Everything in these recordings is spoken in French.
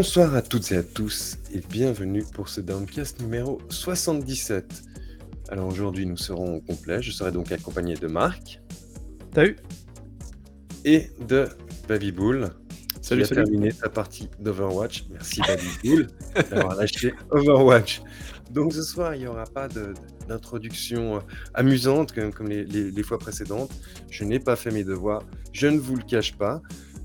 Bonsoir à toutes et à tous et bienvenue pour ce Downcast numéro 77. Alors aujourd'hui nous serons au complet, je serai donc accompagné de Marc. Salut Et de Baby Bull. Salut, qui a terminé sa partie d'Overwatch. Merci Baby Bull d'avoir lâché Overwatch. Donc ce soir il n'y aura pas d'introduction euh, amusante comme, les fois précédentes. Je n'ai pas fait mes devoirs, je ne vous le cache pas.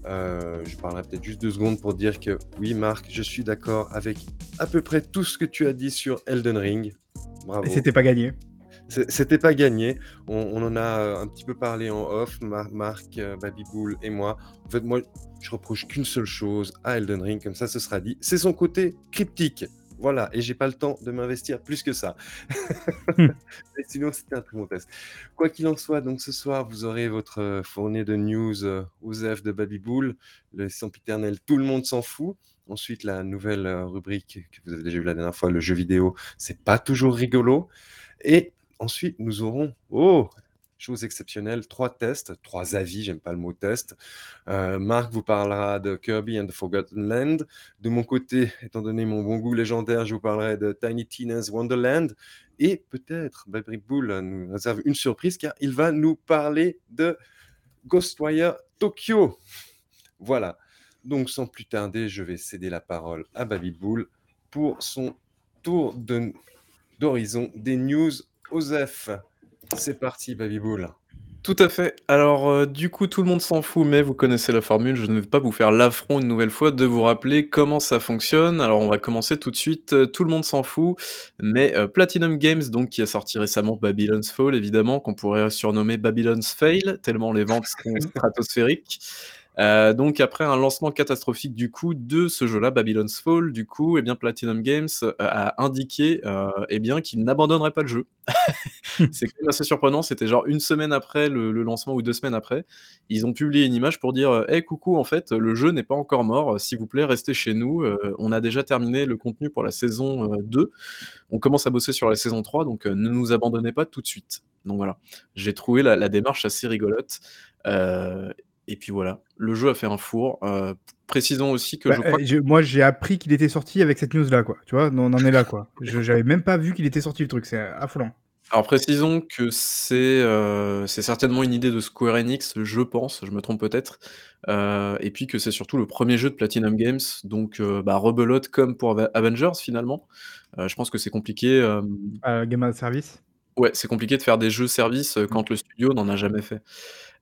Euh, je parlerai peut-être juste deux secondes pour dire que oui, Marc, je suis d'accord avec à peu près tout ce que tu as dit sur Elden Ring. Bravo. Et c'était pas gagné. C'était pas gagné. On, en a euh, un petit peu parlé en off, Marc, euh, Babybull et moi. En fait, moi, je reproche qu'une seule chose à Elden Ring, comme ça, ce sera dit. C'est son côté cryptique. Voilà, et j'ai pas le temps de m'investir plus que ça. Hmm. sinon, c'était un très bon test. Quoi qu'il en soit, donc ce soir, vous aurez votre euh, fournée de news euh, aux F de Babybull, le sempiternel Tout le monde s'en fout. Ensuite, la nouvelle euh, rubrique que vous avez déjà vu la dernière fois, le jeu vidéo, c'est pas toujours rigolo. Et ensuite, nous aurons, oh, chose exceptionnelle, trois tests, trois avis, j'aime pas le mot test. Euh, Marc vous parlera de Kirby and the Forgotten Land. De mon côté, étant donné mon bon goût légendaire, je vous parlerai de Tiny Tina's Wonderland. Et peut-être, Baby Bull nous réserve une surprise car il va nous parler de Ghostwire Tokyo. Voilà. Donc, sans plus tarder, je vais céder la parole à Baby Bull pour son tour d'horizon des news OSEF. C'est parti, Babybull. Tout à fait. Alors, euh, du coup, tout le monde s'en fout, mais vous connaissez la formule. Je ne vais pas vous faire l'affront une nouvelle fois de vous rappeler comment ça fonctionne. Alors, on va commencer tout de suite. Euh, tout le monde s'en fout, mais euh, Platinum Games, donc qui a sorti récemment Babylon's Fall, évidemment, qu'on pourrait surnommer Babylon's Fail, tellement les ventes sont stratosphériques. Euh, donc après un lancement catastrophique du coup de ce jeu-là, Babylon's Fall, du coup, eh bien Platinum Games euh, a indiqué euh, eh bien qu'il n'abandonnerait pas le jeu. c'est quand même assez surprenant. C'était genre une semaine après le, lancement ou deux semaines après, ils ont publié une image pour dire "Hey coucou, en fait, le jeu n'est pas encore mort. S'il vous plaît, restez chez nous. on a déjà terminé le contenu pour la saison 2. On commence à bosser sur la saison 3, donc ne nous abandonnez pas tout de suite." Donc voilà, j'ai trouvé la, la, démarche assez rigolote. Euh, et puis voilà, le jeu a fait un four. Euh, précisons aussi que bah, je crois. Euh, moi, j'ai appris qu'il était sorti avec cette news-là, quoi. Tu vois, on en est là, quoi. Je J'avais même pas vu qu'il était sorti le truc, c'est affolant. Alors précisons que c'est euh, certainement une idée de Square Enix, je pense, je me trompe peut-être, et puis que c'est surtout le premier jeu de Platinum Games, donc bah, rebelote comme pour Avengers finalement. je pense que c'est compliqué. Game as Service. Ouais, c'est compliqué de faire des jeux services quand le studio n'en a jamais fait.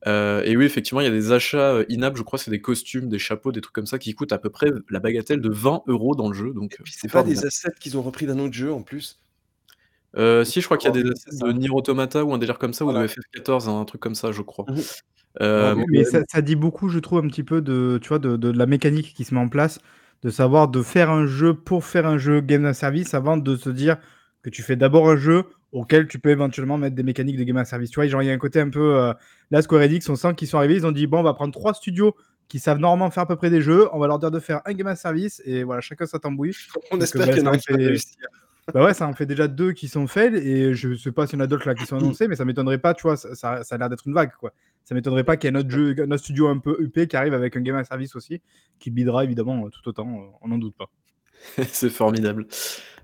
Euh, et oui, effectivement, il y a des achats euh, in je crois, c'est des costumes, des chapeaux, des trucs comme ça qui coûtent à peu près la bagatelle de 20 euros dans le jeu. Donc, euh, c'est pas des assets qu'ils ont repris d'un autre jeu en plus? si, je crois qu'il y a des assets de Nier Automata ou un délire comme ça, ou de FF14, un truc comme ça, je crois. Mmh mais ça, dit beaucoup, je trouve, un petit peu de, tu vois, de, de, la mécanique qui se met en place, de savoir de faire un jeu pour faire un jeu game service avant de se dire que tu fais d'abord un jeu auquel tu peux éventuellement mettre des mécaniques de game as service. Tu vois, genre, il y a un côté un peu. Euh, là, Square Enix, on sent qu'ils sont arrivés, ils ont dit bon, on va prendre trois studios qui savent normalement faire à peu près des jeux, on va leur dire de faire un game as service, et voilà, chacun sa tambouille. On espère qu'il y en a. Bah ouais, ça en fait déjà deux qui sont faits, et je sais pas s'il y en a d'autres là qui sont annoncés, mais ça m'étonnerait pas, tu vois, ça, ça, a l'air d'être une vague, quoi. Ça m'étonnerait pas qu'il y ait un autre, jeu, un autre studio un peu UP qui arrive avec un game as service aussi, qui bidera évidemment tout autant, on n'en doute pas. C'est formidable.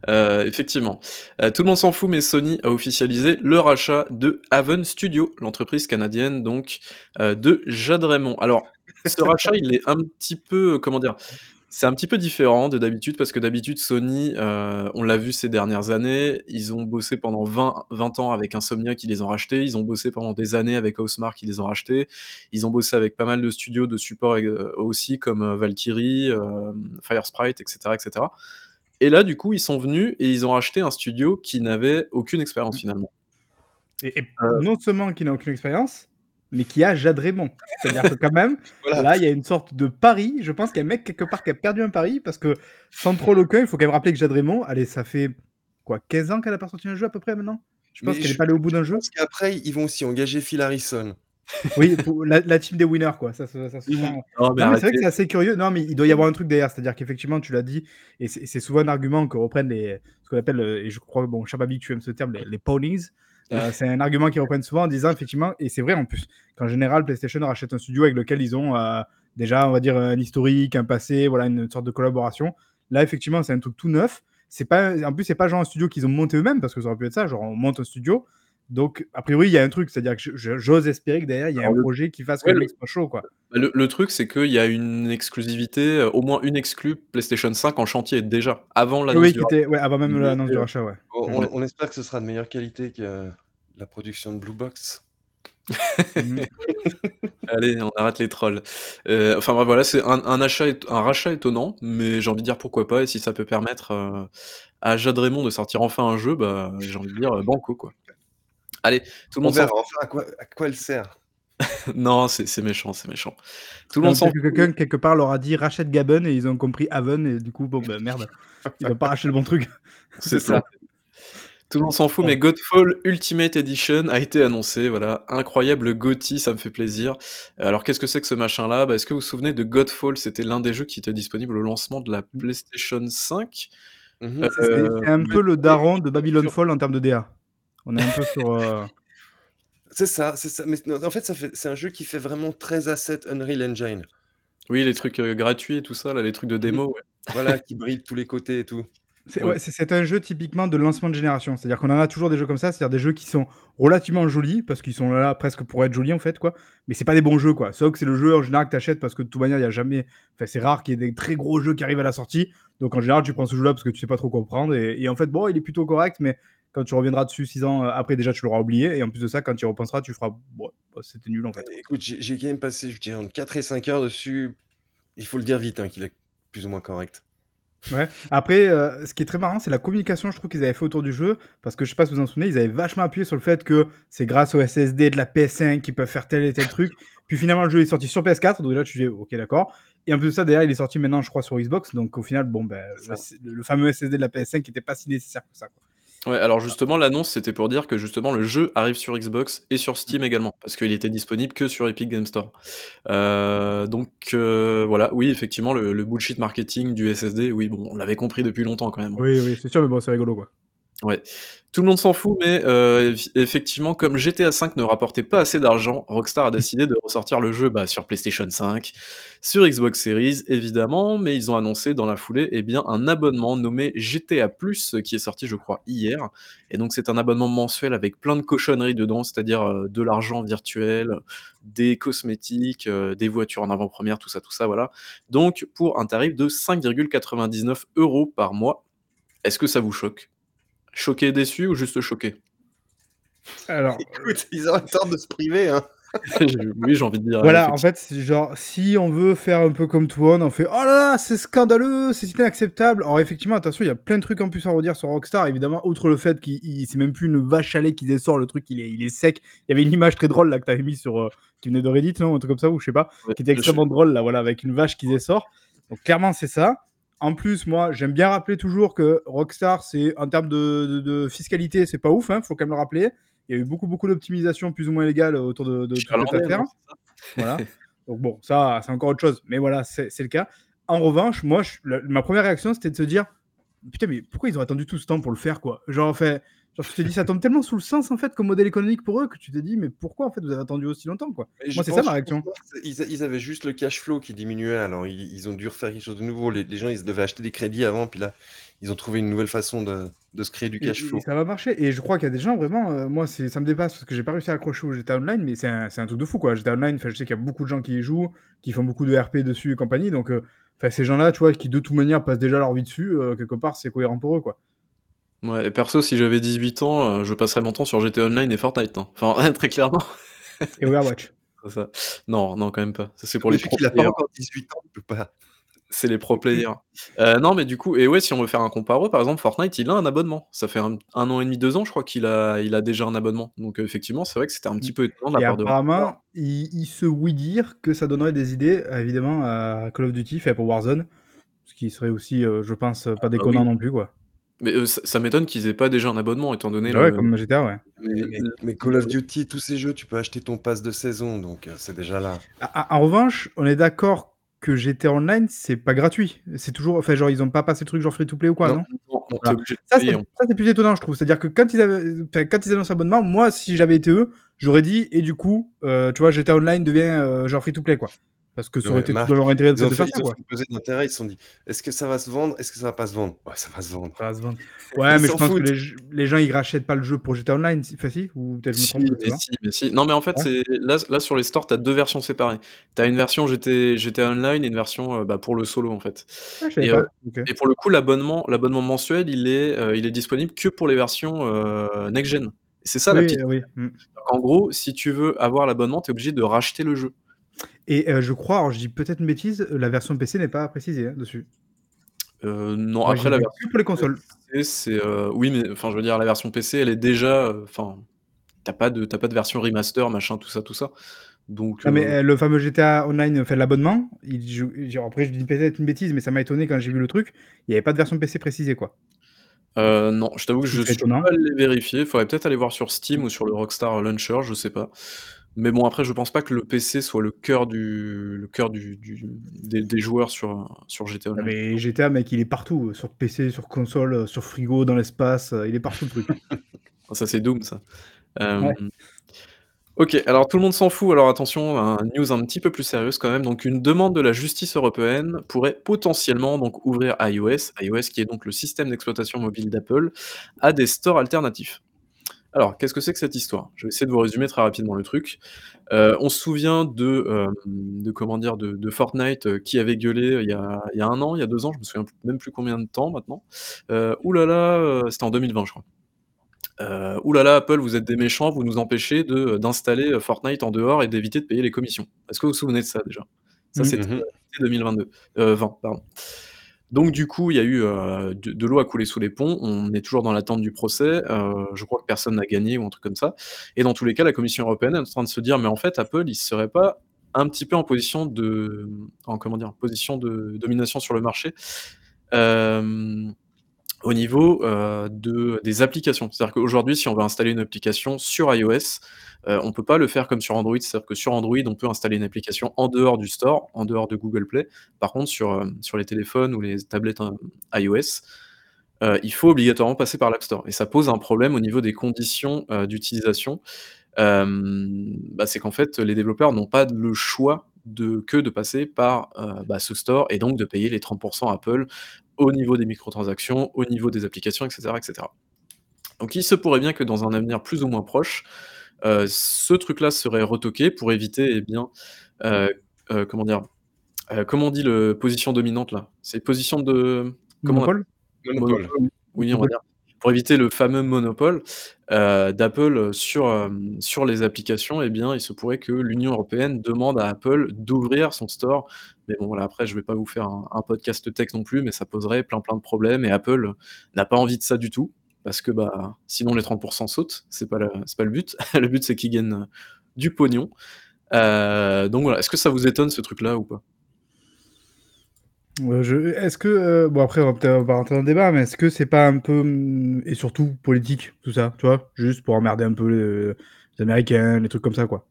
Euh, effectivement. Euh, tout le monde s'en fout, mais Sony a officialisé le rachat de Haven Studio, l'entreprise canadienne donc euh, de Jade Raymond. Alors, ce rachat, il est un petit peu, comment dire, c'est un petit peu différent de d'habitude parce que d'habitude Sony, on l'a vu ces dernières années, ils ont bossé pendant 20, 20 ans avec Insomnia qui les ont rachetés, ils ont bossé pendant des années avec Housemark qui les ont rachetés, ils ont bossé avec pas mal de studios de support aussi comme Valkyrie, Firesprite, etc., etc. Et là, du coup, ils sont venus et ils ont acheté un studio qui n'avait aucune expérience mmh. finalement. Et, euh. non seulement qui n'a aucune expérience, mais qui a Jade Raymond. C'est-à-dire que quand même, là, il y a une sorte de pari. Je pense qu'il y a un mec quelque part qui a perdu un pari parce que sans trop le il faut quand même rappeler que Jade Raymond, allez, ça fait quoi, 15 ans qu'elle a pas sorti un jeu à peu près maintenant? Je pense qu'elle n'est pas allée au bout d'un jeu. Parce qu'après, ils vont aussi engager Phil Harrison. Oui, la, team des winners, quoi. Ça, ça, ça, mmh. c'est vrai que c'est assez curieux. Non, mais il doit y avoir un truc derrière. C'est-à-dire qu'effectivement, tu l'as dit, et c'est souvent un argument que reprennent les, ce qu'on appelle, euh, et je crois, bon, Chababi, tu aimes ce terme, les, ponies. Euh, c'est un argument qu'ils reprennent souvent en disant, effectivement, et c'est vrai en plus, qu'en général, PlayStation rachète un studio avec lequel ils ont euh, déjà, on va dire, un historique, un passé, voilà, une sorte de collaboration. Là, effectivement, c'est un truc tout neuf. C'est pas, en plus, c'est pas genre un studio qu'ils ont monté eux-mêmes, parce que ça aurait pu être ça, genre on monte un studio. Donc, a priori, il y a un truc, c'est-à-dire que j'ose espérer que derrière, il y a un projet qui fasse que le mec soit chaud, quoi. Bah, le, truc, c'est qu'il y a une exclusivité, euh, au moins une exclue PlayStation 5 en chantier déjà, avant l'annonce oui, du ouais, avant même l'annonce du rachat, ouais. On, espère que ce sera de meilleure qualité que la production de Blue Box. Mhm. Allez, on arrête les trolls. Euh, enfin bah, voilà, c'est un, achat, un rachat étonnant, mais j'ai envie de dire pourquoi pas. Et si ça peut permettre euh, à Jade Raymond de sortir enfin un jeu, bah, j'ai envie de dire banco quoi. Allez, tout le monde. Verra enfin à quoi, à quoi elle sert. non, c'est méchant, c'est méchant. Tout le monde sent que quelqu'un quelque part leur a dit rachète Gaben et ils ont compris Haven et du coup bon bah merde, ils vont pas racheter le bon truc. C'est ça. Tout le monde s'en fout, mais Godfall Ultimate Edition a été annoncé. Voilà, incroyable GOTY, ça me fait plaisir. Alors, qu'est-ce que c'est que ce machin-là? Bah, Est-ce que vous vous souvenez de Godfall? C'était l'un des jeux qui était disponible au lancement de la PlayStation 5. Mmh euh, c'est un peu le daron de Babylon Fall en termes de DA. On est un peu sur. Euh, c'est ça, c'est ça. Mais en fait, ça fait, c'est un jeu qui fait vraiment très asset Unreal Engine. Oui, les trucs euh, gratuits et tout ça, là, les trucs de mmh démo. Voilà, qui brillent de tous les côtés et tout. C'est un jeu typiquement de lancement de génération. C'est-à-dire qu'on en a toujours des jeux comme ça, c'est-à-dire des jeux qui sont relativement jolis, parce qu'ils sont là presque pour être jolis en fait, quoi. Mais c'est pas des bons jeux, quoi. Sauf que c'est le jeu en général que t'achètes parce que de toute manière, il y a jamais. Enfin, c'est rare qu'il y ait des très gros jeux qui arrivent à la sortie. Donc en général, tu prends ce jeu-là parce que tu sais pas trop comprendre. Et, et en fait, bon, il est plutôt correct, mais quand tu reviendras dessus six ans euh, après, déjà, tu l'auras oublié. Et en plus de ça, quand tu y repenseras, tu feras. Bon, bah, c'était nul en fait. Écoute, j'ai quand même passé, je dirais, entre 4 et 5 heures dessus. Il faut le dire vite, hein, qu'il est plus ou moins correct. Ouais. Après, euh, ce qui est très marrant, c'est la communication, je trouve qu'ils avaient fait autour du jeu. Parce que je sais pas si vous en souvenez, ils avaient vachement appuyé sur le fait que c'est grâce au SSD de la PS5 qu'ils peuvent faire tel et tel truc. Puis finalement, le jeu est sorti sur PS4. Donc là, tu dis, ok, d'accord. Et en plus de ça, d'ailleurs, il est sorti maintenant, je crois, sur Xbox. Donc au final, bon, ben, le, fameux SSD de la PS5 n'était pas si nécessaire que ça. Quoi. Ouais, alors justement, l'annonce, c'était pour dire que justement le jeu arrive sur Xbox et sur Steam également, parce qu'il était disponible que sur Epic Game Store. Euh, donc euh, voilà, oui, effectivement, le, bullshit marketing du SSD, oui, bon, on l'avait compris depuis longtemps quand même. Oui, oui, c'est sûr, mais bon, c'est rigolo, quoi. Ouais. Tout le monde s'en fout, mais euh, effectivement, comme GTA V ne rapportait pas assez d'argent, Rockstar a décidé de ressortir le jeu bah, sur PlayStation 5, sur Xbox Series évidemment, mais ils ont annoncé dans la foulée eh bien, un abonnement nommé GTA Plus qui est sorti, je crois, hier. Et donc, c'est un abonnement mensuel avec plein de cochonneries dedans, c'est-à-dire euh, de l'argent virtuel, des cosmétiques, euh, des voitures en avant-première, tout ça, tout ça, voilà. Donc, pour un tarif de 5,99 euros par mois. Est-ce que ça vous choque? Choqué, déçu ou juste choqué? Alors, écoute, ils ont tort de se priver, hein. oui, j'ai envie de dire. Voilà, en fait, c'est genre, si on veut faire un peu comme tout le monde, on fait Oh là là, c'est scandaleux, c'est inacceptable. Alors, effectivement, attention, il y a plein de trucs en plus à redire sur Rockstar. Évidemment, outre le fait qu'il c'est même plus une vache à lait qui dessort, le truc, il est, il est sec. Il y avait une image très drôle là que tu avais mis sur. Euh, qui venait de Reddit, non Un truc comme ça, ou je sais pas, qui était extrêmement drôle là, voilà, avec une vache qui dessort. Donc, clairement, c'est ça. En plus, moi, j'aime bien rappeler toujours que Rockstar, c'est en termes de, fiscalité, c'est pas ouf, hein, faut quand même le rappeler. Il y a eu beaucoup, beaucoup d'optimisation plus ou moins légale autour de, de cette affaire. Voilà. Donc bon, ça, c'est encore autre chose. Mais voilà, c'est le cas. En revanche, moi, ma première réaction, c'était de se dire, putain, mais pourquoi ils ont attendu tout ce temps pour le faire, quoi? Genre, en fait, Genre, tu te dis, ça tombe tellement sous le sens, en fait, comme modèle économique pour eux, que tu te dis, mais pourquoi, en fait, vous avez attendu aussi longtemps, quoi? Moi, c'est ça ma réaction. Ils, avaient juste le cash flow qui diminuait, alors ils, ont dû refaire quelque chose de nouveau. Les, gens, ils devaient acheter des crédits avant, puis là, ils ont trouvé une nouvelle façon de, se créer du cash flow. Et, ça va marcher. Et je crois qu'il y a des gens, vraiment, euh, moi, ça me dépasse, parce que j'ai pas réussi à accrocher au GTA Online, mais c'est un, un, truc de fou, quoi. GTA Online, je sais qu'il y a beaucoup de gens qui y jouent, qui font beaucoup de RP dessus et compagnie, donc... Euh, ces gens-là, tu vois, qui de toute manière passent déjà leur vie dessus, euh, quelque part, c'est cohérent pour eux, quoi. Ouais, et perso, si j'avais 18 ans, euh, je passerais mon temps sur GTA Online et Fortnite, hein. Enfin, très clairement. Et Overwatch. ça. Non, non, quand même pas. Ça, c'est pour les pro il a pas encore 18 ans, il peut pas. C'est les pro players. Euh, non, mais du coup, et ouais, si on veut faire un comparo, par exemple, Fortnite, il a un abonnement. Ça fait un, an et demi, deux ans, je crois qu'il a, il a déjà un abonnement. Donc, euh, effectivement, c'est vrai que c'était un petit peu étonnant de la part de apparemment, il, il, se oui dire que ça donnerait des idées, évidemment, à Call of Duty, fait pour Warzone. Ce qui serait aussi, je pense, pas ah bah déconnant non plus, quoi. Mais euh, ça, m'étonne qu'ils aient pas déjà un abonnement, étant donné. Ouais, comme GTA, ouais. Mais, Call of Duty, tous ces jeux, tu peux acheter ton pass de saison, donc euh, c'est déjà là. Ah, ah, en revanche, on est d'accord que GTA Online, c'est pas gratuit. C'est toujours. Enfin, genre, ils ont pas passé le truc genre free to play ou quoi, non, Ça, c'est plus étonnant, je trouve. C'est-à-dire que quand ils, avaient... quand ils annoncent l'abonnement, moi, si j'avais été eux, j'aurais dit, et du coup, euh, tu vois, GTA Online devient genre free to play, quoi. Parce que ça aurait été tout dans leur intérêt de, ils ont de fait, faire ça, ils quoi. se sont dit est-ce que ça va se vendre Est-ce que ça va pas se vendre? Ouais, ça va se vendre. Ça va se vendre. Ouais, Ils mais je pense que les, les gens ils rachètent pas le jeu pour GTA Online, si, enfin, si Ou peut-être je me Si, trompe, je sais mais pas. si, mais si. Non, mais en fait, Ouais. c'est là, là sur les stores, tu as deux versions séparées. Tu as une version GT, GTA Online et une version euh, bah, pour le solo en fait. Ah, Et, euh, et pour le coup, l'abonnement, l'abonnement mensuel, il est, euh, il est disponible que pour les versions euh, next-gen. C'est ça la petite. oui. mm. En gros, si tu veux avoir l'abonnement, tu es obligé de racheter le jeu. Et euh, je crois, alors je dis peut-être une bêtise, la version PC n'est pas précisée hein, dessus. Euh, non, après la version pour les consoles. PC, c'est euh, oui, mais enfin, je veux dire, la version PC, elle est déjà, enfin, t'as pas de, t'as pas de version remaster, machin, tout ça, tout ça. Donc, Non, mais euh, euh, le fameux GTA Online fait l'abonnement. il Après, je dis peut-être une bêtise, mais ça m'a étonné quand j'ai vu le truc. Il n'y avait pas de version PC précisée, quoi. euh, non, je t'avoue que je suis étonnant. pas allé vérifier. Faudrait peut-être aller voir sur Steam ou sur le Rockstar Launcher, je sais pas. Mais bon, après, je pense pas que le PC soit le cœur du, le cœur du, du- des, des joueurs sur, sur GTA Ah, Online. mais GTA, mec, il est partout. euh, Sur PC, sur console, euh, sur frigo, dans l'espace. euh, Il est partout, le truc. Ça, c'est Doom, ça. Euh, Ouais. Ok, alors tout le monde s'en fout. Alors attention, un news un petit peu plus sérieuse quand même. Donc une demande de la justice européenne pourrait potentiellement donc ouvrir iOS, iOS qui est donc le système d'exploitation mobile d'Apple, à des stores alternatifs. Alors, qu'est-ce que c'est que cette histoire? Je vais essayer de vous résumer très rapidement le truc. Euh, on se souvient de, euh, de comment dire, de, de Fortnite euh, qui avait gueulé il y, a, il y a un an, il y a deux ans, je me souviens même plus combien de temps maintenant. Oulala, c'était en 2020, je crois. Euh, oulala, Apple, vous êtes des méchants, vous nous empêchez d'installer Fortnite en dehors et d'éviter de payer les commissions. Est-ce que vous vous souvenez de ça déjà? Ça, c'était Mhm. c'était 2022, euh, 20, pardon. Donc du coup, il y a eu euh, de, l'eau à couler sous les ponts. On est toujours dans l'attente du procès. Euh, je crois que personne n'a gagné ou un truc comme ça. Et dans tous les cas, la Commission européenne est en train de se dire, mais en fait, Apple, il serait pas un petit peu en position de, en comment position de domination sur le marché. Euh, au niveau euh, de, des applications. C'est-à-dire qu'aujourd'hui, si on veut installer une application sur iOS, euh, on ne peut pas le faire comme sur Android. C'est-à-dire que sur Android, on peut installer une application en dehors du store, en dehors de Google Play. Par contre, sur, euh, les téléphones ou les tablettes iOS, il faut obligatoirement passer par l'App Store. Et ça pose un problème au niveau des conditions d'utilisation. Bah, c'est qu'en fait, les développeurs n'ont pas le choix que de passer par bah, ce store et donc de payer les 30% Apple au niveau des microtransactions, au niveau des applications, etc., etc. Donc il se pourrait bien que dans un avenir plus ou moins proche, euh, ce truc-là serait retoqué pour éviter, eh bien, euh, euh, comment dire, euh, comment on dit le position dominante là? C'est position de comment on Monopole? Monopole. Monopole, oui, on va dire. Pour éviter le fameux monopole euh, d'Apple sur, euh, sur les applications, eh bien, il se pourrait que l'Union européenne demande à Apple d'ouvrir son store. Mais bon, voilà, après, je vais pas vous faire un, podcast tech non plus, mais ça poserait plein plein de problèmes et Apple n'a pas envie de ça du tout parce que bah, sinon les 30% sautent. C'est pas, pas le but. le but, c'est qu'ils gagnent du pognon. Euh, donc voilà, est-ce que ça vous étonne ce truc-là ou pas? Je- Est-ce que. euh, Bon, après, on va peut-être rentrer dans le débat, mais est-ce que c'est pas un peu. hum, Et surtout politique, tout ça, tu vois Juste pour emmerder un peu les, les Américains, les trucs comme ça, quoi?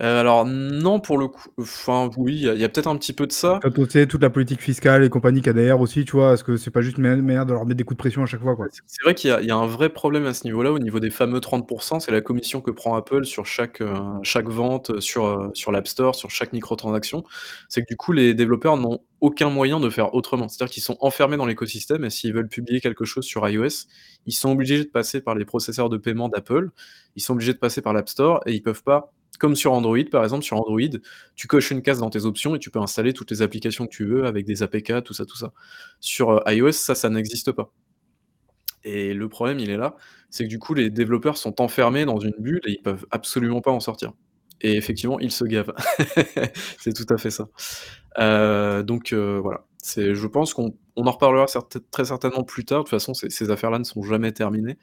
Euh, alors non, pour le coup, enfin oui, il y a, il y a peut-être un petit peu de ça. Quand on sait toute la politique fiscale et compagnie qu'il y a derrière aussi, tu vois, est-ce que c'est pas juste une manière- manière de leur mettre des coups de pression à chaque fois, quoi? C'est c'est vrai qu'il y a, il y a un vrai problème à ce niveau-là, au niveau des fameux 30%, c'est la commission que prend Apple sur chaque, euh, chaque vente, euh, sur, sur l'App Store, sur chaque microtransaction. C'est que du coup, les développeurs n'ont aucun moyen de faire autrement. C'est-à-dire qu'ils sont enfermés dans l'écosystème et s'ils veulent publier quelque chose sur iOS, ils sont obligés de passer par les processeurs de paiement d'Apple, ils sont obligés de passer par l'App Store et ils peuvent pas, comme sur Android par exemple, sur Android, tu coches une case dans tes options et tu peux installer toutes les applications que tu veux avec des APK, tout ça, tout ça. Sur euh, iOS, ça, ça n'existe pas. Et le problème, il est là, c'est que du coup, les développeurs sont enfermés dans une bulle et ils peuvent absolument pas en sortir. Et effectivement, ils se gavent. c'est tout à fait ça. Euh, donc euh, voilà, c'est, je pense qu'on on en reparlera très certainement plus tard. De toute façon, ces, affaires-là ne sont jamais terminées.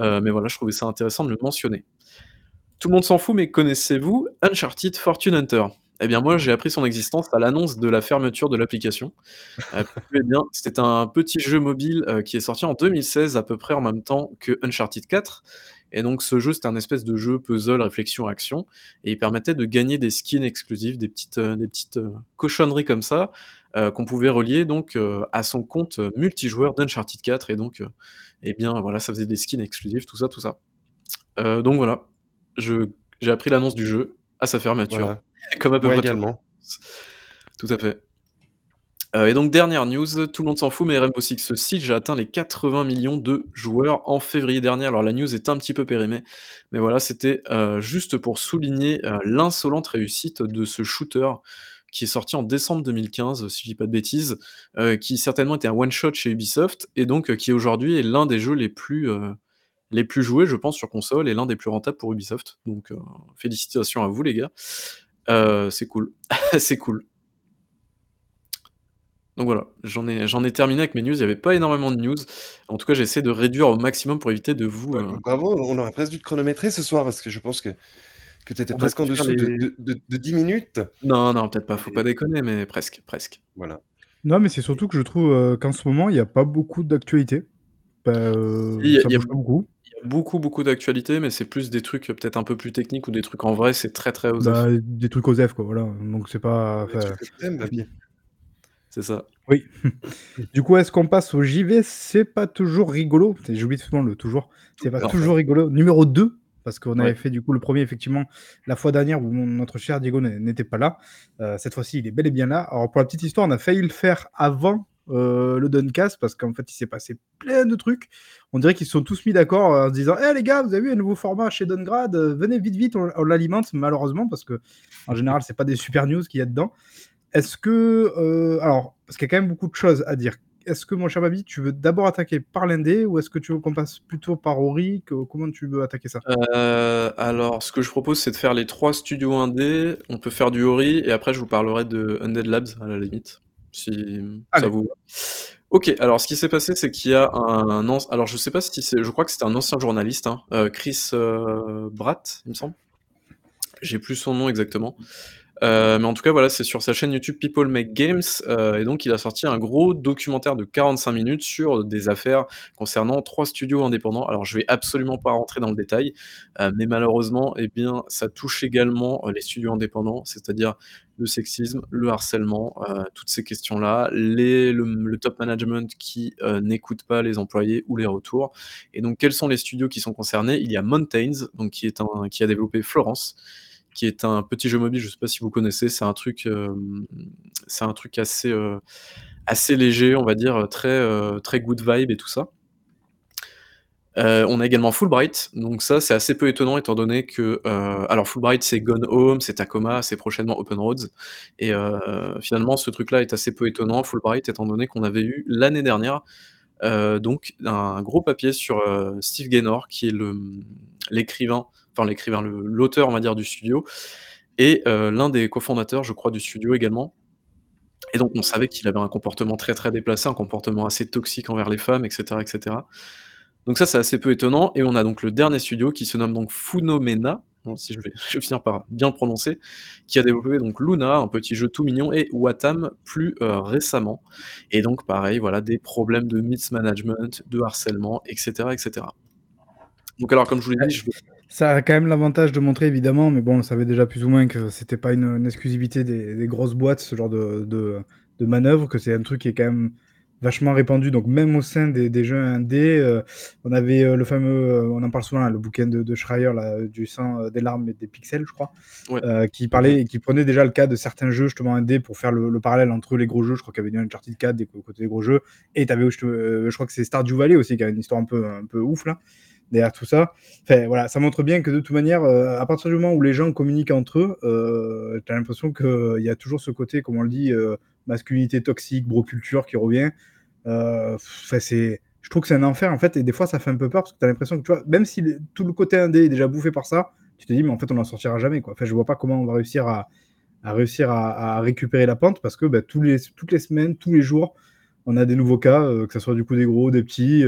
Mais voilà, je trouvais ça intéressant de le mentionner. Tout le monde s'en fout, mais connaissez-vous Uncharted Fortune Hunter? Eh bien, moi, j'ai appris son existence à l'annonce de la fermeture de l'application. Euh, eh bien, c'était un petit jeu mobile euh, qui est sorti en 2016, à peu près en même temps que Uncharted 4. Et donc, ce jeu, c'était un espèce de jeu puzzle, réflexion, action. Et il permettait de gagner des skins exclusifs, des petites, euh, des petites euh, cochonneries comme ça, qu'on pouvait relier donc à son compte multijoueur d'Uncharted 4. Et donc, eh bien, voilà, ça faisait des skins exclusifs, tout ça, tout ça. Donc voilà, j'ai appris l'annonce du jeu à sa fermeture. Voilà. Comme à peu près tout. également. Tout à fait. Euh, et donc dernière news, tout le monde s'en fout, mais Rainbow Six Siege a atteint les 80 millions de joueurs en février dernier. Alors la news est un petit peu périmée, mais voilà, c'était, euh, juste pour souligner, euh, l'insolente réussite de ce shooter qui est sorti en décembre 2015, si je dis pas de bêtises, qui certainement était un one shot chez Ubisoft et donc qui aujourd'hui est l'un des jeux les plus, les plus joués, je pense, sur console et l'un des plus rentables pour Ubisoft. Donc félicitations à vous les gars. c'est cool, c'est cool. Donc voilà, j'en ai, j'en ai terminé avec mes news. Il n'y avait pas énormément de news. En tout cas, j'essaie de réduire au maximum pour éviter de vous. Euh, bravo, on aurait presque dû te chronométrer ce soir parce que je pense que, que tu étais presque en dessous de, de, 10 minutes. Non, non, peut-être pas, faut pas déconner, mais presque, presque. Voilà. Non, mais c'est surtout que je trouve euh, qu'en ce moment, il n'y a pas beaucoup d'actualité. Bah, euh, il y a, beaucoup. Il y a beaucoup, beaucoup d'actualités, mais c'est plus des trucs peut-être un peu plus techniques ou des trucs en vrai, c'est très, très osef. Bah, des trucs osef, quoi, voilà. Donc c'est pas. C'est ça. Oui. du coup, est-ce qu'on passe au JV C'est pas toujours rigolo. J'oublie souvent le toujours. C'est pas toujours rigolo. Numéro 2, parce qu'on avait fait du coup le premier, effectivement, la fois dernière où notre cher Diego n'était pas là. Euh, cette fois-ci, il est bel et bien là. Alors, pour la petite histoire, on a failli le faire avant euh, le Duncast parce qu'en fait, il s'est passé plein de trucs. On dirait qu'ils se sont tous mis d'accord en se disant Eh les gars, vous avez vu un nouveau format chez Dungrad Venez vite, vite, on, l'alimente, malheureusement, parce que en général, c'est pas des super news qu'il y a dedans. Est-ce que. Euh, alors, parce qu'il y a quand même beaucoup de choses à dire. Est-ce que, mon cher Babi, tu veux d'abord attaquer par l'indé ou est-ce que tu veux qu'on passe plutôt par Ori Comment tu veux attaquer ça? Euh, Alors, ce que je propose, c'est de faire les trois studios indé. On peut faire du Ori et après, je vous parlerai de Undead Labs à la limite, si ça vous. Ok, alors ce qui s'est passé, c'est qu'il y a un, alors je sais pas si c'est, je crois que c'était un ancien journaliste, hein, euh, Chris Bratt, il me semble. J'ai plus son nom exactement. Euh, mais en tout cas, voilà, c'est sur sa chaîne YouTube People Make Games, euh, et donc il a sorti un gros documentaire de 45 minutes sur des affaires concernant trois studios indépendants. Alors, je vais absolument pas rentrer dans le détail, euh, mais malheureusement, eh bien, ça touche également les studios indépendants, c'est-à-dire le sexisme, le harcèlement, toutes ces questions-là, le, top management qui n'écoute pas les employés ou les retours. Et donc, quels sont les studios qui sont concernés? Il y a Mountains, donc qui a développé Florence qui est un petit jeu mobile, je ne sais pas si vous connaissez, c'est un truc, euh, c'est un truc assez, euh, assez léger, on va dire, très, euh, très good vibe et tout ça. on a également Fulbright, donc ça c'est assez peu étonnant étant donné que alors Fulbright c'est Gone Home, c'est Tacoma, c'est prochainement Open Roads et finalement ce truc-là est assez peu étonnant Fulbright étant donné qu'on avait eu l'année dernière donc un gros papier sur Steve Gaynor qui est le l'écrivain l'écrivain, l'auteur, on va dire, du studio, et euh, l'un des cofondateurs, je crois, du studio également. Et donc, on savait qu'il avait un comportement très très déplacé, un comportement assez toxique envers les femmes, etc., etc. Donc ça, c'est assez peu étonnant. Et on a donc le dernier studio qui se nomme donc Funomena, si je vais, finir par bien prononcer, qui a développé donc Luna, un petit jeu tout mignon, et Watam plus euh, récemment. Et donc pareil, voilà, des problèmes de mismanagement, de harcèlement, etc., etc. Donc alors, comme je vous l'ai dit, je vais ça a quand même l'avantage de montrer, évidemment, mais bon, on savait déjà plus ou moins que c'était pas une, exclusivité des, grosses boîtes, ce genre de, de, manœuvre, que c'est un truc qui est quand même vachement répandu. Donc, même au sein des, jeux indés, euh, on avait euh, le fameux, euh, on en parle souvent, le bouquin de, de Schreier, là, du sang, des larmes et des pixels, je crois, qui parlait et qui prenait déjà le cas de certains jeux, justement, indés pour faire le, parallèle entre les gros jeux. Je crois qu'il y avait du Uncharted 4 des côté des gros jeux. Et tu avais, je, je crois que c'est Stardew Valley aussi, qui a une histoire un peu, un peu ouf, là derrière tout ça. Enfin, voilà, ça montre bien que de toute manière, euh, à partir du moment où les gens communiquent entre eux, euh, tu as l'impression qu'il y a toujours ce côté, comme on le dit, euh, masculinité toxique, bro-culture qui revient. C'est, je trouve que c'est un enfer en fait, et des fois ça fait un peu peur parce que tu as l'impression que tu vois, même si tout le côté indé est déjà bouffé par ça, tu te dis, mais en fait on n'en sortira jamais. Quoi. Enfin, je vois pas comment on va réussir à, à réussir à, récupérer la pente parce que bah, tous les, toutes les semaines, tous les jours, on a des nouveaux cas, que ce soit du coup des gros, des petits.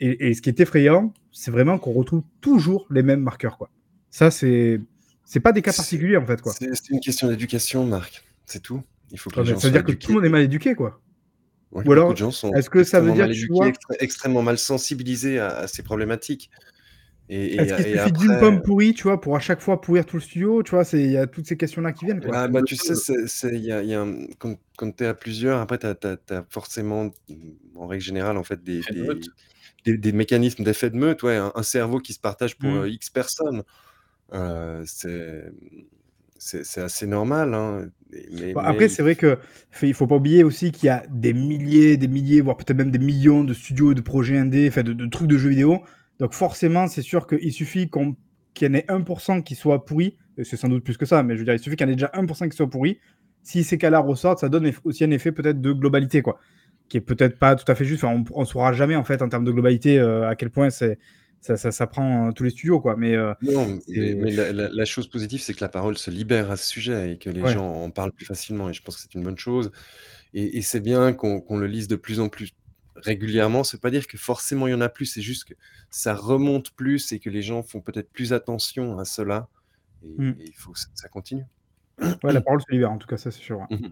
Et, ce qui est effrayant, c'est vraiment qu'on retrouve toujours les mêmes marqueurs. Quoi. Ça, c'est c'est pas des cas particuliers en fait. quoi. C'est une question d'éducation, Marc. C'est tout. Il faut que ça veut dire que tout le monde est mal éduqué, quoi. Ou alors, est-ce que ça veut dire tu vois... extrêmement mal sensibilisé à, ces problématiques Est-ce qu'il suffit d'une pomme pourrie, tu vois, pour à chaque fois pourrir tout le studio, tu vois, il y a toutes ces questions-là qui viennent. Quoi. bah, tu sais, c'est, y a, y a quand, tu es à plusieurs, après, tu as, forcément, en règle générale, en fait, des, des, mécanismes d'effet de meute, ouais, un, cerveau qui se partage pour mmh. euh, X personnes. Euh, c'est c'est assez normal, hein, mais après, c'est vrai que il faut pas oublier aussi qu'il y a des milliers, des milliers, voire peut-être même des millions de studios, de projets indés, enfin de, de trucs de jeux vidéo. Donc forcément, c'est sûr qu'il suffit qu'il y en ait 1% qui soit pourri, c'est sans doute plus que ça, mais je veux dire, il suffit qu'il y en ait déjà 1% qui soit pourri. Si ces cas-là ressortent, ça donne aussi un effet peut-être de globalité, quoi, qui est peut-être pas tout à fait juste. Enfin, on ne saura jamais en fait en termes de globalité euh, à quel point c'est ça, ça, prend euh, tous les studios, quoi. Mais, euh, non, mais, la, chose positive, c'est que la parole se libère à ce sujet et que les gens en parlent plus facilement. Et je pense que c'est une bonne chose. Et, c'est bien qu'on le lise de plus en plus régulièrement. C'est pas dire que forcément il y en a plus, c'est juste que ça remonte plus et que les gens font peut-être plus attention à cela. Et, mmh. il faut que ça continue. Ouais, la parole se libère, en tout cas, ça c'est sûr. Mmh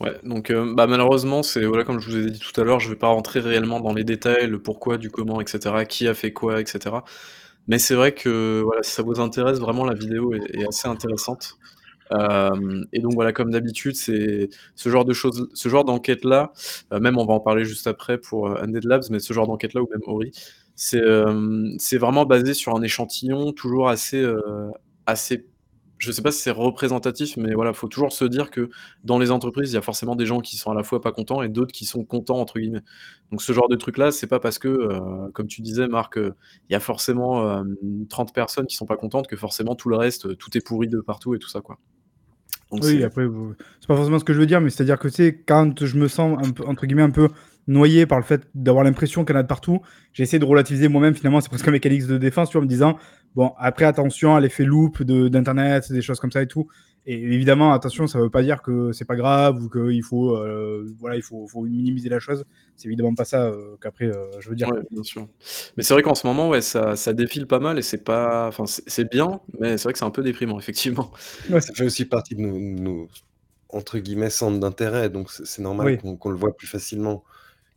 ouais. donc euh, bah, malheureusement, c'est voilà, comme je vous ai dit tout à l'heure, je vais pas rentrer réellement dans les détails, le pourquoi, du comment, etc., qui a fait quoi, etc. Mais c'est vrai que voilà, si ça vous intéresse, vraiment la vidéo est assez intéressante. Euh, et donc voilà, comme d'habitude, c'est ce genre de choses, ce genre d'enquête-là, euh, même on va en parler juste après pour euh, Undead Labs, mais ce genre d'enquête-là, ou même Ori, c'est c'est vraiment basé sur un échantillon toujours assez, assez je sais pas si c'est représentatif, mais voilà, faut toujours se dire que dans les entreprises, il y a forcément des gens qui sont à la fois pas contents et d'autres qui sont contents entre guillemets. Donc ce genre de truc là, c'est pas parce que, comme tu disais Marc, il y a forcément 30 personnes qui sont pas contentes que forcément tout le reste, tout est pourri de partout et tout ça quoi oui, après, c'est pas forcément ce que je veux dire, mais c'est-à-dire que c'est quand je me sens un peu, entre guillemets un peu noyé par le fait d'avoir l'impression qu'il y en a de partout, j'ai essayé de relativiser moi-même. Finalement, c'est presque un mécanisme de défense, tu vois, en me disant bon, après attention à l'effet loop d'internet, des choses comme ça et tout. Et évidemment, attention, ça ne veut pas dire que c'est pas grave ou qu'il faut, euh, voilà, il faut, faut, minimiser la chose. C'est évidemment pas ça euh, qu'après, euh, je veux dire. bien sûr. Mais c'est vrai qu'en ce moment, ouais, ça, ça, défile pas mal et c'est pas, enfin, c'est bien, mais c'est vrai que c'est un peu déprimant, effectivement. Ouais, ça fait aussi partie de nos, entre guillemets centres d'intérêt, donc c'est normal qu'on le voit plus facilement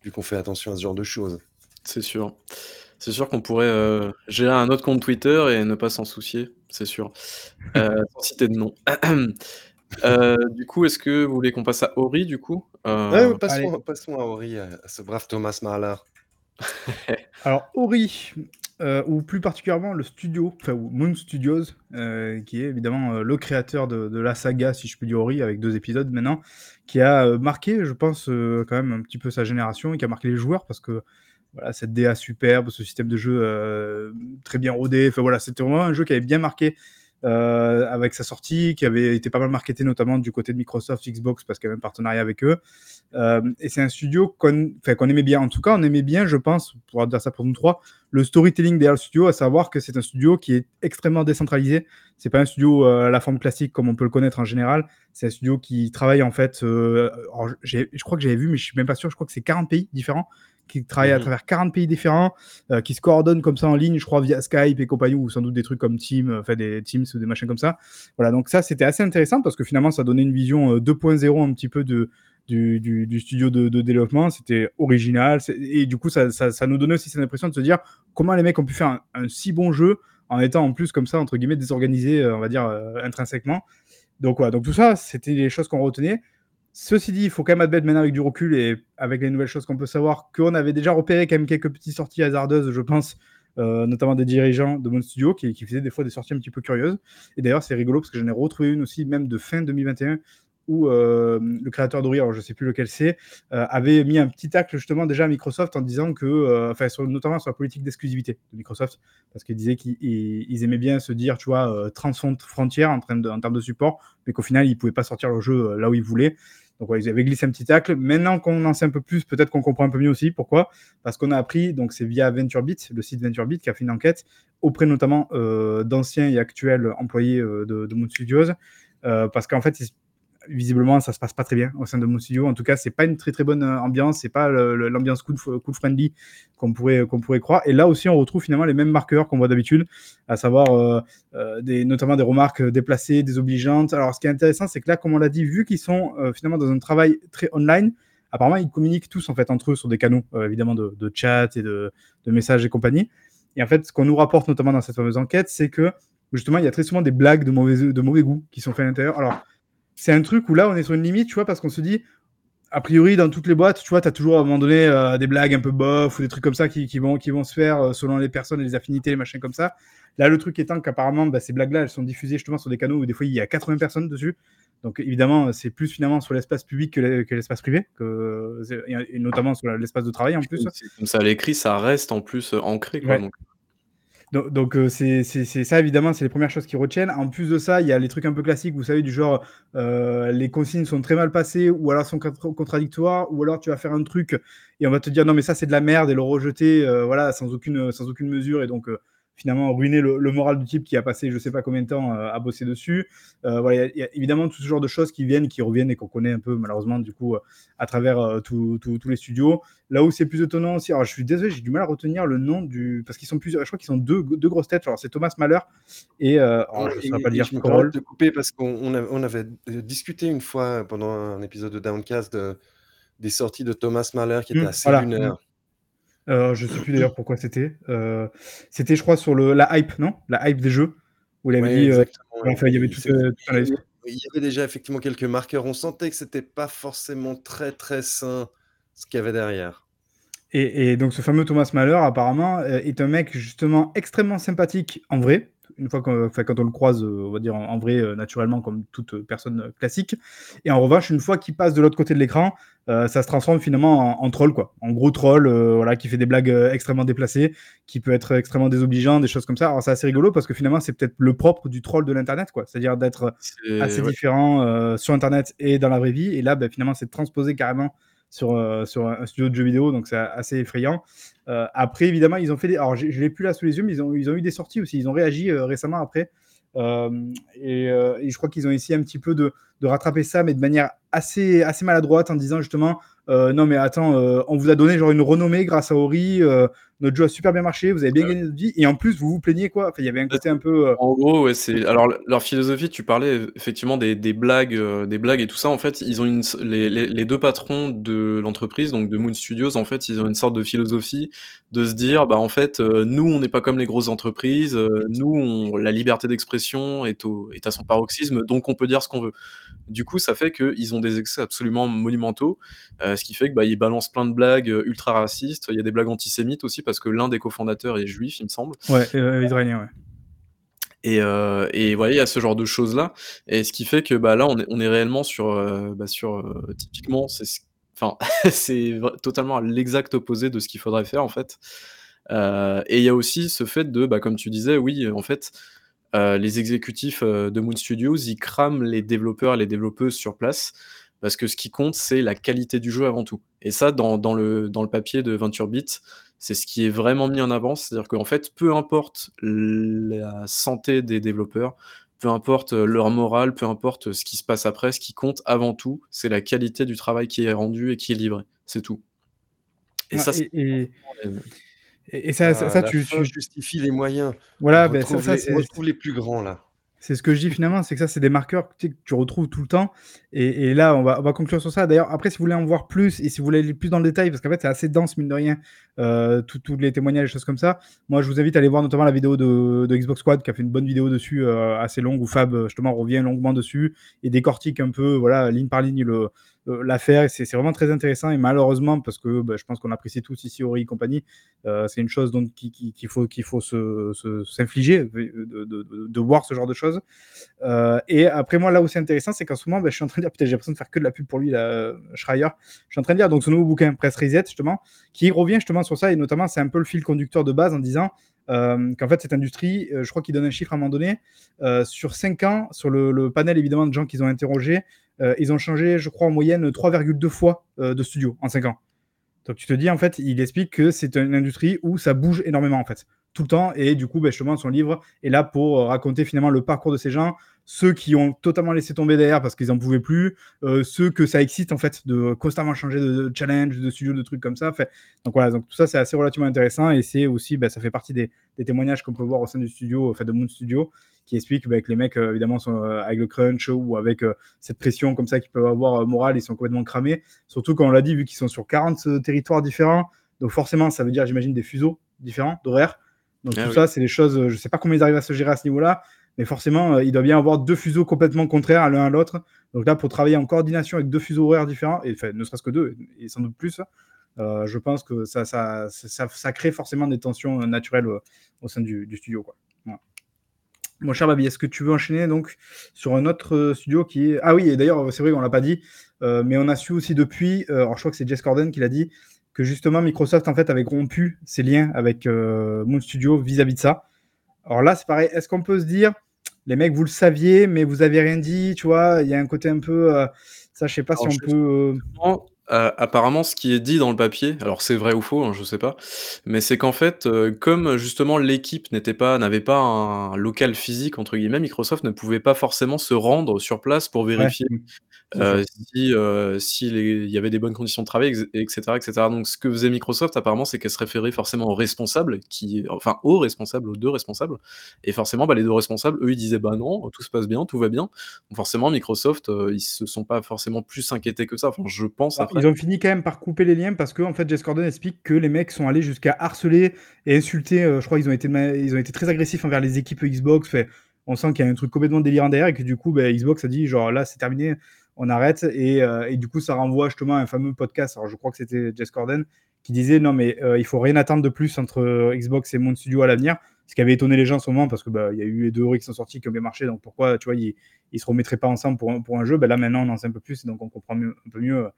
vu qu'on fait attention à ce genre de choses. C'est sûr. C'est sûr qu'on pourrait gérer un autre compte Twitter et ne pas s'en soucier c'est sûr. Euh, sans citer de nom. Euh, du coup, est-ce que vous voulez qu'on passe à Ori, du coup? Euh... passons, à Ori, à ce brave Thomas Mahler. Alors, Ori, euh, ou plus particulièrement le studio, enfin, Moon Studios, qui est évidemment le créateur de, la saga, si je puis dire Ori, avec deux épisodes maintenant, qui a marqué, je pense, quand même un petit peu sa génération et qui a marqué les joueurs parce que voilà, cette DA superbe, ce système de jeu euh, très bien rodé. Enfin voilà, c'était vraiment un jeu qui avait bien marqué euh, avec sa sortie, qui avait été pas mal marketé notamment du côté de Microsoft, Xbox, parce qu'il y avait un partenariat avec eux. Euh, et c'est un studio qu'on aimait bien. En tout cas, on aimait bien, je pense, pour dire ça pour nous trois, le storytelling derrière le studio, à savoir que c'est un studio qui est extrêmement décentralisé. C'est pas un studio à la forme classique comme on peut le connaître en général. C'est un studio qui travaille en fait. je crois que j'avais vu, mais je suis même pas sûr. Je crois que c'est 40 pays différents qui travaille à mhm. travers 40 pays différents, euh, qui se coordonnent comme ça en ligne, je crois, via Skype et compagnie, ou sans doute des trucs comme Team, euh, enfin des Teams ou des machins comme ça. Voilà, donc ça, c'était assez intéressant parce que finalement, ça donnait une vision 2.0 euh, un petit peu de, du, du, studio de, développement. C'était original. Et du coup, ça, ça, nous donnait aussi cette impression de se dire comment les mecs ont pu faire un, si bon jeu en étant en plus comme ça, entre guillemets, désorganisé, on va dire, intrinsèquement. Donc, voilà, donc tout ça, c'était les choses qu'on retenait. Ceci dit, il faut quand même admettre maintenant avec du recul et avec les nouvelles choses qu'on peut savoir qu'on avait déjà repéré quand même quelques petites sorties hasardeuses, je pense, euh, notamment des dirigeants de mon studio qui, faisaient des fois des sorties un petit peu curieuses. Et d'ailleurs, c'est rigolo parce que j'en ai retrouvé une aussi, même de fin 2021, où euh, le créateur d'Ori, alors je ne sais plus lequel c'est, euh, avait mis un petit tacle justement déjà à Microsoft en disant que, enfin, notamment sur la politique d'exclusivité de Microsoft, parce qu'il disait qu'ils aimaient bien se dire, tu vois, transfrontière en, en termes de support, mais qu'au final, ils pouvaient pas sortir le jeu là où ils voulaient. Donc ils avaient glissé un petit tacle. Maintenant qu'on en sait un peu plus, peut-être qu'on comprend un peu mieux aussi. Pourquoi Parce qu'on a appris, donc c'est via VentureBeat, le site VentureBeat, qui a fait une enquête auprès notamment euh, d'anciens et actuels employés euh, de, de Moon Studios. Euh, parce qu'en fait, visiblement, ça se passe pas très bien au sein de mon studio. En tout cas, c'est pas une très très bonne euh, ambiance, c'est pas l'ambiance cool, cool, friendly qu'on pourrait qu'on pourrait croire. Et là aussi, on retrouve finalement les mêmes marqueurs qu'on voit d'habitude, à savoir euh, euh, des, notamment des remarques déplacées, désobligeantes. Alors, ce qui est intéressant, c'est que là, comme on l'a dit, vu qu'ils sont finalement dans un travail très online, apparemment, ils communiquent tous en fait entre eux sur des canaux évidemment de, chat et de, de messages et compagnie. Et en fait, ce qu'on nous rapporte notamment dans cette fameuse enquête, c'est que justement, il y a très souvent des blagues de mauvais, de mauvais goût qui sont faites à l'intérieur. Alors, c'est un truc où là, on est sur une limite, tu vois, parce qu'on se dit, a priori, dans toutes les boîtes, tu vois, tu as toujours à un moment donné euh, des blagues un peu bof ou des trucs comme ça qui, qui vont, qui vont se faire euh, selon les personnes et les affinités, les machins comme ça. Là, le truc étant qu'apparemment, bah, ces blagues-là, elles sont diffusées justement sur des canaux où des fois il y a 80 personnes dessus. Donc évidemment, c'est plus finalement sur l'espace public que l'espace privé, que, et notamment sur l'espace de travail en plus. Comme ça, l'écrit, ça reste en plus ancré. Quoi, donc. Donc, euh, c'est ça, évidemment, c'est les premières choses qui retiennent. En plus de ça, il y a les trucs un peu classiques, vous savez, du genre, euh, les consignes sont très mal passées, ou alors sont contradictoires, ou alors tu vas faire un truc et on va te dire non, mais ça, c'est de la merde, et le rejeter, euh, voilà, sans aucune, sans aucune mesure, et donc finalement ruiner le, moral du type qui a passé je sais pas combien de temps euh, à bosser dessus. Euh, voilà, il y, a évidemment tout ce genre de choses qui viennent, qui reviennent et qu'on connaît un peu malheureusement du coup euh, à travers tous les studios. Là où c'est plus étonnant aussi, alors je suis désolé, j'ai du mal à retenir le nom du parce qu'ils sont plusieurs, je crois qu'ils sont deux, deux grosses têtes. Alors c'est Thomas Mahler et alors, je ne sais pas dire. Je me de couper parce qu'on on avait discuté une fois pendant un épisode de Downcast des sorties de Thomas Mahler qui étaient mmh, assez lunaires. Euh, je sais plus d'ailleurs pourquoi c'était. Euh, c'était, je crois, sur le, la hype, non? La hype des jeux. Où il avait dit. Euh, enfin, il y avait tout, Il y avait déjà effectivement quelques marqueurs. On sentait que c'était pas forcément très très sain ce qu'il y avait derrière. Et, et, donc ce fameux Thomas Mahler, apparemment, est un mec justement extrêmement sympathique en vrai une fois qu'on, quand on le croise, euh, on va dire en, vrai, euh, naturellement, comme toute personne classique. Et en revanche, une fois qu'il passe de l'autre côté de l'écran, euh, ça se transforme finalement en, troll, quoi. En gros troll, voilà, qui fait des blagues extrêmement déplacées, qui peut être extrêmement désobligeant, des choses comme ça. Alors c'est assez rigolo parce que finalement, c'est peut-être le propre du troll de l'internet, quoi. C'est-à-dire d'être assez différent sur internet et dans la vraie vie. Et là, ben, finalement, c'est transposé carrément sur, sur un studio de jeux vidéo, donc c'est assez effrayant. Euh, après, évidemment, ils ont fait des. Alors, je ne l'ai plus là sous les yeux, mais ils ont, ils ont eu des sorties aussi. Ils ont réagi euh, récemment après. Et, et, je crois qu'ils ont essayé un petit peu de, de, rattraper ça, mais de manière assez, assez maladroite, en disant justement Non, mais attends, on vous a donné genre une renommée grâce à Ori notre jeu a super bien marché, vous avez bien gagné notre vie, et en plus, vous vous plaignez quoi Enfin, il y avait un côté un peu. Euh, en gros, ouais, c'est. Alors, leur philosophie, tu parlais effectivement des, des blagues, euh, des blagues et tout ça. En fait, ils ont une... les, les, deux patrons de l'entreprise, donc de Moon Studios, en fait, ils ont une sorte de philosophie de se dire, bah, en fait, euh, nous, on n'est pas comme les grosses entreprises, nous, on... la liberté d'expression est, au... est à son paroxysme, donc on peut dire ce qu'on veut. Du coup, ça fait qu'ils ont des excès absolument monumentaux, ce qui fait que bah, ils balancent plein de blagues ultra racistes. Il y a des blagues antisémites aussi, parce que l'un des cofondateurs est juif, il me semble. Ouais, euh, israélien, ouais. Et, euh, et voilà, il y a ce genre de choses-là. Et ce qui fait que bah, là, on est, on est réellement sur, euh, bah, sur euh, typiquement, c'est enfin, c'est totalement l'exact opposé de ce qu'il faudrait faire, en fait. Euh, et il y a aussi ce fait de, bah, comme tu disais, oui, en fait, les exécutifs de Moon Studios, ils crament les développeurs et les développeuses sur place parce que ce qui compte, c'est la qualité du jeu avant tout. Et ça, dans, dans, le, dans le papier de Venture Beat, c'est ce qui est vraiment mis en avant. C'est-à-dire qu'en fait, peu importe la santé des développeurs, peu importe leur morale, peu importe ce qui se passe après, ce qui compte avant tout, c'est la qualité du travail qui est rendu et qui est livré. C'est tout. Et ça, c'est. Et, ça, ça, tu, justifies les moyens. Voilà, ben, ça, ça c'est. les plus grands là. C'est ce que je dis finalement, c'est que ça, c'est des marqueurs que tu retrouves tout le temps. Et, là, on va, on va, conclure sur ça. D'ailleurs, après, si vous voulez en voir plus et si vous voulez aller plus dans le détail, parce qu'en fait, c'est assez dense, mine de rien, euh, tous les témoignages, choses comme ça. Moi, je vous invite à aller voir notamment la vidéo de, Xbox Squad, qui a fait une bonne vidéo dessus, euh, assez longue, où Fab, justement, revient longuement dessus et décortique un peu, voilà, ligne par ligne, le, euh, l'affaire. C'est vraiment très intéressant et malheureusement, parce que bah, je pense qu'on apprécie tous ici Ori et compagnie, euh, c'est une chose qu'il qui, faut, qu'il faut s'infliger se, de, voir ce genre de choses. Euh, et après, moi, là où c'est intéressant, c'est qu'en ce moment, bah, je suis en train de dire, peut-être j'ai l'impression de faire que de la pub pour lui, Schreier. Je suis en train de dire donc ce nouveau bouquin, Press Reset, justement, qui revient justement sur ça et notamment, c'est un peu le fil conducteur de base en disant. qu'en fait, cette industrie, je crois qu'il donne un chiffre à un moment donné, sur 5 ans, sur le, panel évidemment de gens qu'ils ont interrogés, euh, ils ont changé, je crois, en moyenne 3,2 fois euh, de studio en 5 ans. Donc tu te dis, en fait, il explique que c'est une industrie où ça bouge énormément, en fait, tout le temps. Et du coup, ben, justement, son livre est là pour euh, raconter finalement le parcours de ces gens, ceux qui ont totalement laissé tomber derrière parce qu'ils n'en pouvaient plus, ceux que ça excite, en fait, de constamment changer de, challenge, de studio, de trucs comme ça. Fait. Donc voilà, donc tout ça, c'est assez relativement intéressant. Et c'est aussi, ben, ça fait partie des, des témoignages qu'on peut voir au sein du studio, en fait, de Moon Studio, qui explique bah, que les mecs, euh, évidemment, sont euh, avec le crunch ou avec euh, cette pression comme ça qu'ils peuvent avoir morale, ils sont complètement cramés. Surtout quand on l'a dit, vu qu'ils sont sur 40 territoires différents. Donc forcément, ça veut dire, j'imagine, des fuseaux différents d'horaire. Donc ah tout ça, c'est des choses, je ne sais pas comment ils arrivent à se gérer à ce niveau-là, mais forcément, il doit bien avoir deux fuseaux complètement contraires l'un à l'autre. Donc là, pour travailler en coordination avec deux fuseaux horaires différents, et enfin, ne serait-ce que deux, et sans doute plus, je pense que ça, ça, crée forcément des tensions naturelles au sein du, studio. Mon cher Babi, est-ce que tu veux enchaîner donc sur un autre studio qui est. Ah oui, et d'ailleurs, c'est vrai qu'on ne l'a pas dit, mais on a su aussi depuis, alors je crois que c'est Jess Corden qui l'a dit, que justement Microsoft en fait avait rompu ses liens avec euh, Moon Studio vis-à-vis de ça. Alors là, c'est pareil. Est-ce qu'on peut se dire, les mecs, vous le saviez, mais vous avez rien dit, tu vois Il y a un côté un peu, euh, ça, je sais pas si on peut. Euh, apparemment, ce qui est dit dans le papier, alors c'est vrai ou faux, hein, je sais pas, mais c'est qu'en fait, comme justement l'équipe n'était pas, n'avait pas un local physique entre guillemets, Microsoft ne pouvait pas forcément se rendre sur place pour vérifier. Euh, si, euh, il y avait des bonnes conditions de travail, etc., etc. Donc, ce que faisait Microsoft, apparemment, c'est qu'elle se référait forcément aux responsables, qui, enfin, aux responsables, aux deux responsables. Et forcément, bah, les deux responsables, eux, ils disaient, bah non, tout se passe bien, tout va bien. Donc, forcément, Microsoft, euh, ils se sont pas forcément plus inquiétés que ça. Enfin, je pense. Bah, ils ont fini quand même par couper les liens parce que, en fait, Jess Gordon explique que les mecs sont allés jusqu'à harceler et insulter. je crois qu'ils ont été, ils ont été très agressifs envers les équipes Xbox. Fait, on sent qu'il y a un truc complètement délirant derrière et que du coup, bah, Xbox a dit, genre, là, c'est terminé on arrête. Euh, et, du coup, ça renvoie justement à un fameux podcast. Alors, je crois que c'était Jess Corden qui disait non, mais euh, il faut rien attendre de plus entre Xbox et Moon Studio à l'avenir. Ce qui avait étonné les gens en ce moment parce que bah, y a eu les deux qui sont sortis qui ont bien marché. Donc pourquoi, tu vois, ils, ne se remettraient pas ensemble pour un, jeu? Ben Là, maintenant, on en sait un peu plus. Donc on comprend un peu mieux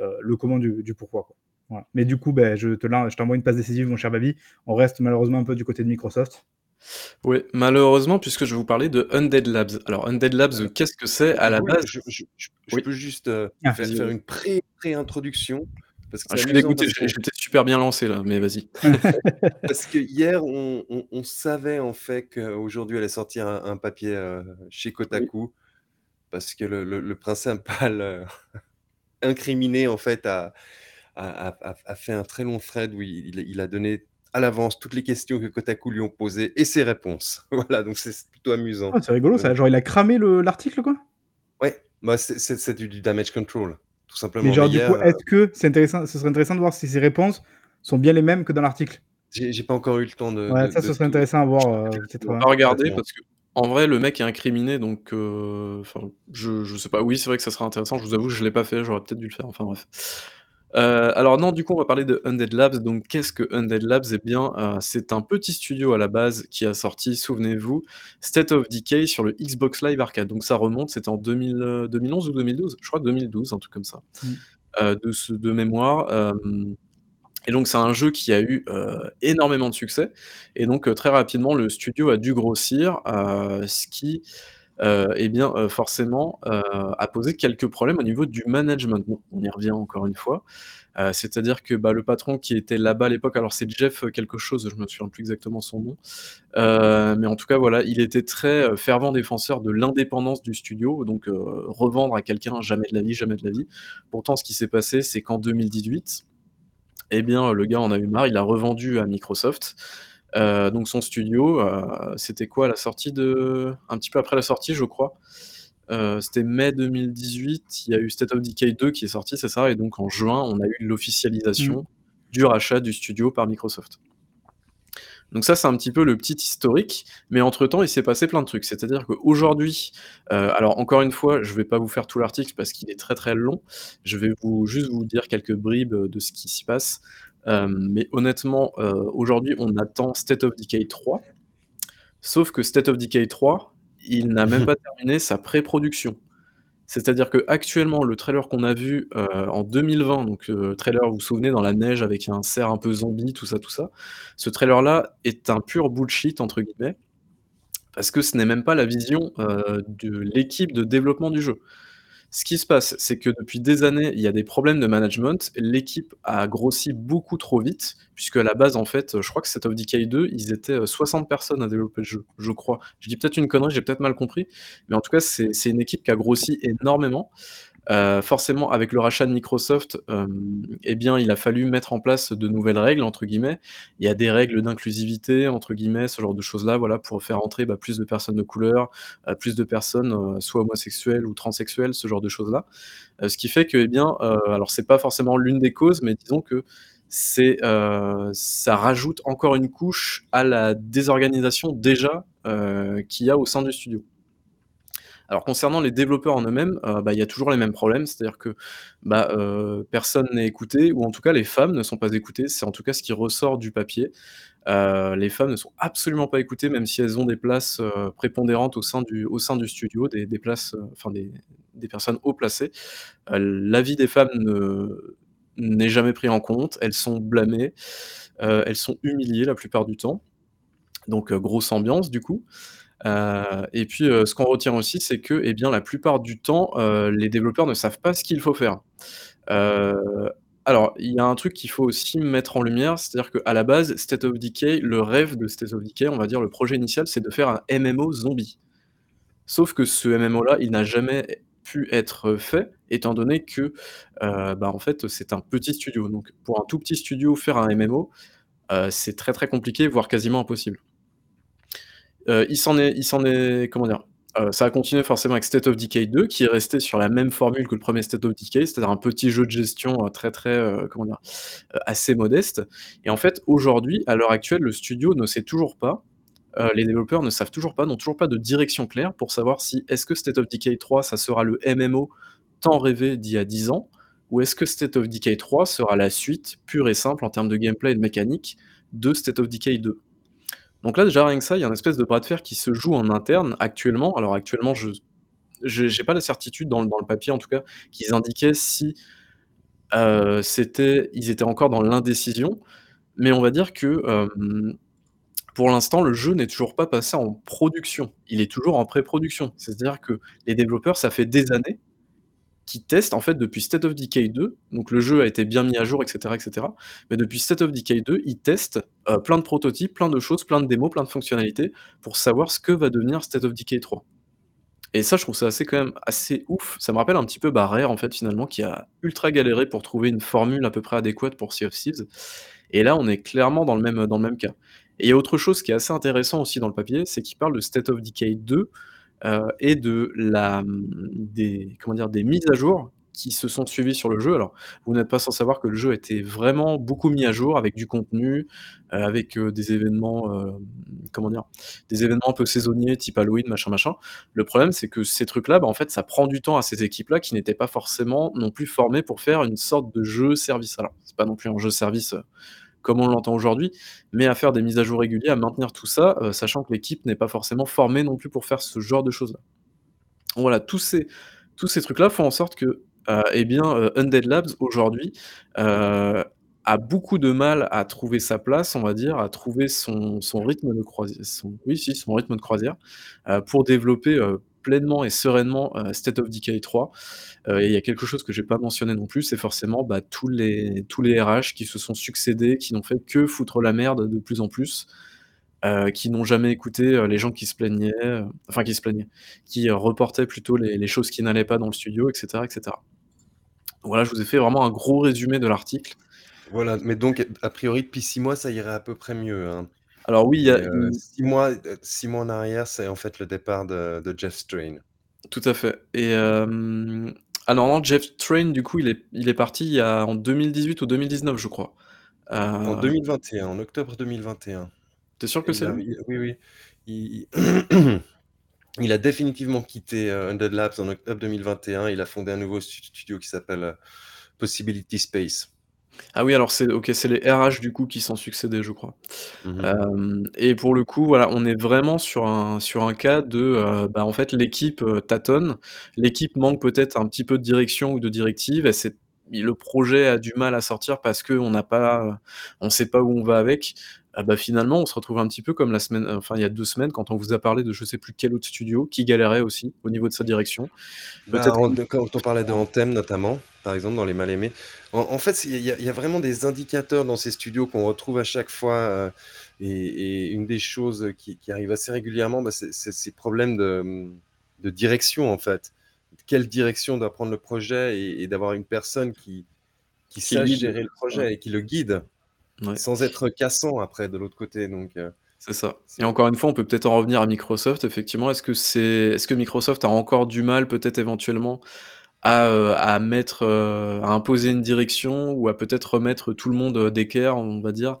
euh, le comment du, pourquoi. Mais du coup, ben, je te je t'envoie une passe décisive, mon cher Babi. On reste malheureusement un peu du côté de Microsoft. Oui, malheureusement, puisque je vais vous parler de Undead Labs. Alors, Undead Labs, qu'est-ce que c'est à la base? Je, peux juste euh, ah, faire, une pré- introduction Parce que ah, je suis dégoûté, j'étais super bien lancé là, mais vas-y. parce que hier, on, savait en fait qu'aujourd'hui allait sortir un, papier euh, chez Kotaku, parce que le, principal euh, incriminé en fait a, a, fait un très long thread où il a donné à l'avance toutes les questions que Kotaku lui ont posées et ses réponses. voilà, donc c'est plutôt amusant. Ah, c'est rigolo ça, genre il a cramé l'article quoi? Ouais, bah, c'est du, damage control, tout simplement. Mais genre du coup, euh, est-ce que c'est intéressant, ce serait intéressant de voir si ses réponses sont bien les mêmes que dans l'article? J'ai pas encore eu le temps de. Ouais, ça, ce serait intéressant à voir. Euh, on va regarder parce que. En vrai, le mec est incriminé, donc euh, je, je sais pas. Oui, c'est vrai que ça serait intéressant. Je vous avoue, je l'ai pas fait. J'aurais peut-être dû le faire. Enfin bref. Euh, alors non, du coup, on va parler de Undead Labs. Donc, qu'est-ce que Undead Labs? Eh bien, euh, c'est un petit studio à la base qui a sorti, souvenez-vous, State of Decay sur le Xbox Live Arcade. Donc, ça remonte, c'était en 2011 euh, ou 2012 Je crois 2012, un truc comme ça, mmh. de de mémoire, et donc, c'est un jeu qui a eu, énormément de succès et donc, très rapidement, le studio a dû grossir, ce qui euh, eh bien, euh, forcément, euh, a posé quelques problèmes au niveau du management. On y revient encore une fois. c'est-à-dire que, bah, le patron qui était là-bas à l'époque, alors c'est Jeff quelque chose, je me souviens plus exactement son nom, mais en tout cas, voilà, il était très, fervent défenseur de l'indépendance du studio, donc revendre à quelqu'un, jamais de la vie, jamais de la vie. Pourtant, ce qui s'est passé, c'est qu'en 2018, eh bien, le gars en a eu marre, il a revendu à Microsoft. Euh, donc son studio, euh, c'était quoi la sortie de un petit peu après la sortie, je crois. Euh, c'était mai 2018, il y a eu State of Decay 2 qui est sorti, c'est ça? Et donc en juin, on a eu l'officialisation mmh. du rachat du studio par Microsoft. Donc ça, c'est un petit peu le petit historique, mais entre-temps, il s'est passé plein de trucs. C'est-à-dire qu'aujourd'hui, alors encore une fois, je vais pas vous faire tout l'article parce qu'il est très, très long. Je vais vous juste vous dire quelques bribes, de ce qui s'y passe. Euh, mais honnêtement, euh, aujourd'hui, on attend State of Decay 3. Sauf que State of Decay 3, il n'a même pas terminé sa pré-production. C'est-à-dire qu'actuellement, le trailer qu'on a vu euh, en 2020, donc le trailer, vous vous souvenez, dans la neige avec un cerf un peu zombie, tout ça, tout ça, ce trailer-là est un pur bullshit, entre guillemets, parce que ce n'est même pas la vision de l'équipe de développement du jeu. Ce qui se passe, c'est que depuis des années, il y a des problèmes de management. L'équipe a grossi beaucoup trop vite, puisque à la base, en fait, je crois que Set of Decay 2, ils étaient 60 euh, personnes à développer le jeu, je crois. Je dis peut-être une connerie, j'ai peut-être mal compris, mais en tout cas, c'est une équipe qui a grossi énormément. Euh, forcément, avec le rachat de Microsoft, euh, eh bien, il a fallu mettre en place de nouvelles règles, entre guillemets. Il y a des règles d'inclusivité, entre guillemets, ce genre de choses-là, voilà, pour faire entrer bah, plus de personnes de couleur, euh, plus de personnes, soit homosexuelles ou transsexuelles, ce genre de choses-là. ce qui fait que, eh bien, alors c'est pas forcément l'une des causes, mais disons que c'est, ça rajoute encore une couche à la désorganisation déjà qu'il y a au sein du studio. Alors concernant les développeurs en eux-mêmes, euh, bah, il y a toujours les mêmes problèmes, c'est-à-dire que, bah, euh, personne n'est écouté ou en tout cas les femmes ne sont pas écoutées. C'est en tout cas ce qui ressort du papier. Euh, les femmes ne sont absolument pas écoutées, même si elles ont des places, prépondérantes au sein du au sein du studio, des places, enfin des des personnes haut placées. l'avis des femmes n'est jamais pris en compte, elles sont blâmées, elles sont humiliées la plupart du temps. Donc, grosse ambiance du coup. Euh, et puis, euh, ce qu'on retient aussi, c'est que, eh bien, la plupart du temps, euh, les développeurs ne savent pas ce qu'il faut faire. alors, il y a un truc qu'il faut aussi mettre en lumière, c'est-à-dire qu'à la base, State of Decay, le rêve de State of Decay, on va dire le projet initial, c'est de faire un MMO zombie. Sauf que ce MMO-là, il n'a jamais pu être fait, étant donné que, bah, en fait, c'est un petit studio. Donc pour un tout petit studio, faire un MMO, c'est très, très compliqué, voire quasiment impossible. Euh, il s'en est, il s'en est, comment dire, euh, ça a continué forcément avec State of Decay 2, qui est resté sur la même formule que le premier State of Decay, c'est-à-dire un petit jeu de gestion euh, très très, comment dire, assez modeste. Et en fait, aujourd'hui, à l'heure actuelle, le studio ne sait toujours pas, les développeurs ne savent toujours pas, n'ont toujours pas de direction claire pour savoir si est-ce que State of Decay 3, ça sera le MMO tant rêvé d'il y a 10 ans, ou est-ce que State of Decay 3 sera la suite pure et simple en termes de gameplay et de mécanique de State of Decay 2. Donc là, déjà, rien que ça, il y a une espèce de bras de fer qui se joue en interne actuellement. Alors actuellement, je n'ai pas la certitude dans le papier, en tout cas, qu'ils indiquaient si, euh, ils étaient encore dans l'indécision. Mais on va dire que, pour l'instant, le jeu n'est toujours pas passé en production. Il est toujours en pré-production. C'est-à-dire que les développeurs, ça fait des années qui testent en fait depuis State of Decay 2. Donc le jeu a été bien mis à jour, etc., etc. Mais depuis State of Decay 2, ils testent euh, plein de prototypes, plein de choses, plein de démos, plein de fonctionnalités pour savoir ce que va devenir State of Decay 3. Et ça, je trouve ça assez quand même assez ouf. Ça me rappelle un petit peu Barrère en fait finalement qui a ultra galéré pour trouver une formule à peu près adéquate pour Sea of Thieves. Et là, on est clairement dans le même dans le même cas. Et il y a autre chose qui est assez intéressant aussi dans le papier, c'est qu'il parle de State of Decay 2 euh, et de la, des, comment des mises à jour qui se sont suivies sur le jeu. Alors, vous n'êtes pas sans savoir que le jeu été vraiment beaucoup mis à jour avec du contenu, euh, avec euh, des événements, des événements un peu saisonniers, type Halloween, machin, machin. Le problème, c'est que ces trucs-là, bah, en fait, ça prend du temps à ces équipes-là qui n'étaient pas forcément non plus formées pour faire une sorte de jeu service. Alors, c'est pas non plus un jeu service comme on l'entend aujourd'hui, mais à faire des mises à jour régulières, à maintenir tout ça, euh, sachant que l'équipe n'est pas forcément formée non plus pour faire ce genre de choses-là. Voilà, tous ces, trucs-là font en sorte que euh, eh bien, euh, Undead Labs aujourd'hui a beaucoup de mal à trouver sa place, on va dire, à trouver son, rythme de croisière, son rythme de croisière, pour développer pleinement et sereinement State of Decay 3. et il y a quelque chose que j'ai pas mentionné non plus, c'est forcément bah, tous, les, tous les RH qui se sont succédés, qui n'ont fait que foutre la merde de plus en plus. qui n'ont jamais écouté les gens qui se plaignaient, enfin qui se plaignaient, qui reportaient plutôt les, les choses qui n'allaient pas dans le studio, etc., etc. Voilà, je vous ai fait vraiment un gros résumé de l'article. Voilà, mais donc a priori depuis six mois, ça irait à peu près mieux, hein. Alors oui, il y a euh, six mois, euh, six mois en arrière, c'est en fait le départ de, Jeff Strain. Tout à fait. Et euh, ah non, Jeff Strain, du coup, il est, il est parti il y a, en 2018 ou 2019, je crois. En 2021, en octobre 2021. T'es sûr que c'est Oui, oui. Il, il a définitivement quitté Undead Labs en octobre 2021. Il a fondé un nouveau studio qui s'appelle Possibility Space. Ah oui, alors c'est OK, c'est les RH du coup qui sont succédés, je crois. Mmh et pour le coup, voilà, on est vraiment sur un sur un cas de, euh, bah, en fait, l'équipe, euh, tâtonne. L'équipe manque peut-être un petit peu de direction ou de directive et c'est le projet a du mal à sortir parce qu'on n'a pas, on sait pas où on va avec. Ah bah, finalement, on se retrouve un petit peu comme la semaine enfin, il y a deux semaines quand on vous a parlé de je sais plus quel autre studio qui galérait aussi au niveau de sa direction. Bah, quand on parlait de Anthem notamment, par exemple, dans les mal-aimés. En, fait, il y, a vraiment des indicateurs dans ces studios qu'on retrouve à chaque fois. Euh, et, une des choses qui, arrive assez régulièrement, bah, c'est ces problèmes de, direction, en fait. Quelle direction doit prendre le projet et, d'avoir une personne qui, qui, sache gérer le projet et qui le guide sans être cassant après de l'autre côté. Donc, euh, c'est ça. Et encore une fois, on peut peut-être en revenir à Microsoft. Effectivement, est-ce que c'est, est-ce que Microsoft a encore du mal, peut-être éventuellement, à, euh, à mettre, euh, à imposer une direction ou à peut-être remettre tout le monde d'équerre, on va dire.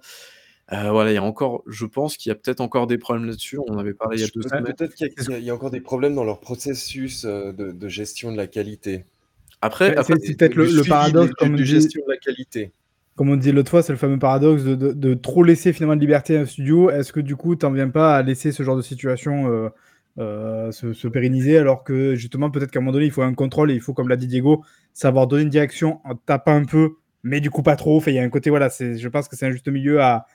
Euh, voilà, il y a encore je pense qu'il y a peut-être encore des problèmes là-dessus. On avait parlé il y a 2 semaines. Peut-être qu'il y a il y a encore des problèmes dans leur processus, de de gestion de la qualité. Après après c'est peut-être le le paradoxe, comme de gestion de la qualité. comme on disait l'autre fois, c'est le fameux paradoxe de de de trop laisser finalement de liberté à un studio. Est-ce que du coup, tu en viens pas à laisser ce genre de situation, heu, se se pérenniser alors que justement, peut-être qu'à un moment donné, il faut un contrôle et il faut, comme l'a dit Diego, savoir donner une direction en tapant un peu, mais du coup pas trop. Enfin, il y a un côté, voilà, je pense que c'est un juste milieu à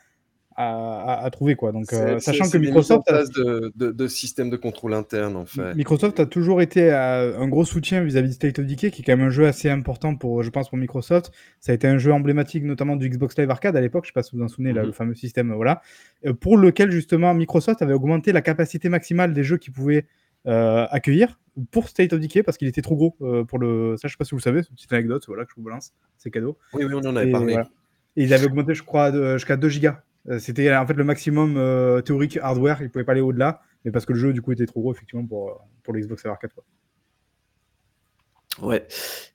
à trouver quoi. Donc, c'est sachant que Microsoft a de de de systèmes de contrôle interne, en fait. Microsoft a toujours été euh, un gros soutien vis-à-vis de State of Decay, qui est quand même un jeu assez important pour, je pense, pour Microsoft. Ça a été un jeu emblématique, notamment du Xbox Live Arcade à l'époque. Je sais pas si vous vous en souvenez, là, Mmh le fameux système, euh, voilà, euh, pour lequel justement Microsoft avait augmenté la capacité maximale des jeux qu'ils pouvaient euh, accueillir pour State of Decay parce qu'il était trop gros euh, pour le. Ça, je sais pas si vous le savez, c'est une petite anecdote, voilà, que je vous balance, c'est cadeau. Oui, oui, on en avait Et, parlé. voilà. Et ils avaient augmenté, je crois, jusqu'à 2 gigas. Euh, C'était en fait le maximum euh, théorique hardware, ils pouvaient pas aller au-delà, mais parce que le jeu du coup était trop gros effectivement pour, euh, pour le Xbox Live Arcade. Quoi. Ouais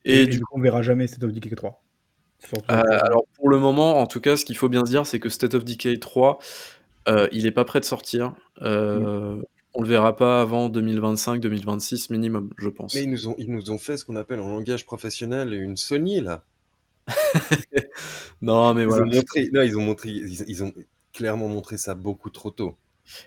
Et, du coup, on verra jamais State of Decay 3. Surtout Heu, pour- alors pour le moment, en tout cas, ce qu'il faut bien se dire, c'est que State of Decay 3, heu, il est pas prêt de sortir. Heu, on le verra pas avant 2025-2026 minimum, je pense. Mais ils nous ont ils nous ont fait ce qu'on appelle en langage professionnel une Sony, là. Non, mais Ils voilà. ont montré non, ils ont montré ils ils ont clairement montré ça beaucoup trop tôt.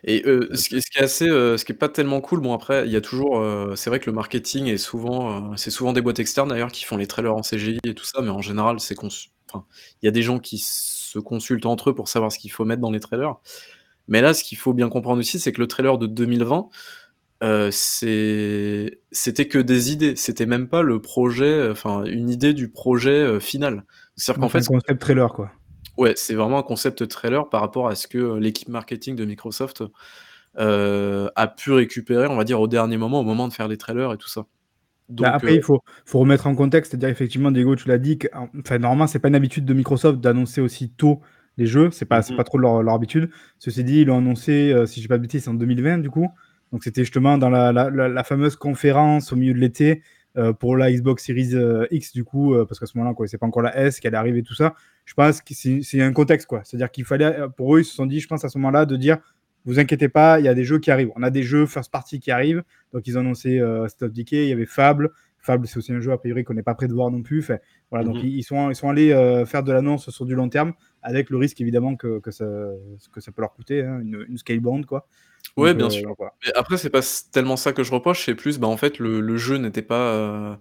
Et heu, ce qui ce qui est assez, heu, ce qui est pas tellement cool, bon après, il y a toujours, heu, c'est vrai que le marketing est souvent, c'est souvent des boîtes externes d'ailleurs qui font les trailers en CGI et tout ça, mais en général, c'est il y a des gens qui se consultent entre eux pour savoir ce qu'il faut mettre dans les trailers. Mais là, ce qu'il faut bien comprendre aussi, c'est que le trailer de 2020, c'est c'était que des idées. C'était même pas le projet, enfin, une idée du projet, heu, final. C'est-à-dire qu'en Donc, un fait concept trailer quoi. Ouais, c'est vraiment un concept trailer par rapport à ce que, l'équipe marketing de Microsoft, a pu récupérer, on va dire, au dernier moment, au moment de faire les trailers et tout ça. Bah, après, il faut, faut remettre en contexte, c'est-à-dire effectivement, Diego, tu l'as dit, enfin, normalement, c'est pas une habitude de Microsoft d'annoncer aussi tôt les jeux, c'est pas, Mhm. pas trop leur, leur habitude. Ceci dit, ils l'ont annoncé, euh, si je dis pas de bêtises, c'est en 2020 du coup. Donc c'était justement dans la, la, la- la fameuse conférence au milieu de l'été euh, pour la Xbox Series euh, X du coup, euh, parce qu'à ce moment-là, on connaissait pas encore la S qui allait arriver, tout ça. Je pense que c'est un contexte quoi. C'est-à-dire qu'il fallait, pour eux, ils se sont dit, je pense à ce moment-là, de dire, vous inquiétez pas, il y a des jeux qui arrivent. On a des jeux first party qui arrivent. Donc ils ont annoncé Stop Decay, il y avait Fable. Fable, c'est aussi un jeu a priori qu'on n'est pas prêt de voir non plus. Voilà, donc Mhm. ils, ils sont, ils sont allés faire de l'annonce sur du long terme, avec le risque évidemment que, que, ça, que ça peut leur coûter, hein, une, une scalebound quoi. Donc, Ouais, bien euh, sûr. voilà. Mais après, c'est pas tellement ça que je reproche, c'est plus, bah, en fait, le le jeu n'était pas, heu,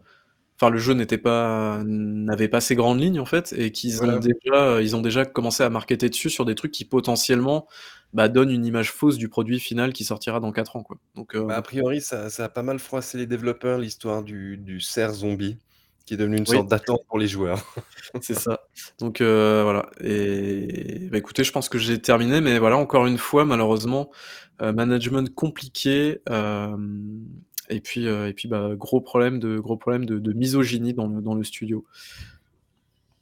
enfin, le jeu n'était pas n'avait pas ces grandes lignes, en fait, et qu'ils ont Voilà. déjà, ils ont déjà commencé à marketer dessus sur des trucs qui potentiellement, bah, donnent une image fausse du produit final qui sortira dans 4 ans, quoi. Donc, Bah, a priori, ça ça a pas mal froissé les développeurs, l'histoire du du cerf zombie, qui est devenu une Oui. sorte d'attente pour les joueurs. C'est ça. Donc heu, voilà et bah, écoutez, je pense que j'ai terminé, mais voilà, encore une fois, malheureusement, heu, management compliqué, hem et puis, heu et puis, bah, gros problème de gros problème de de misogynie dans le dans le studio.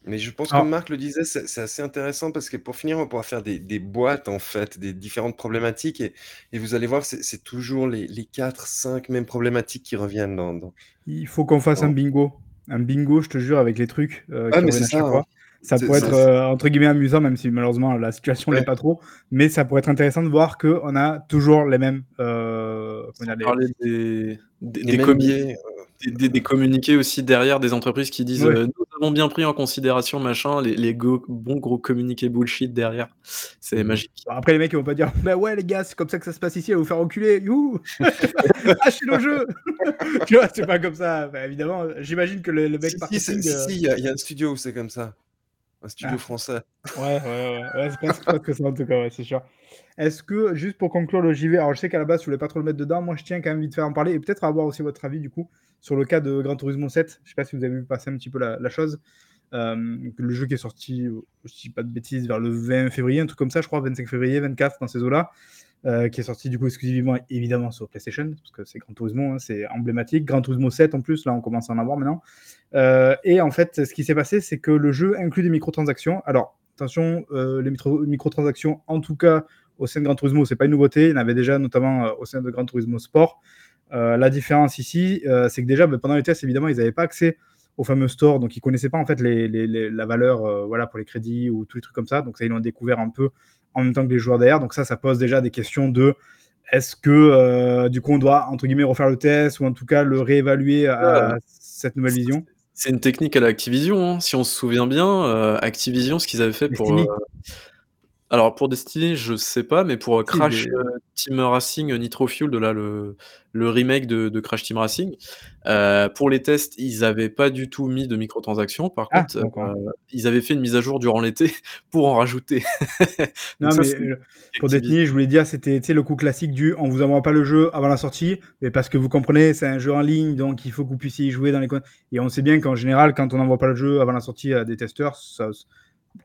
Mais je pense, Alors- comme Marc le disait, c'est c'est assez intéressant parce que pour finir, on pourra faire des des boîtes, en fait, des différentes problématiques et et vous allez voir, c'est c'est toujours les les 4-5 mêmes problématiques qui reviennent dans dans Il faut qu'on fasse Oh. un bingo. Un bingo, je te jure, avec les trucs euh, Ah, qui mais reviennent à c'est chaque ça, fois. Ça C'est pourrait être euh, entre guillemets amusant, même si malheureusement la situation Ouais. l'est pas trop. Mais ça pourrait être intéressant de voir qu'on a toujours les mêmes. Euh, Sans dire, les- parler des des des mêmes des des des communiqués aussi derrière des entreprises qui disent, Ouais. «Nous avons bien pris en considération machin», les les go bons gros communiqués bullshit derrière. C'est Mmh. magique. Après, les mecs, ils vont pas dire Bah ouais, les gars, c'est comme ça que ça se passe ici, à vous faire enculer. Youhou Achetez nos jeux Tu vois, c'est pas comme ça. Bah, évidemment, j'imagine que le, le mec Si, si, si, euh, si, y il y a un studio où c'est comme ça. Un studio Ah. français. Ouais, ouais, ouais, ouais, c'est presque, presque ça en tout cas, ouais, c'est sûr. Est-ce que, juste pour conclure le JV, alors je sais qu'à la base, je voulais pas trop le mettre dedans, moi je tiens quand même vite fait à en parler et peut-être avoir aussi votre avis du coup sur le cas de Gran Turismo 7. Je sais pas si vous avez vu passer un petit peu la, la chose. Euh, le jeu qui est sorti, euh, je dis pas de bêtises, vers le 20 février, un truc comme ça, je crois, 25 février, 24 dans ces eaux-là, euh, qui est sorti du coup exclusivement évidemment sur PlayStation, parce que c'est Gran Turismo, hein, c'est emblématique. Gran Turismo 7 en plus, là on commence à en avoir maintenant. Euh, et en fait, ce qui s'est passé, c'est que le jeu inclut des microtransactions. Alors, attention, euh, les micro- microtransactions, en tout cas au sein de Gran Turismo, c'est pas une nouveauté. Il y en avait déjà notamment au sein de Gran Turismo Sport. La différence ici, c'est que déjà, bah, pendant les tests, évidemment, ils n'avaient pas accès au fameux store. Donc, ils connaissaient pas en fait les, la valeur euh, voilà, pour les crédits ou tous les trucs comme ça. Donc, ça, ils l'ont découvert un peu en même temps que les joueurs derrière. Donc, ça, ça pose déjà des questions de est-ce que euh, du coup, on doit entre guillemets refaire le test ou en tout cas le réévaluer à cette nouvelle vision? C'est une technique à l'Activision. Hein. Si on se souvient bien, Activision, ce qu'ils avaient fait pour. Alors pour Destiny, je sais pas, mais pour, Crash, Team Racing, Nitro Fuel, là, le le remake de Crash Team Racing, pour les tests, ils avaient pas du tout mis de microtransactions. Par ah, contre, ils avaient fait une mise à jour durant l'été pour en rajouter. Non, mais pour Destiny, je voulais dire, c'était, le coup classique du: «On vous envoie pas le jeu avant la sortie, mais parce que vous comprenez, c'est un jeu en ligne, donc il faut que vous puissiez y jouer dans les coins» et on sait bien qu'en général, quand on n'envoie pas le jeu avant la sortie à des testeurs, ça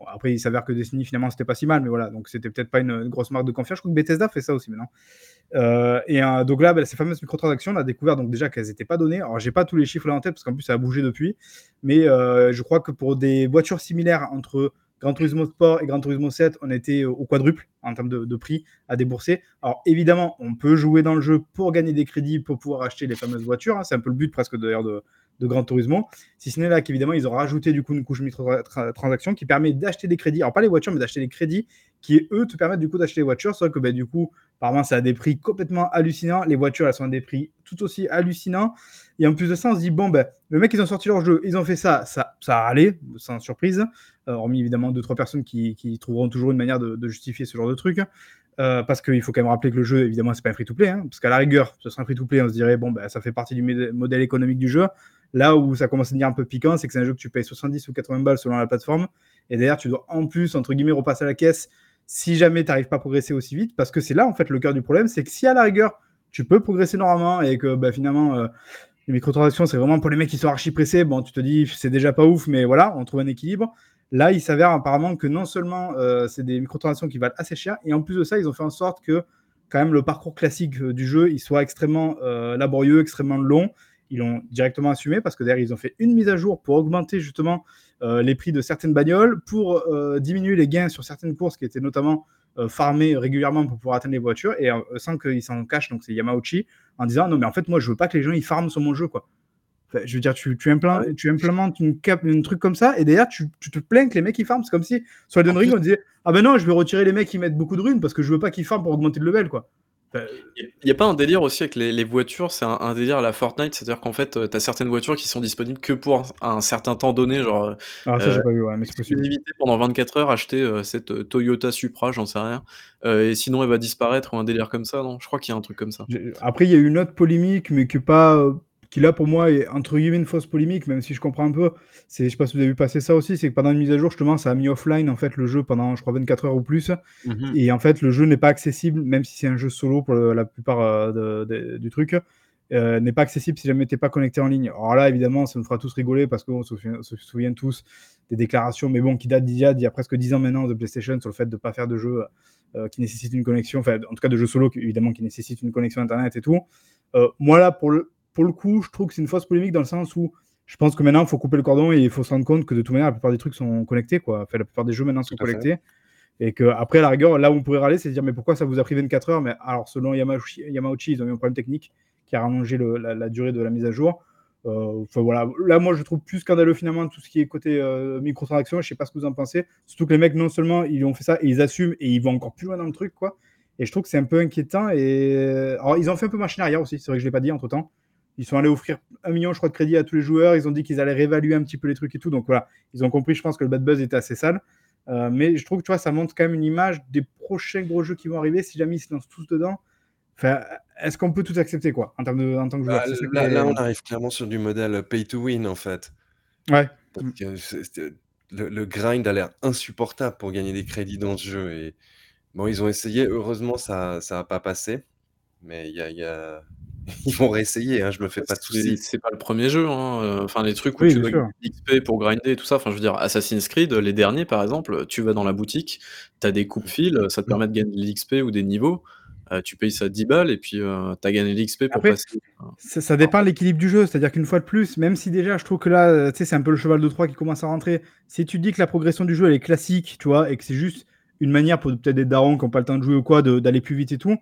après, il s'avère que Destiny, finalement, c'était pas si mal, mais voilà, donc c'était peut-être pas une, grosse marque de confiance. Je crois que Bethesda fait ça aussi maintenant. Euh, et donc là, bah, ces fameuses microtransactions, on a découvert donc déjà qu'elles n'étaient pas données. Alors, j'ai pas tous les chiffres là en tête, parce qu'en plus, ça a bougé depuis, mais euh, je crois que pour des voitures similaires entre Gran Turismo Sport et Gran Turismo 7, on était au quadruple en termes de, de, prix à débourser. Alors évidemment, on peut jouer dans le jeu pour gagner des crédits, pour pouvoir acheter les fameuses voitures. Hein. C'est un peu le but presque d'ailleurs de, de Gran Turismo. Si ce n'est là qu'évidemment, ils ont rajouté du coup une couche micro-transaction qui permet d'acheter des crédits. Alors, pas les voitures, mais d'acheter des crédits qui, eux, te permettent du coup d'acheter des voitures. Vrai que bah, du coup, apparemment, ça a des prix complètement hallucinants. Les voitures, elles sont à des prix tout aussi hallucinants. Et en plus de ça, on se dit, bon, ben, le mec, ils ont sorti leur jeu, ils ont fait ça, ça, ça a allé, sans surprise. Euh, hormis évidemment deux, trois personnes qui, trouveront toujours une manière de, justifier ce genre de truc. Euh, parce qu'il faut quand même rappeler que le jeu, évidemment, c'est pas un free-to-play. Hein, parce qu'à la rigueur, ce serait un free-to-play, on se dirait, bon, ben, ça fait partie du modèle économique du jeu. Là où ça commence à devenir un peu piquant, c'est que c'est un jeu que tu payes 70 ou 80 balles selon la plateforme. Et d'ailleurs, tu dois en plus, entre guillemets, repasser à la caisse si jamais tu n'arrives pas à progresser aussi vite. Parce que c'est là, en fait, le cœur du problème. C'est que si à la rigueur, tu peux progresser normalement et que bah, finalement, euh, les microtransactions, c'est vraiment pour les mecs qui sont archi pressés. Bon, tu te dis, c'est déjà pas ouf, mais voilà, on trouve un équilibre. Là, il s'avère apparemment que non seulement euh, c'est des microtransactions qui valent assez cher, et en plus de ça, ils ont fait en sorte que quand même le parcours classique euh, du jeu, il soit extrêmement laborieux, extrêmement long ils l'ont directement assumé parce que derrière, ils ont fait une mise à jour pour augmenter justement euh, les prix de certaines bagnoles, pour euh, diminuer les gains sur certaines courses qui étaient notamment euh, farmées régulièrement pour pouvoir atteindre les voitures et sans qu'ils s'en cachent, donc c'est Yamauchi, en disant non, mais en fait, moi, je veux pas que les gens ils farment sur mon jeu, quoi. je veux dire, tu, tu, implantes, tu implémentes une cap, un truc comme ça, et derrière, tu, te plains que les mecs ils farment. C'est comme si sur Elden Ring, on disait Ah ben non, je vais retirer les mecs qui mettent beaucoup de runes parce que je veux pas qu'ils farment pour augmenter le level, quoi. Il n'y a pas un délire aussi avec les, voitures, c'est un, délire à la Fortnite, c'est-à-dire qu'en fait, euh, tu as certaines voitures qui sont disponibles que pour un, certain temps donné, genre. Ah, ça, j'ai euh, pas vu, ouais, mais c'est possible. pendant 24 heures, acheter euh, cette Toyota Supra, j'en sais rien. et sinon, elle va disparaître ou un délire comme ça, non? Je crois qu'il y a un truc comme ça. Après, il y a une autre polémique, mais qui n'est pas qui là pour moi est entre guillemets une fausse polémique, même si je comprends un peu. C'est, je sais pas si vous avez vu passer ça aussi, c'est que pendant une mise à jour, justement, ça a mis offline en fait le jeu pendant, je crois, 24 heures ou plus. Mhm. Et en fait, le jeu n'est pas accessible, même si c'est un jeu solo pour la plupart euh, du truc. Euh, n'est pas accessible si jamais tu n'es pas connecté en ligne. Alors là, évidemment, ça nous fera tous rigoler parce qu'on se, souvient tous des déclarations, mais bon, qui datent d'il y, a, presque 10 ans maintenant de PlayStation sur le fait de ne pas faire de jeu euh, qui nécessite une connexion, enfin, en tout cas de jeux solo, évidemment, qui nécessite une connexion Internet et tout. moi, là, pour le, pour le coup, je trouve que c'est une fausse polémique dans le sens où je pense que maintenant, il faut couper le cordon et il faut se rendre compte que de toute manière, la plupart des trucs sont connectés. Quoi. Enfin, la plupart des jeux maintenant sont connectés. Et que après, à la rigueur, là où on pourrait râler, c'est de dire mais pourquoi ça vous a pris 24 heures? Mais alors, selon Yamauchi, Yamauchi, ils ont eu un problème technique qui a rallongé la, durée de la mise à jour. Euh, voilà, là moi je trouve plus scandaleux finalement tout ce qui est côté euh, microtransactions. Je sais pas ce que vous en pensez. Surtout que les mecs non seulement ils ont fait ça et ils assument et ils vont encore plus loin dans le truc quoi. Et je trouve que c'est un peu inquiétant. Et alors ils ont fait un peu machine arrière aussi. C'est vrai que je l'ai pas dit entre temps. Ils sont allés offrir un million, je crois, de crédit à tous les joueurs. Ils ont dit qu'ils allaient réévaluer un petit peu les trucs et tout. Donc voilà, ils ont compris, je pense, que le bad buzz était assez sale. Euh, mais je trouve que tu vois, ça montre quand même une image des prochains gros jeux qui vont arriver si jamais ils se lancent tous dedans. Enfin, est-ce qu'on peut tout accepter quoi en, termes de, en tant que joueur? Bah, là, on arrive clairement sur du modèle pay to win en fait. Ouais. le, grind a l'air insupportable pour gagner des crédits dans ce jeu. Et bon, ils ont essayé. Heureusement, ça n'a pas passé. Mais il y a, Ils vont réessayer, hein, je me fais pas de soucis. C'est pas le premier jeu, hein, euh, enfin les trucs où tu dois gagner XP pour grinder et tout ça. Enfin, je veux dire, Assassin's Creed, les derniers par exemple, tu vas dans la boutique, tu as des coupes-fils, ça te permet de gagner de l'XP ou des niveaux. Euh, tu payes ça 10 balles et puis euh, tu as gagné l'XP pour passer. Ça, dépend de l'équilibre du jeu, c'est-à-dire qu'une fois de plus, même si déjà je trouve que là, tu sais, c'est un peu le cheval de Troie qui commence à rentrer. Si tu dis que la progression du jeu elle est classique, tu vois, et que c'est juste une manière pour peut-être des darons qui n'ont pas le temps de jouer ou quoi, d'aller plus vite et tout,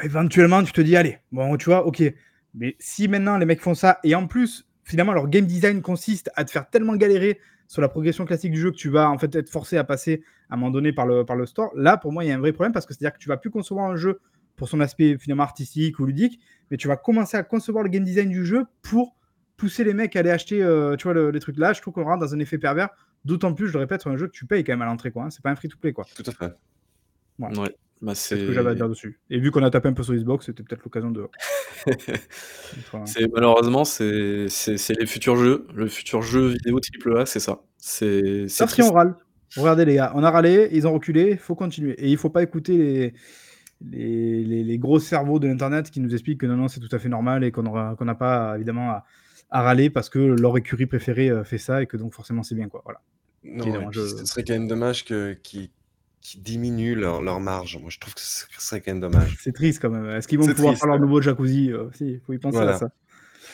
éventuellement, tu te dis, allez, bon, tu vois, ok. Mais si maintenant les mecs font ça, et en plus, finalement, leur game design consiste à te faire tellement galérer sur la progression classique du jeu que tu vas en fait être forcé à passer à un moment donné par le, par le store. Là, pour moi, il y a un vrai problème parce que c'est-à-dire que tu vas plus concevoir un jeu pour son aspect finalement artistique ou ludique, mais tu vas commencer à concevoir le game design du jeu pour pousser les mecs à aller acheter euh, tu vois, les trucs là. Je trouve qu'on rentre dans un effet pervers, d'autant plus, je le répète, sur un jeu que tu payes quand même à l'entrée. quoi. Hein. C'est pas un free-to-play. quoi. Tout à fait. Ouais. Bah, c'est ce que j'avais à dire dessus. Et vu qu'on a tapé un peu sur Xbox, c'était peut-être l'occasion de. malheureusement c'est les futurs jeux, le futur jeu vidéo triple A, c'est ça. C'est c'est on râle. Regardez les gars, on a râlé, ils ont reculé, il faut continuer. Et il faut pas écouter les, les, les, gros cerveaux de l'internet qui nous expliquent que non, non, c'est tout à fait normal et qu'on n'a pas évidemment à, à, râler parce que leur écurie préférée euh, fait ça et que donc forcément c'est bien quoi. Voilà. Non, Ce serait quand même dommage que, qui qui diminuent leur, leur marge. Moi, je trouve que ce serait quand même dommage. C'est triste quand même. Est-ce qu'ils vont pouvoir faire leur nouveau jacuzzi euh, Si, il faut y penser à ça.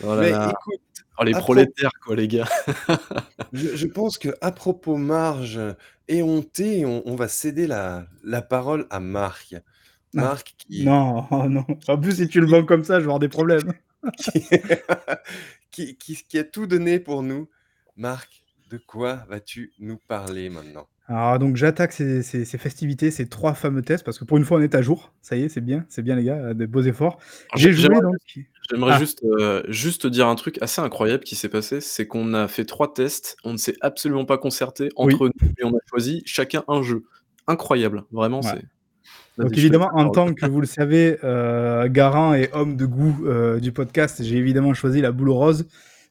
Oh Mais écoute, oh, les prolétaires, quoi, les gars. je, pense que à propos marge et honté, on, va céder la, la parole à Marc. Ah, Marc qui... Non, non. En plus, si tu le vends comme ça, je vais avoir des problèmes. qui, qui, qui a tout donné pour nous. Marc, de quoi vas-tu nous parler maintenant? Alors donc j'attaque ces, festivités, ces trois fameux tests, parce que pour une fois on est à jour. Ça y est, c'est bien, c'est bien les gars, des beaux efforts. J'ai joué donc. J'aimerais ah. juste, euh, juste dire un truc assez incroyable qui s'est passé, c'est qu'on a fait trois tests, on ne s'est absolument pas concerté entre nous et on a choisi chacun un jeu. Incroyable, vraiment. c'est... Donc évidemment, en tant que vous le savez, euh, garant et homme de goût euh, du podcast, j'ai évidemment choisi la boule rose,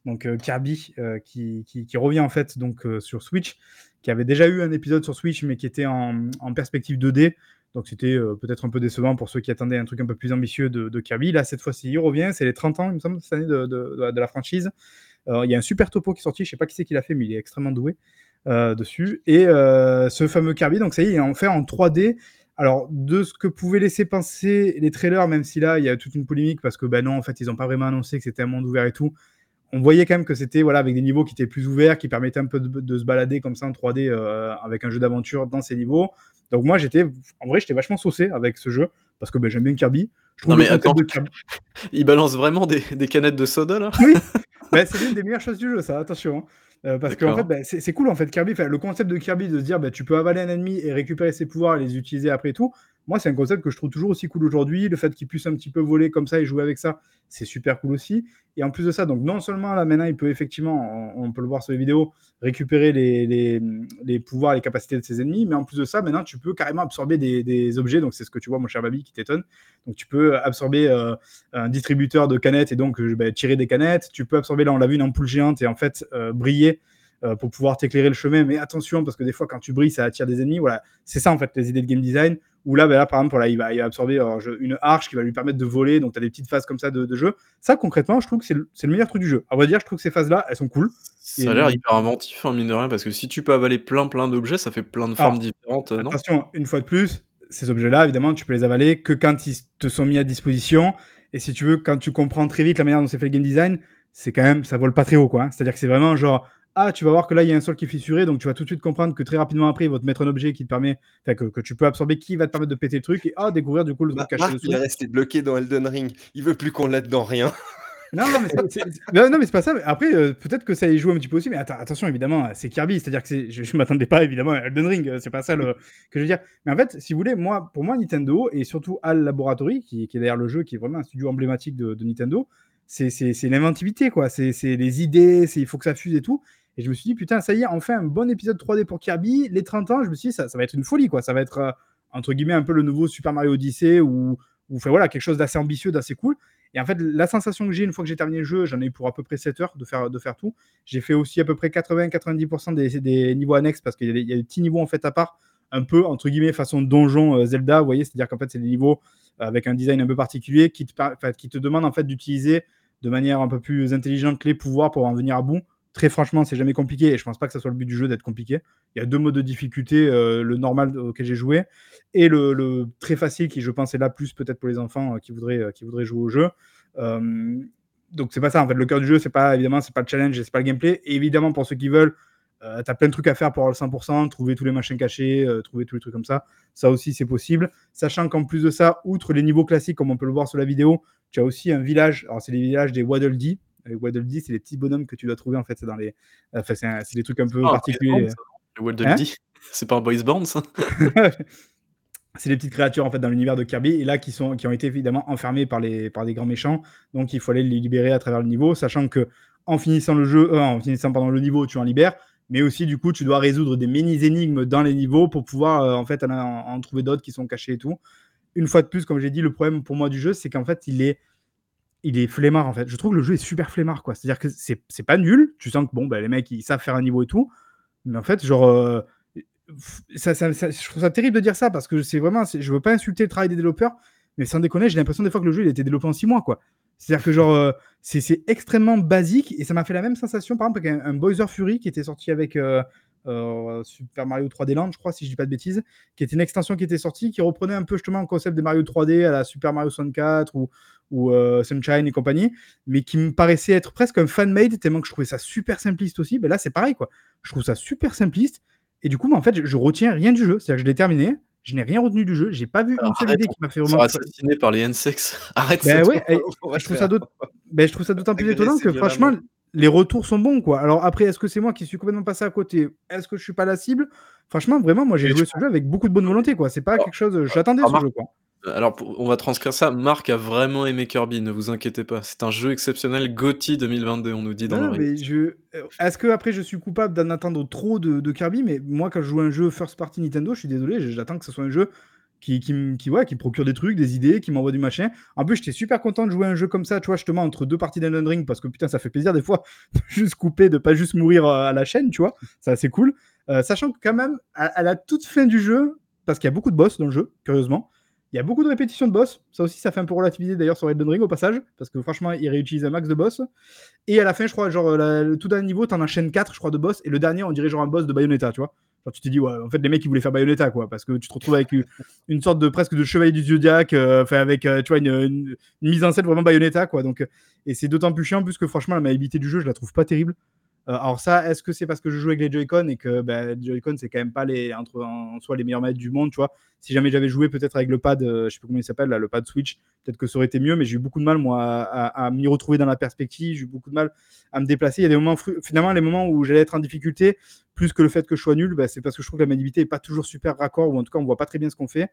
donc Kirby, qui, qui, qui, revient en fait donc sur Switch qui avait déjà eu un épisode sur Switch, mais qui était en, perspective 2D. Donc c'était euh, peut-être un peu décevant pour ceux qui attendaient un truc un peu plus ambitieux de, Kirby. Là, cette fois-ci, il revient. C'est les 30 ans, il me semble, cette année de, la franchise. Euh, il y a un super topo qui est sorti. Je sais pas qui c'est qui l'a fait, mais il est extrêmement doué euh, dessus. Et ce fameux Kirby, donc ça y est, il est en fait en 3D. Alors, de ce que pouvaient laisser penser les trailers, même si là, il y a toute une polémique parce que, ben non, en fait, ils n'ont pas vraiment annoncé que c'était un monde ouvert et tout on voyait quand même que c'était voilà, avec des niveaux qui étaient plus ouverts, qui permettaient un peu de, se balader comme ça en 3D euh, avec un jeu d'aventure dans ces niveaux. Donc moi, j'étais, en vrai, j'étais vachement saucé avec ce jeu parce que ben, j'aime bien Kirby. Je non mais attends, il balance vraiment des, canettes de soda là Oui, ben, c'est l'une des meilleures choses du jeu, ça. Attention. Hein. Euh, parce fait, ben, c'est cool en fait Kirby. Le concept de Kirby de se dire, tu peux avaler un ennemi et récupérer ses pouvoirs et les utiliser après tout. Moi, c'est un concept que je trouve toujours aussi cool aujourd'hui. Le fait qu'il puisse un petit peu voler comme ça et jouer avec ça, c'est super cool aussi. Et en plus de ça, donc non seulement là maintenant, il peut effectivement, on, peut le voir sur les vidéos, récupérer les, les, pouvoirs, les capacités de ses ennemis, mais en plus de ça, maintenant, tu peux carrément absorber des, objets. Donc c'est ce que tu vois, mon cher Babi, qui t'étonne. Donc tu peux absorber euh, un distributeur de canettes et donc euh, bah, tirer des canettes. Tu peux absorber, là, on l'a vu, une ampoule géante et en fait euh, briller pour pouvoir t'éclairer le chemin. Mais attention, parce que des fois, quand tu brilles, ça attire des ennemis. Voilà, c'est ça en fait les idées de game design où là, ben là par exemple, là, il, va, il va absorber une arche qui va lui permettre de voler. Donc, tu as des petites phases comme ça de, jeu. Ça, concrètement, je trouve que c'est le, meilleur truc du jeu. À vrai dire, je trouve que ces phases-là, elles sont cool. Ça a l'air hyper inventif, hein, mine de rien, parce que si tu peux avaler plein, plein d'objets, ça fait plein de formes différentes. Non attention, une fois de plus, ces objets-là, évidemment, tu peux les avaler que quand ils te sont mis à disposition. Et si tu veux, quand tu comprends très vite la manière dont c'est fait le game design, c'est quand même, ça vole pas très haut, quoi. Hein. C'est-à-dire que c'est vraiment genre, ah, tu vas voir que là, il y a un sol qui est fissuré, donc tu vas tout de suite comprendre que très rapidement après, il va te mettre un objet qui te permet, que, que, tu peux absorber, qui va te permettre de péter le truc, et ah, découvrir du coup le truc caché Il est resté bloqué dans Elden Ring, il veut plus qu'on l'aide dans rien. Non, non, mais c'est pas ça. Après, euh, peut-être que ça y joue un petit peu aussi, mais attention, évidemment, c'est Kirby, c'est-à-dire que je, ne m'attendais pas évidemment à Elden Ring, euh, c'est pas ça le, que je veux dire. Mais en fait, si vous voulez, moi, pour moi, Nintendo et surtout Al Laboratory, qui, qui est derrière le jeu, qui est vraiment un studio emblématique de, de Nintendo, c'est l'inventivité, quoi. C'est les idées, il faut que ça fuse et tout. Et je me suis dit, putain, ça y est, enfin un bon épisode 3D pour Kirby. Les 30 ans, je me suis dit, ça, va être une folie, quoi. Ça va être, euh, entre guillemets, un peu le nouveau Super Mario Odyssey ou, ou voilà, quelque chose d'assez ambitieux, d'assez cool. Et en fait, la sensation que j'ai une fois que j'ai terminé le jeu, j'en ai eu pour à peu près 7 heures de faire, de faire tout. J'ai fait aussi à peu près 80-90% des, des, niveaux annexes parce qu'il y, y, a des petits niveaux en fait à part, un peu entre guillemets façon donjon euh, Zelda, vous voyez, c'est-à-dire qu'en fait, c'est des niveaux avec un design un peu particulier qui te, qui te demandent en fait d'utiliser de manière un peu plus intelligente les pouvoirs pour en venir à bout. Très franchement, c'est jamais compliqué et je pense pas que ça soit le but du jeu d'être compliqué. Il y a deux modes de difficulté, euh, le normal auquel j'ai joué et le, très facile qui, je pense, est là plus peut-être pour les enfants euh, qui, voudraient, euh, qui voudraient jouer au jeu. donc c'est pas ça en fait. Le cœur du jeu, c'est pas évidemment, c'est pas le challenge, c'est pas le gameplay. Et évidemment, pour ceux qui veulent, tu as plein de trucs à faire pour avoir le 100%, trouver tous les machins cachés, trouver tous les trucs comme ça. Ça aussi, c'est possible. Sachant qu'en plus de ça, outre les niveaux classiques, comme on peut le voir sur la vidéo, tu as aussi un village. Alors, c'est les villages des Waddle Dee Les Waddle Dee, c'est les petits bonhommes que tu dois trouver en fait. C'est dans les. Enfin, c'est des trucs un peu particuliers. Le Waddle hein? Dee, c'est pas un boys band ça? C'est les petites créatures en fait dans l'univers de Kirby et là qui sont qui ont été évidemment enfermées par les par des grands méchants donc il faut aller les libérer à travers le niveau sachant que en finissant le jeu euh, en finissant pendant le niveau tu en libères mais aussi du coup tu dois résoudre des mini énigmes dans les niveaux pour pouvoir euh, en fait en, trouver d'autres qui sont cachés et tout une fois de plus comme j'ai dit le problème pour moi du jeu c'est qu'en fait il est il est flemmard en fait. Je trouve que le jeu est super flemmard quoi. C'est à dire que c'est pas nul. Tu sens que bon bah, les mecs ils savent faire un niveau et tout. Mais en fait genre euh, ça, je trouve ça terrible de dire ça parce que c'est vraiment, je veux pas insulter le travail des développeurs, mais sans déconner, j'ai l'impression des fois que le jeu il a été développé en 6 mois quoi. C'est-à-dire que genre euh, c'est extrêmement basique et ça m'a fait la même sensation par exemple qu'un un Bowser Fury qui était sorti avec euh, Super Mario 3D Land, je crois si je dis pas de bêtises, qui était une extension qui était sortie qui reprenait un peu justement le concept de Mario 3D à la Super Mario 64 ou ou Sunshine et compagnie, mais qui me paraissait être presque un fan-made tellement que je trouvais ça super simpliste aussi. Ben là c'est pareil quoi. Je trouve ça super simpliste et du coup, en fait, je, retiens rien du jeu. C'est-à-dire que je l'ai terminé, je n'ai rien retenu du jeu, j'ai pas vu une seule idée qui m'a fait vraiment. assassiné par les N-Sex. Arrête ben ouais, je, trouve ça ben, je trouve ça d'autant plus étonnant que franchement, les retours sont bons. quoi. Alors après, est-ce que c'est moi qui suis complètement passé à côté? Est-ce que je suis pas la cible? Franchement, vraiment, moi j'ai joué ce jeu avec beaucoup de bonne volonté. quoi. C'est pas quelque chose. J'attendais ce jeu. Quoi. Alors, on va transcrire ça. Marc a vraiment aimé Kirby, ne vous inquiétez pas. C'est un jeu exceptionnel, GOTY 2022, on nous dit dans non, mais je... Euh, est-ce que après je suis coupable d'en attendre trop de, Kirby? Mais moi, quand je joue un jeu first party Nintendo, je suis désolé, j'attends que ce soit un jeu qui, qui, qui, qui procure des trucs, des idées, qui m'envoie du machin. En plus, j'étais super content de jouer un jeu comme ça, tu vois, justement, entre deux parties d'Elden Ring, parce que putain, ça fait plaisir des fois de juste couper, de pas juste mourir euh, à la chaîne, tu vois. C'est assez cool. Euh, sachant que quand même, à la toute fin du jeu, parce qu'il y a beaucoup de boss dans le jeu, curieusement, il y a beaucoup de répétitions de boss. Ça aussi, ça fait un peu relativiser d'ailleurs sur Elden Ring au passage, parce que franchement, il réutilise un max de boss. Et à la fin, je crois, genre, tout un niveau, t'en enchaînes 4, je crois, de boss. Et le dernier, on dirait genre un boss de Bayonetta, tu vois. Genre, tu te dis, ouais, en fait, les mecs, ils voulaient faire Bayonetta, quoi, parce que tu te retrouves avec une, sorte de presque de chevalier du Zodiac, euh, enfin, avec, euh, tu vois, une, mise en scène vraiment Bayonetta, quoi. Donc, et c'est d'autant plus chiant, puisque franchement, la maniabilité du jeu, je la trouve pas terrible. Euh, alors ça, est-ce que c'est parce que je joue avec les Joy-Con et que bah, Joy-Con c'est quand même pas les entre en soi les meilleurs maîtres du monde, tu vois? Si jamais j'avais joué peut-être avec le pad, euh, je sais pas comment il s'appelle le pad Switch, peut-être que ça aurait été mieux, mais j'ai eu beaucoup de mal moi à, m'y retrouver dans la perspective, j'ai eu beaucoup de mal à me déplacer. Il y a des moments finalement les moments où j'allais être en difficulté, plus que le fait que je sois nul, bah, c'est parce que je trouve que la maniabilité est pas toujours super raccord ou en tout cas on voit pas très bien ce qu'on fait.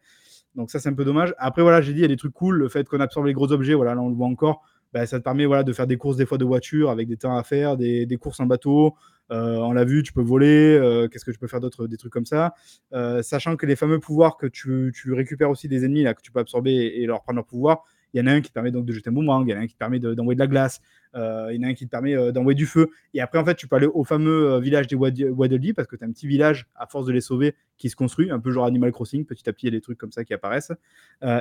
Donc ça c'est un peu dommage. Après voilà, j'ai dit il y a des trucs cool, le fait qu'on absorbe les gros objets, voilà, là on le voit encore. Bah, ça te permet voilà, de faire des courses des fois de voiture avec des temps à faire, des, courses en bateau, euh, on l'a vu, tu peux voler. Euh, qu'est-ce que tu peux faire d'autre Des trucs comme ça. Euh, sachant que les fameux pouvoirs que tu, récupères aussi des ennemis, là, que tu peux absorber et, leur prendre leur pouvoir, il y en a un qui permet donc de jeter un boomerang, il y en a un qui permet d'envoyer de, la glace, il y en a un qui te permet d'envoyer du feu. Et après, en fait, tu peux aller au fameux village des Waddle parce que tu as un petit village, à force de les sauver, qui se construit, un peu genre Animal Crossing, petit à petit, il y a des trucs comme ça qui apparaissent.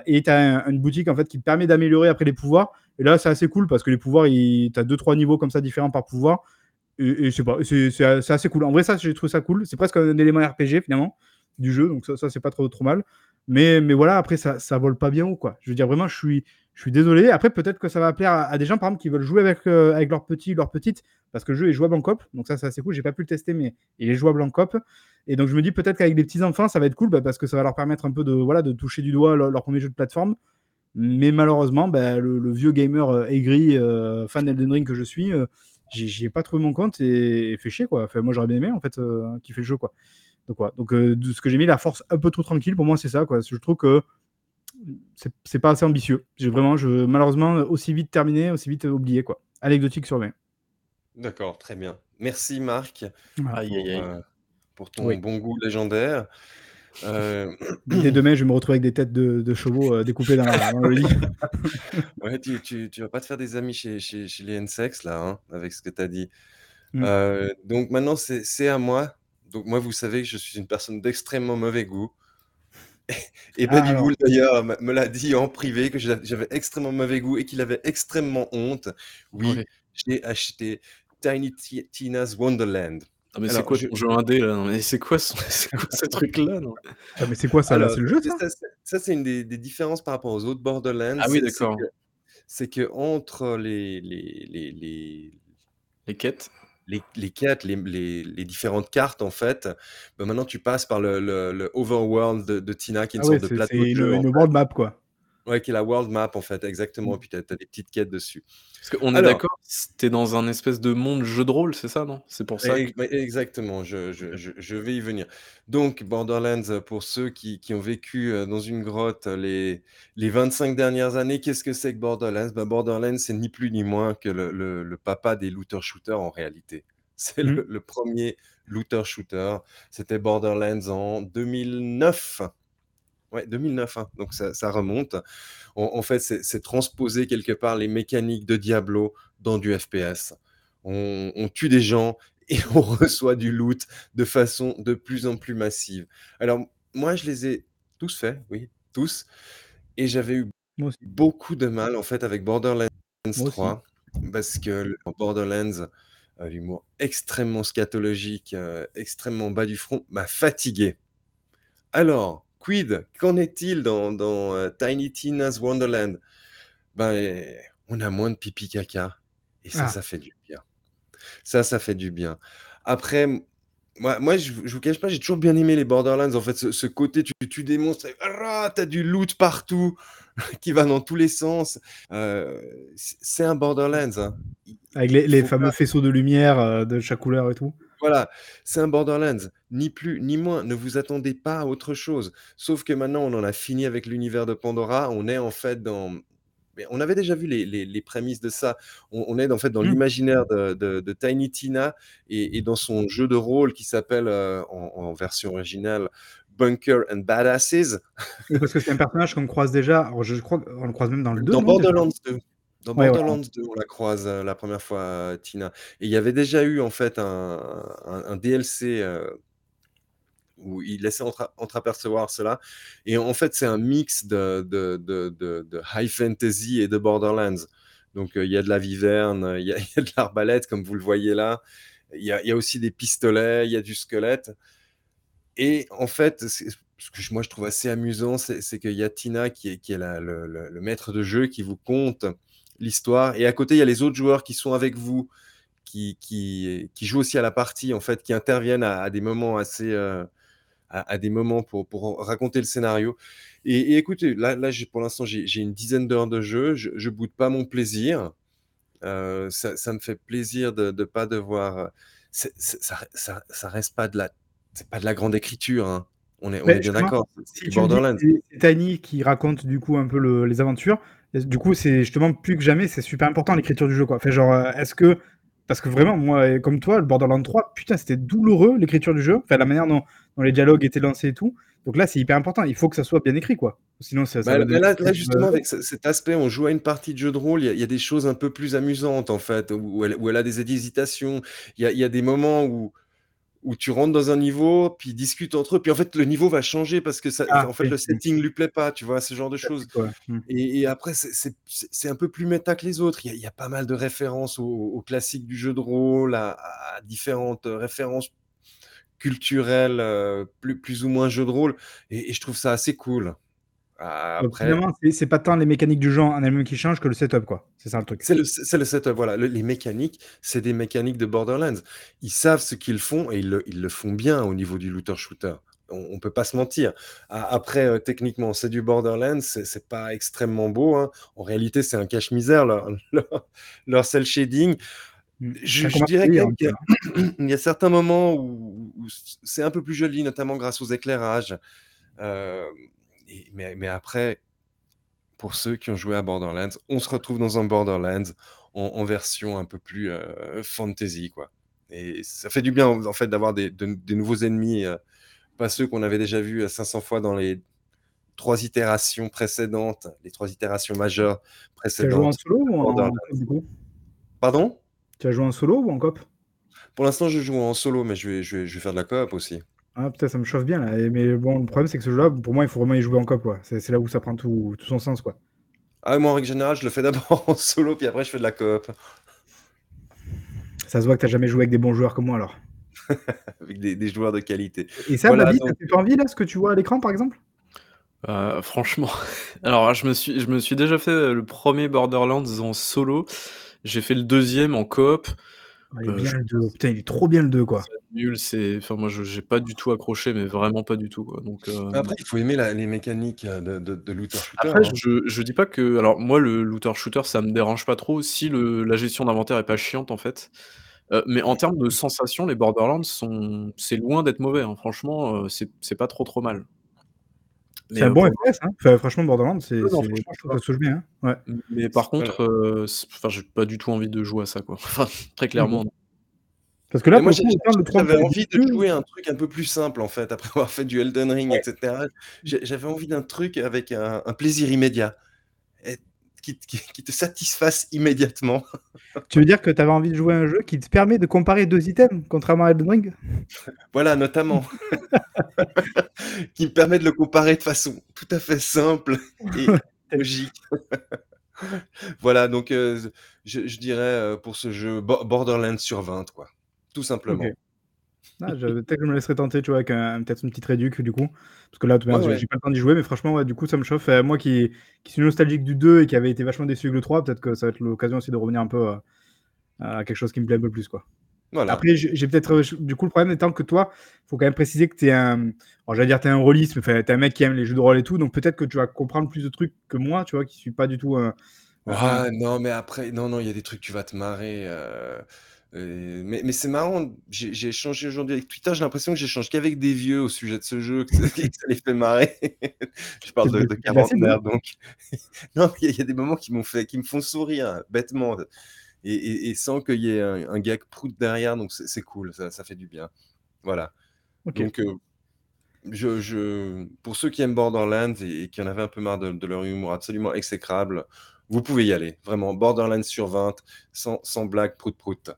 et tu as une boutique, en fait, qui te permet d'améliorer après les pouvoirs. Et là, c'est assez cool parce que les pouvoirs, tu as deux, trois niveaux comme ça différents par pouvoir et, c'est assez cool. En vrai, ça, j'ai trouvé ça cool. C'est presque un élément RPG finalement du jeu, donc ça, ça c'est pas trop, trop mal. Mais, mais voilà, après, ça, ça vole pas bien ou quoi. Je veux dire, vraiment, je suis, je suis désolé. Après, peut-être que ça va plaire à, des gens, par exemple, qui veulent jouer avec, euh, avec leurs petits, leurs petites, parce que le jeu est jouable en cop. Donc ça, c'est assez cool. J'ai pas pu le tester, mais il est jouable en cop. Et donc, je me dis peut-être qu'avec des petits enfants, ça va être cool, bah, parce que ça va leur permettre un peu de, voilà, de toucher du doigt leur, premier jeu de plateforme. Mais malheureusement, bah, le, vieux gamer euh, aigri, euh, fan d'Elden Ring que je suis, j'y ai pas trouvé mon compte et, fait chier quoi. Moi j'aurais bien aimé en fait euh, qui fait le jeu quoi. Donc quoi. Donc euh, ce que j'ai mis la force un peu trop tranquille pour moi c'est ça quoi. Je trouve que c'est pas assez ambitieux. J'ai vraiment je malheureusement aussi vite terminé, aussi vite oublié quoi. Anecdotique sur 20. D'accord, très bien. Merci Marc euh, pour, ton bon goût légendaire. Euh... Dès demain, je vais me retrouver avec des têtes de, chevaux euh, découpées dans, le lit. ouais, tu, tu, vas pas te faire des amis chez, chez, chez les N-Sex, là, hein, avec ce que tu as dit. Mm. Euh, donc maintenant, c'est à moi. Donc moi, vous savez que je suis une personne d'extrêmement mauvais goût. Et ah, Baby Bull, d'ailleurs, me l'a dit en privé que j'avais extrêmement mauvais goût et qu'il avait extrêmement honte. Oui, j'ai acheté Tiny Tina's Wonderland. Ah mais c'est quoi je... ton jeu indé là? Mais c'est quoi, ce... quoi ce truc là ah, mais c'est quoi ça là? C'est le jeu ça? Ça, c'est une des, des, différences par rapport aux autres Borderlands. Ah oui d'accord. C'est que, que, entre les les, les, les... les quêtes? Les, les, quêtes, les, les, différentes cartes, en fait, ben maintenant tu passes par le, le, le overworld de, de, Tina, qui est une ah sorte de plateau. C'est une, une world map, quoi. Ouais, qui est la world map, en fait, exactement, et puis tu as des petites quêtes dessus. Parce qu'on est d'accord, tu es dans un espèce de monde jeu de rôle, c'est ça, non? C'est pour ça exactement, je je je je vais y venir. Donc Borderlands, pour ceux qui qui ont vécu, heu, dans une grotte les les 25 dernières années, qu'est-ce que c'est que Borderlands? Bah, Borderlands, c'est ni plus ni moins que le le le papa des looter shooters en réalité. C'est Mmh. le le 1er looter shooter, c'était Borderlands en 2009. Ouais, 2009, hein, donc ça ça remonte. En en fait, c'est transposer quelque part les mécaniques de Diablo dans du FPS. On on tue des gens et on reçoit du loot de façon de plus en plus massive. Alors moi, je les ai tous faits, oui, tous et j'avais eu beaucoup de mal, en fait, avec Borderlands Moi aussi. 3 parce que Borderlands, heu, l'humour extrêmement scatologique, heu, extrêmement bas du front m'a fatigué. Alors, quid? Qu'en est-il dans dans, heu, Tiny Tina's Wonderland? Ben, on a moins de pipi caca et ça, Ah! ça fait du bien. Ça, ça fait du bien. Après, moi moi, je je vous cache pas, j'ai toujours bien aimé les Borderlands, en fait, ce ce côté, tu tues des monstres et tu as du loot partout qui va dans tous les sens. Heu, c c'est un Borderlands, hein. Avec les fameux pas faisceaux de lumière, heu, de chaque couleur et tout. Voilà, c'est un Borderlands, ni plus ni moins. Ne vous attendez pas à autre chose. Sauf que maintenant, on en a fini avec l'univers de Pandora. On est, en fait, dans mais on avait déjà vu les les les prémices de ça. On on est, en fait, dans Mmh. l'imaginaire de de de Tiny Tina et et dans son jeu de rôle qui s'appelle, heu, en en version originale, Bunker and Badasses. Parce que c'est un personnage qu'on croise déjà, alors je crois qu'on le croise même dans le 2, Dans? Borderlands 2. Dans Ouais. Borderlands 2, on la croise, heu, la 1re fois, Tina et il y avait déjà eu, en fait, un un un DLC, heu où il laissait entra entrapercevoir cela et en fait, c'est un mix de de de de de high fantasy et de Borderlands. Donc, heu, il y a de la wyvern, il y a il y a de l'arbalète comme vous le voyez là. Il y a il y a aussi des pistolets, il y a du squelette et en fait, c'est ce que moi, je trouve assez amusant, c'est c'est qu'il y a Tina qui est qui est la le le le maître de jeu qui vous conte l'histoire et à côté, il y a les autres joueurs qui sont avec vous, qui qui qui jouent aussi à la partie, en fait, qui interviennent à à des moments assez, heu, à à des moments pour pour raconter le scénario et et écoutez, là là, pour l'instant, j'ai une dizaine d'heures de jeu. Je je boude pas mon plaisir. Heu, ça ça me fait plaisir de de pas devoir, c'est ça ça ça reste pas de la c'est pas de la grande écriture, hein. On est on Mais est bien d'accord, c'est si Borderlands. c'est Tiny qui raconte, du coup, un peu le les aventures, du coup, c'est justement plus que jamais, c'est super important l'écriture du jeu, quoi. Enfin, genre, heu, est-ce que parce que vraiment, moi, comme toi, le Borderlands 3, putain, c'était douloureux l'écriture du jeu, enfin, la manière dont dont les dialogues étaient lancés et tout. Donc là, c'est hyper important. Il faut que ça soit bien écrit, quoi. Sinon, ça ça Bah, va là là là, justement, avec ce cet aspect, on joue à une partie de jeu de rôle, il y a il y a des choses un peu plus amusantes, en fait, où elle où elle a des hésitations. Il y a il y a des moments où où tu rentres dans un niveau, puis ils discutent entre eux, puis en fait, le niveau va changer parce que ça Ah, en fait, oui, le setting lui plaît pas, tu vois? Ce genre de choses. Mmh. et et après, c'est un peu plus méta que les autres. Il y a il y a pas mal de références aux aux classiques du jeu de rôle, à à différentes références culturelles, heu, plus plus ou moins jeu de rôle et et je trouve ça assez cool. Donc après c'est pas tant les mécaniques du jeu en elles-mêmes qui changent que le setup, quoi. C'est ça, le truc? C'est le setup, voilà. Le les mécaniques, c'est des mécaniques de Borderlands. Ils savent ce qu'ils font et ils le ils le font bien au niveau du looter shooter. On on peut pas se mentir. Après, heu, techniquement, c'est du Borderlands, c'est pas extrêmement beau, hein. En réalité, c'est un cache-misère leur leur leur cel shading. Mmh. Je dirais un qu'il y peu, a hein. y a certains moments où c'est un peu plus joli, notamment grâce aux éclairages, hem et mais mais après, pour ceux qui ont joué à Borderlands, on se retrouve dans un Borderlands en en version un peu plus, heu, fantasy, quoi et ça fait du bien, en fait, d'avoir des de des nouveaux ennemis, heu, pas ceux qu'on avait déjà vus, heu, 500 fois dans les 3 itérations précédentes, les 3 itérations majeures Tu as joué en précédentes solo ou en coop, du coup? Pardon? Tu as joué en solo ou en coop? Pour l'instant, je joue en solo, mais je vais je vais je vais faire de la coop aussi. Ah putain, ça me chauffe bien, là et mais bon, le problème, c'est que ce jeu-là, pour moi, il faut vraiment y jouer en coop, quoi. C'est c'est là où ça prend tout tout son sens, quoi. Ah, moi, en règle générale, je le fais d'abord en solo, puis après je fais de la coop. Ça se voit que tu as jamais joué avec des bons joueurs comme moi, alors. Avec des des joueurs de qualité. Et ça, Voilà, Babi, ça donc te fait pas envie, là, ce que tu vois à l'écran, par exemple? Heu, franchement, alors je me suis je me suis déjà fait, le 1er Borderlands en solo. J'ai fait le 2e en coop. Il est Heu, bien le 2, putain, il est trop bien le 2, quoi. Nul, c'est enfin moi je j'ai pas du tout accroché, mais vraiment pas du tout, quoi, donc hem Après, il faut aimer la les mécaniques, heu, de de de looter shooter, Après hein. je je dis pas que alors moi le looter shooter ça me dérange pas trop si le la gestion d'inventaire est pas chiante en fait, mais en termes de sensations, les Borderlands sont c'est loin d'être mauvais, hein, franchement, heu, c'est c'est pas trop, trop mal. C'est un bon pour FPS, hein, enfin franchement Borderlands, c'est ça se touche bien, hein, ouais. Mais par contre, heu, c enfin j'ai pas du tout envie de jouer à ça, quoi. Enfin, très OK. clairement. Parce que là, moi pour le j'ai coup, j'ai autant le 3 me j'avais envie de jouer à un truc un peu plus simple, en fait, après avoir fait du Elden Ring et Ouais. cetera. Mmh. J'ai j'avais envie d'un truc avec un un plaisir immédiat et qui t qui qui te satisfasse immédiatement. Tu veux dire que tu avais envie de jouer à un jeu qui te permet de comparer 2 items, contrairement à Elden Ring? Voilà, notamment. Qui me permet de le comparer de façon tout à fait simple et logique. Voilà, donc heu, z je je dirais, heu, pour ce jeu Bo Borderlands sur 20, quoi, tout simplement. Ah, je peut-être que je me laisserai tenter, tu vois, avec un peut-être une petite réduc, du coup. Parce que là, Ouais, manière, j'ai ouais. pas le temps d'y jouer, mais franchement, ouais, du coup, ça me chauffe, heu, moi qui qui suis nostalgique du 2 et qui avait été vachement déçu avec le 3, peut-être que ça va être l'occasion aussi de revenir un peu, heu, à quelque chose qui me plaît un peu plus, quoi. Voilà. Après, j'ai peut-être, heu, ch du coup, le problème étant que toi, faut quand même préciser que tu es un, alors j'allais dire tu es un rôliste, mais enfin, tu es un mec qui aime les jeux de rôle et tout, donc peut-être que tu vas comprendre plus de trucs que moi, tu vois, qui suis pas du tout, un Ah non, mais après non, non, il y a des trucs, tu vas te marrer, heu, mais mais c'est marrant, j'ai échangé aujourd'hui avec Twitter, j'ai l'impression que j'échange qu'avec des vieux au sujet de ce jeu, que ça que ça les fait marrer. Je parle de de ciblé. quarantenaires, donc non, il y a il y a des moments qui m'ont fait qui me font sourire bêtement et et et sans qu'il y ait un un gag prout derrière, donc c'est cool, ça ça fait du bien. Voilà, donc heu, je je pour ceux qui aiment Borderlands et et qui en avaient un peu marre de de leur humour absolument exécrable, vous pouvez y aller. Vraiment, Borderlands sur 20, sans sans blague prout prout.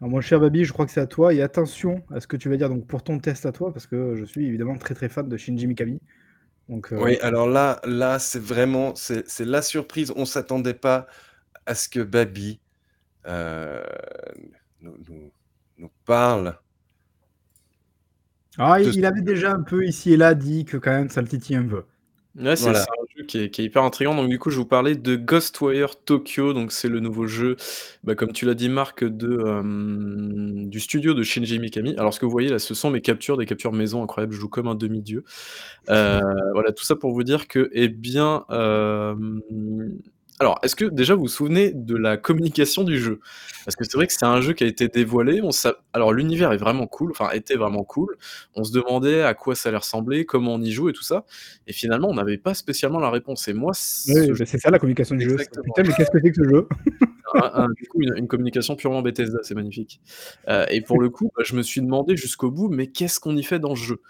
Alors mon cher Babi, je crois que c'est à toi et attention à ce que tu vas dire donc pour ton test à toi, parce que je suis évidemment très, très fan de Shinji Mikami, donc heu Oui, alors là là, c'est vraiment c'est c'est la surprise. On s'attendait pas à ce que Babi, heu, nous nous nous parle Ah, de il avait déjà un peu ici et là dit que quand même ça le titillait un peu. Ouais, c'est Voilà. un jeu qui est qui est hyper intriguant, donc du coup, je vous parler de Ghostwire Tokyo, donc c'est le nouveau jeu, bah, comme tu l'as dit Marc, de, du studio de Shinji Mikami. Alors ce que vous voyez là, ce sont mes captures, des captures maison incroyables, je joue comme un demi-dieu. Heu, voilà, tout ça pour vous dire que, eh bien, alors est-ce que déjà vous vous souvenez de la communication du jeu? Parce que c'est vrai que c'est un jeu qui a été dévoilé, on s'a alors l'univers est vraiment cool, enfin était vraiment cool. On se demandait à quoi ça allait ressembler, comment on y joue et tout ça et finalement on n'avait pas spécialement la réponse et moi ce Oui, jeu c'est ça la communication du jeu. «Putain, mais qu'est-ce que c'est que ce jeu?» un un du coup, une une communication purement Bethesda, c'est magnifique. Heu et pour le coup, bah, je me suis demandé jusqu'au bout: «Mais qu'est-ce qu'on y fait dans ce jeu?»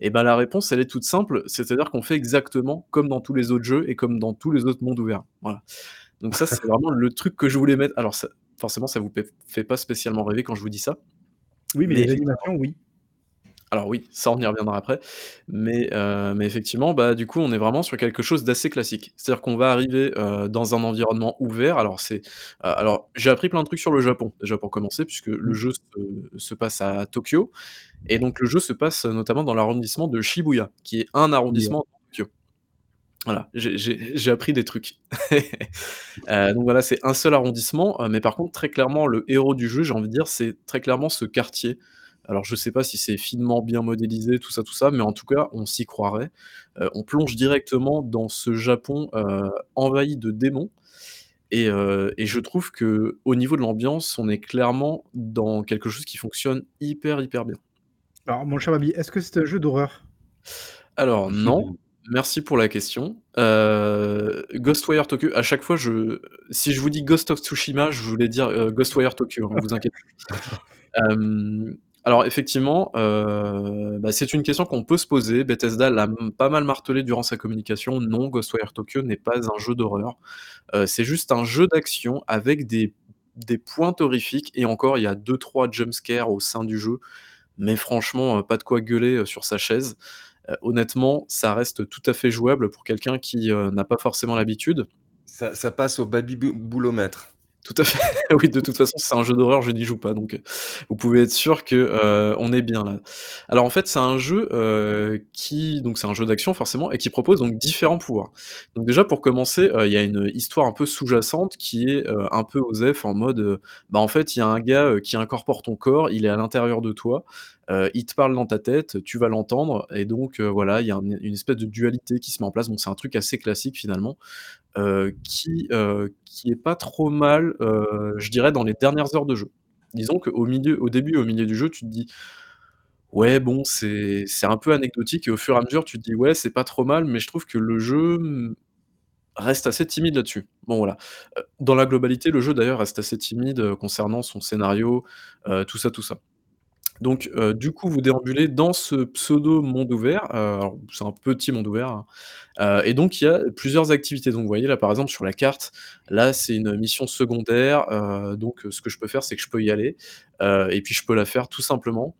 Et bah, la réponse, elle est toute simple, c'est-à-dire qu'on fait exactement comme dans tous les autres jeux et comme dans tous les autres mondes ouverts. Voilà. Donc ça, c'est vraiment le truc que je voulais mettre alors ça forcément, ça vous fait pas spécialement rêver quand je vous dis ça, Oui, mais mais les animations, oui. Alors oui, ça on y reviendra après, mais heu, mais effectivement, bah, du coup, on est vraiment sur quelque chose d'assez classique. C'est-à-dire qu'on va arriver, heu, dans un environnement ouvert, alors c'est, heu, alors j'ai appris plein de trucs sur le Japon, déjà pour commencer, puisque le Mmh. jeu se se passe à Tokyo et donc le jeu se passe, heu, notamment dans l'arrondissement de Shibuya, qui est un arrondissement de Tokyo. Voilà, j'ai j'ai j'ai appris des trucs. Heu, donc voilà, c'est un seul arrondissement, heu, mais par contre, très clairement, le héros du jeu, j'ai envie de dire, c'est très clairement ce quartier. Alors je sais pas si c'est finement bien modélisé, tout ça, tout ça, mais en tout cas, on s'y croirait. Heu, on plonge directement dans ce Japon, heu, envahi de démons et heu et je trouve qu'au niveau de l'ambiance, on est clairement dans quelque chose qui fonctionne hyper, hyper bien. Alors mon cher Babi, est-ce que c'est un jeu d'horreur? Alors non, merci pour la question. Ghostwire Tokyo, à chaque fois je si je vous dis Ghost of Tsushima, je voulais dire, Ghostwire Tokyo, hein, vous inquiétez alors effectivement, heu, bah, c'est une question qu'on peut se poser. Bethesda l'a pas mal martelé durant sa communication. Non, Ghostwire Tokyo n'est pas un jeu d'horreur. Heu, c'est juste un jeu d'action avec des pointes horrifiques et encore, il y a 2-3 jumpscares au sein du jeu, mais franchement, heu, pas de quoi gueuler, sur sa chaise. Honnêtement, ça reste tout à fait jouable pour quelqu'un qui, n'a pas forcément l'habitude. Ça ça passe au baby bou boulomètre. Tout à fait. Oui, de toute façon, c'est un jeu d'horreur, je n'y joue pas, donc heu, vous pouvez être sûr que, on est bien là. Alors en fait, c'est un jeu, heu, qui donc c'est un jeu d'action forcément et qui propose donc différents pouvoirs. Donc déjà pour commencer, il y a une histoire un peu sous-jacente qui est, un peu OSEF en mode, bah, en fait, il y a un gars, qui incorpore ton corps, il est à l'intérieur de toi, il te parle dans ta tête, tu vas l'entendre et donc voilà, il y a un une espèce de dualité qui se met en place, donc c'est un truc assez classique finalement, qui, heu, qui est pas trop mal, heu, je dirais dans les dernières heures de jeu. Disons qu'au milieu au début, au milieu du jeu, tu te dis: «Ouais, bon, c'est un peu anecdotique» et au fur et à mesure, tu te dis: «Ouais, c'est pas trop mal», mais je trouve que le jeu, reste assez timide là-dessus. Bon voilà. Dans la globalité, le jeu d'ailleurs reste assez timide, concernant son scénario, tout ça, tout ça. Donc heu, du coup, vous déambulez dans ce pseudo monde ouvert, alors c'est un petit monde ouvert, hein, heu et donc il y a plusieurs activités. Donc vous voyez là, par exemple, sur la carte, là, c'est une mission secondaire, donc ce que je peux faire, c'est que je peux y aller, et puis je peux la faire tout simplement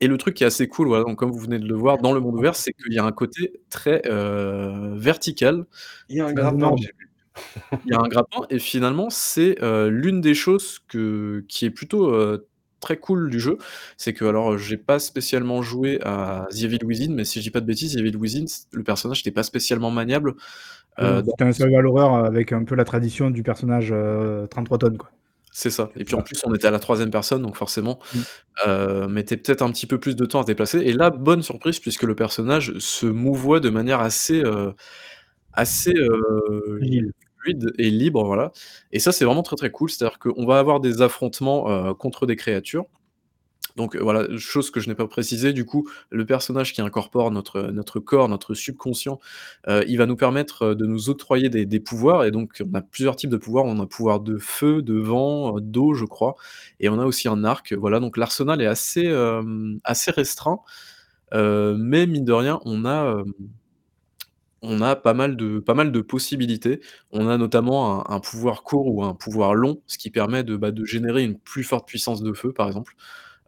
et le truc qui est assez cool, voilà, donc comme vous venez de le voir dans le monde ouvert, c'est qu'il y a un côté très, vertical. Il y a un grappin, énorme. j'ai vu. Il y a un grappin et finalement, c'est, l'une des choses que qui est plutôt, très cool du jeu. C'est que alors, j'ai pas spécialement joué à The Evil Within, mais si je dis pas de bêtises, The Evil Within, le personnage était pas spécialement maniable, dans c'était un survival horror avec un peu la tradition du personnage, heu, 33 tonnes, quoi. c'est ça et puis en plus, on était à la 3e personne, donc forcément, Mmh. heu, mettait peut-être un petit peu plus de temps à se déplacer et là, bonne surprise puisque le personnage se mouvoit de manière assez, heu, assez. Et libre, voilà et ça, c'est vraiment très, très cool. C'est-à-dire qu'on va avoir des affrontements, heu, contre des créatures. Donc, heu, voilà, chose que je n'ai pas précisé, du coup, le personnage qui incorpore notre, notre corps, notre subconscient, heu, il va nous permettre, de nous octroyer des pouvoirs et donc on a plusieurs types de pouvoirs. On a pouvoir de feu, de vent, d'eau, je crois et on a aussi un arc. Voilà, donc l'arsenal est assez, assez restreint, mais mine de rien, on a, on a pas mal de pas mal de possibilités. On a notamment un un pouvoir court ou un pouvoir long, ce qui permet de, bah, de générer une plus forte puissance de feu, par exemple.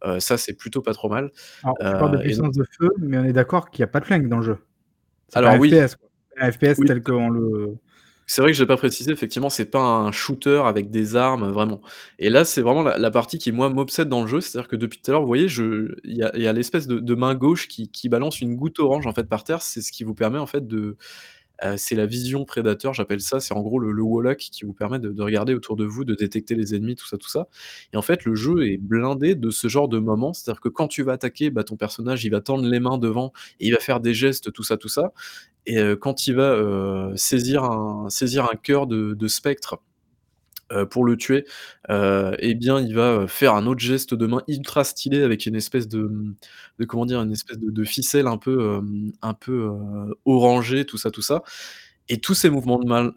Heu, ça, c'est plutôt pas trop mal. Alors, tu parles de Heu et donc puissance de feu, mais on est d'accord qu'il y a pas de flingue dans le jeu? C'est pas alors un oui, FPS, quoi. Un FPS oui, tel qu'on le c'est vrai que j'ai pas précisé, effectivement, c'est pas un shooter avec des armes, vraiment. Et là, c'est vraiment la partie qui, moi, m'obsède dans le jeu. C'est-à-dire que depuis tout à l'heure, vous voyez, je il y a l'espèce de de main gauche qui qui balance une goutte orange, en fait, par terre. C'est ce qui vous permet, en fait, de Heu, c'est la vision prédateur, j'appelle ça. C'est en gros le le qui vous permet de de regarder autour de vous, de détecter les ennemis, tout ça, tout ça et en fait, le jeu est blindé de ce genre de moments. C'est-à-dire que quand tu vas attaquer, bah, ton personnage, il va tendre les mains devant et il va faire des gestes, tout ça, tout ça et heu, quand il va, heu, saisir un saisir un cœur de spectre heu, pour le tuer, heu et bien, il va, heu, faire un autre geste de main ultra stylé avec une espèce de, de comment dire? Une espèce de de ficelle un peu, un peu, orangée, tout ça, tout ça et tous ces mouvements de main